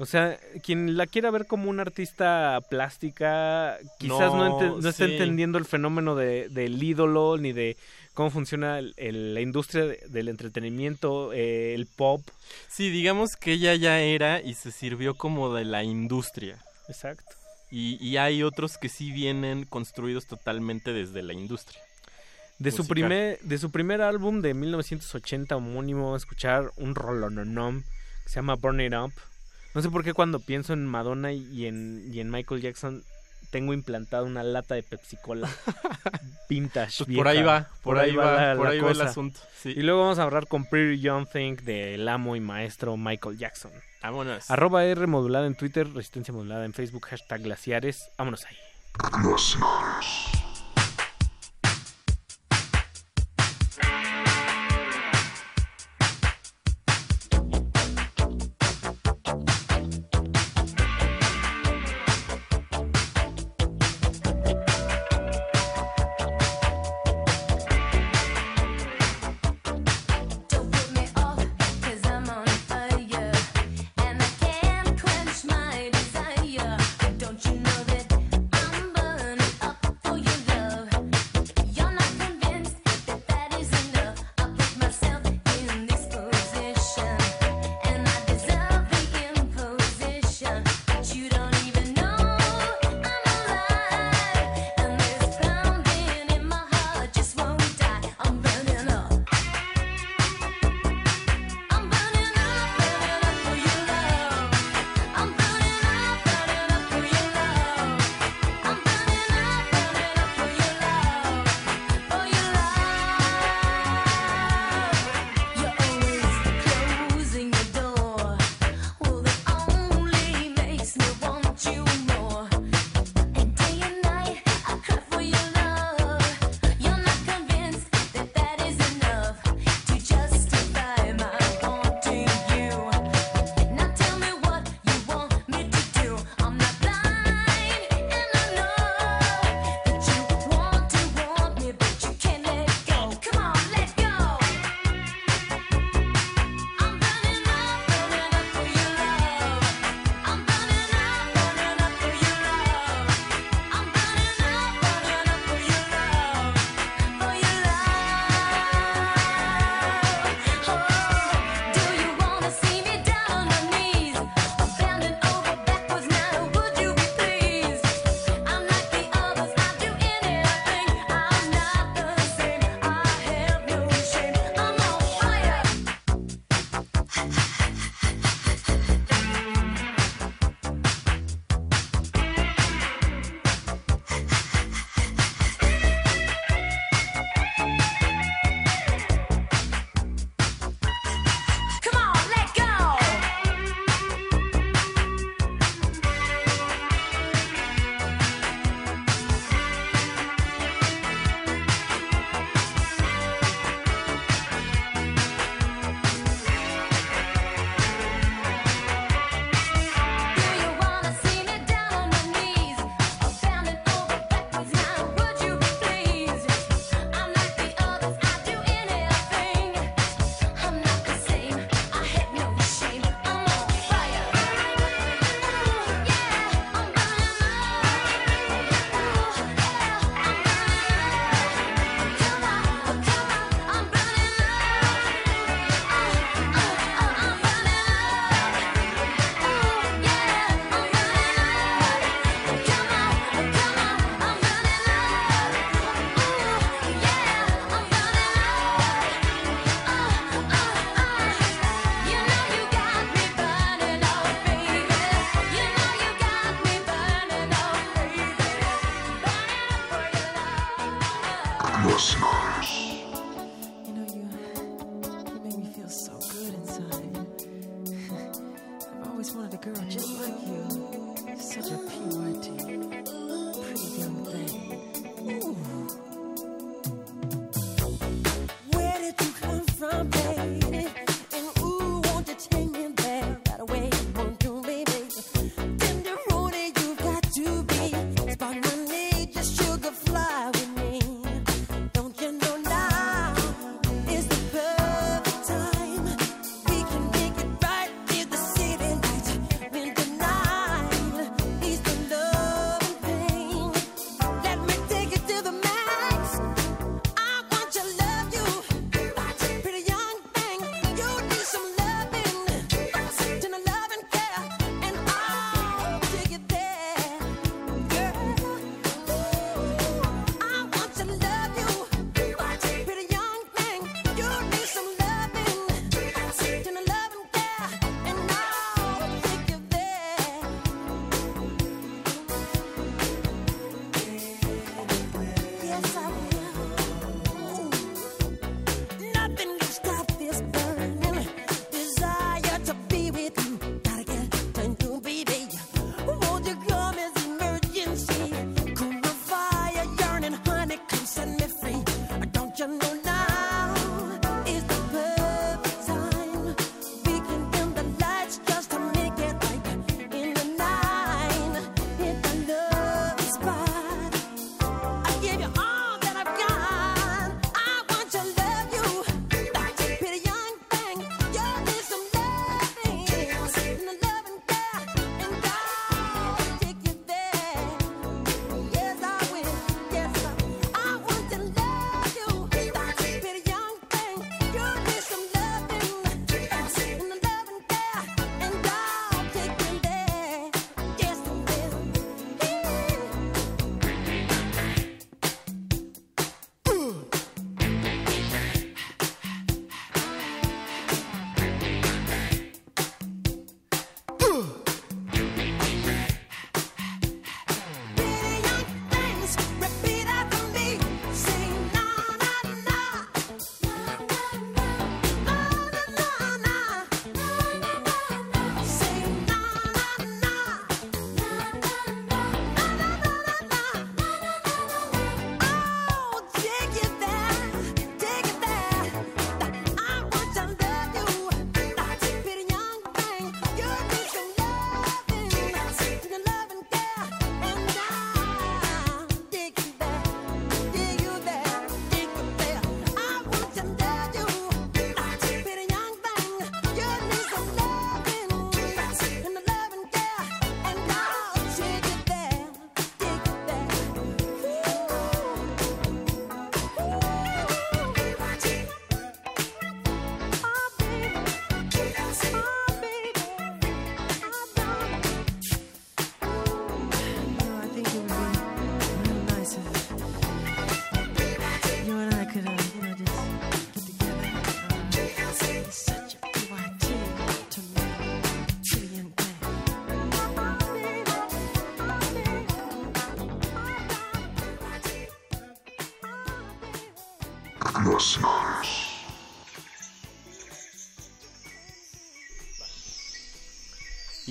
O sea, quien la quiera ver como una artista plástica, quizás no, No, ente- no esté sí. entendiendo el fenómeno de, del ídolo ni de cómo funciona el- el- la industria de- del entretenimiento, eh, el pop. Sí, digamos que ella ya era y se sirvió como de la industria. Exacto. Y, y hay otros que sí vienen construidos totalmente desde la industria. De su, primer, de su primer álbum de 1980 homónimo, escuchar un rolononom que se llama Burn It Up. No sé por qué cuando pienso en Madonna y en, y en Michael Jackson tengo implantada una lata de Pepsi Cola vintage. Pues por ahí va, por ahí va, por ahí va el asunto, sí. Y luego vamos a hablar con Pretty Young Thing del amo y maestro Michael Jackson. Vámonos. Arroba R modulada en Twitter, Resistencia modulada en Facebook, hashtag glaciares. Vámonos ahí. Don't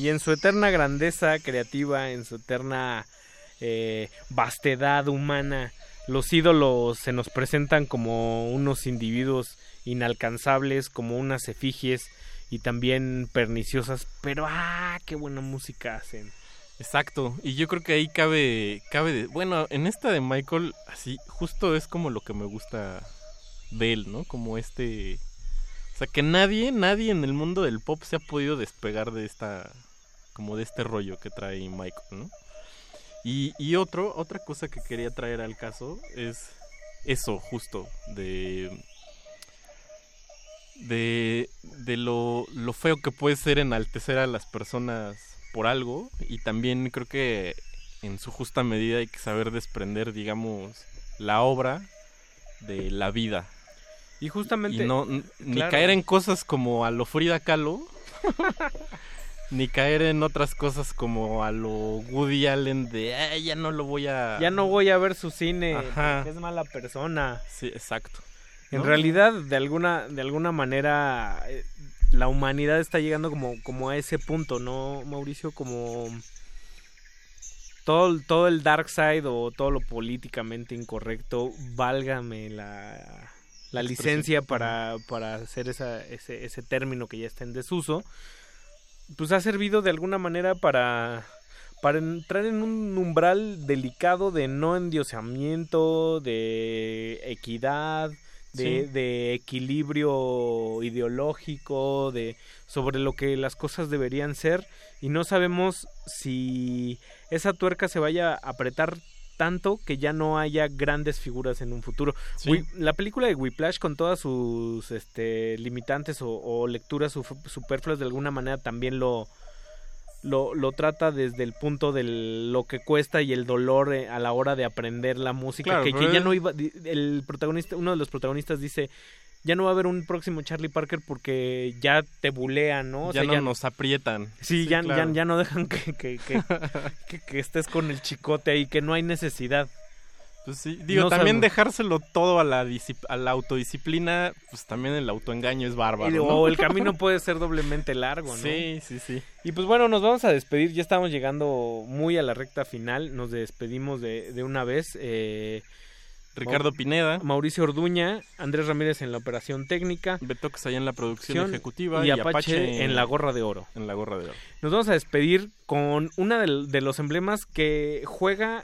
y en su eterna grandeza creativa, en su eterna eh, vastedad humana, los ídolos se nos presentan como unos individuos inalcanzables, como unas efigies y también perniciosas, pero ¡ah! ¡Qué buena música hacen! Exacto, y yo creo que ahí cabe, cabe, de, bueno, en esta de Michael, así, justo es como lo que me gusta de él, ¿no? Como este, o sea, que nadie, nadie en el mundo del pop se ha podido despegar de esta, como de este rollo que trae Michael, ¿no? Y, y otro, otra cosa que quería traer al caso es eso justo de de, de lo, lo, feo que puede ser enaltecer a las personas por algo y también creo que en su justa medida hay que saber desprender digamos la obra de la vida. Y justamente no ni caer en cosas como a lo Frida Kahlo. Ni caer en otras cosas como a lo Woody Allen de, "Ay, ya no lo voy a... Ya no voy a ver su cine Ajá. porque es mala persona. Sí, exacto. En realidad, de alguna, de alguna manera, eh, la humanidad está llegando como, como a ese punto, ¿no, Mauricio? Como todo, el- todo el dark side o todo lo políticamente incorrecto, válgame la, la licencia para, para hacer esa, ese, ese término que ya está en desuso, pues ha servido de alguna manera para para entrar en un umbral delicado de no endiosamiento, de equidad, de, Sí. de equilibrio ideológico, de sobre lo que las cosas deberían ser y no sabemos si esa tuerca se vaya a apretar tanto que ya no haya grandes figuras en un futuro. Sí. La película de Whiplash con todas sus este, limitantes o, o lecturas superfluas de alguna manera también lo, lo, lo trata desde el punto de lo que cuesta y el dolor eh, a la hora de aprender la música Claro, que, ya no iba el protagonista uno de los protagonistas dice ya no va a haber un próximo Charlie Parker porque ya te bulean, ¿no? O ya sea, no nos aprietan. Sí, ya, claro. ya, ya no dejan que, que, que, que- que estés con el chicote ahí, que no hay necesidad. Pues sí, digo, No también sabemos. dejárselo todo a la, a la autodisciplina, pues también el autoengaño es bárbaro. O el camino puede ser doblemente largo, ¿no? Sí, sí, sí. Y pues bueno, nos vamos a despedir. Ya estamos llegando muy a la recta final. Nos despedimos de, de una vez. Eh, Ricardo Pineda. Mauricio Orduña, Andrés Ramírez en la operación técnica. Beto que allá en la producción ejecutiva y y, Apache en la gorra de oro. En la gorra de oro. Nos vamos a despedir con una de, los emblemas que juega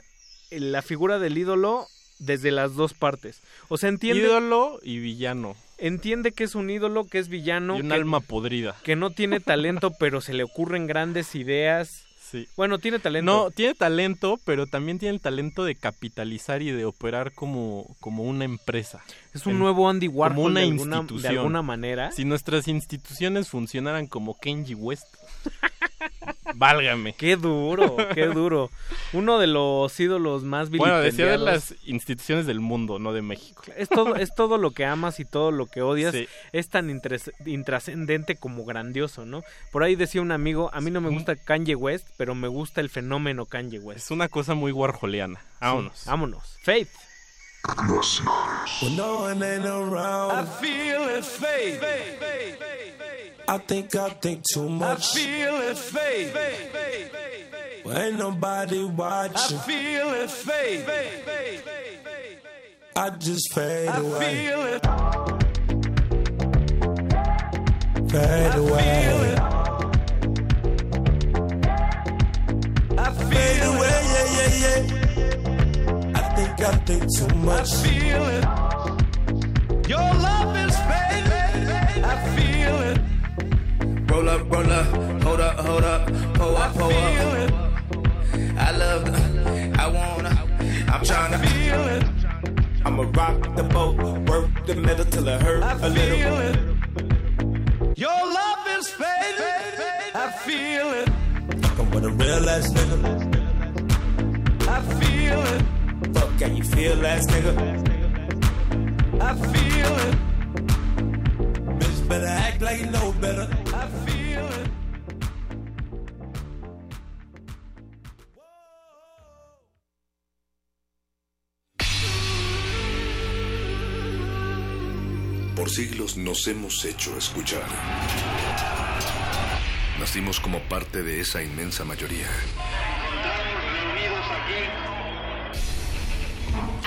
la figura del ídolo desde las dos partes. O sea, entiende, Ídolo y villano. entiende que es un ídolo, que es villano, y un que, alma podrida. que no tiene talento, pero se le ocurren grandes ideas. Sí. Bueno, tiene talento. No, tiene talento, pero también tiene el talento de capitalizar y de operar como, como una empresa. es un nuevo Andy Warhol como una de, alguna, de institución. alguna manera. Si nuestras instituciones funcionaran como Kenji West, válgame. Qué duro, qué duro. Uno de los ídolos más Bueno, decía de las instituciones del mundo, no de México. Es todo, es todo lo que amas y todo lo que odias. Sí. Es tan intrascendente como grandioso, ¿no? Por ahí decía un amigo, a mí no me gusta Kanye West, pero me gusta el fenómeno Kanye West. Es una cosa muy warholiana. Vámonos. Sí, vámonos. Faith. When no one ain't around, I feel it fade. I think I think too much. I feel it fade. Well, ain't nobody watching. I feel it fade. I just fade away. I feel it. Fade away. I feel away, yeah, yeah, yeah. I think too much. I feel it. Your love is fading. I feel it. Roll up, roll up, hold up, hold up, pull up, pull up. I love, the, I wanna, I'm trying to feel it. I'ma rock the boat, work the middle till it hurt I a feel little. it. Your love is fading. I feel it. Fucking with a real ass nigga. I feel it. Can you feel ass nigga? I feel it. Bitch better act like you know better. I feel it. Por siglos nos hemos hecho escuchar. Nacimos como parte de esa inmensa mayoría.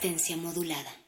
Resistencia modulada.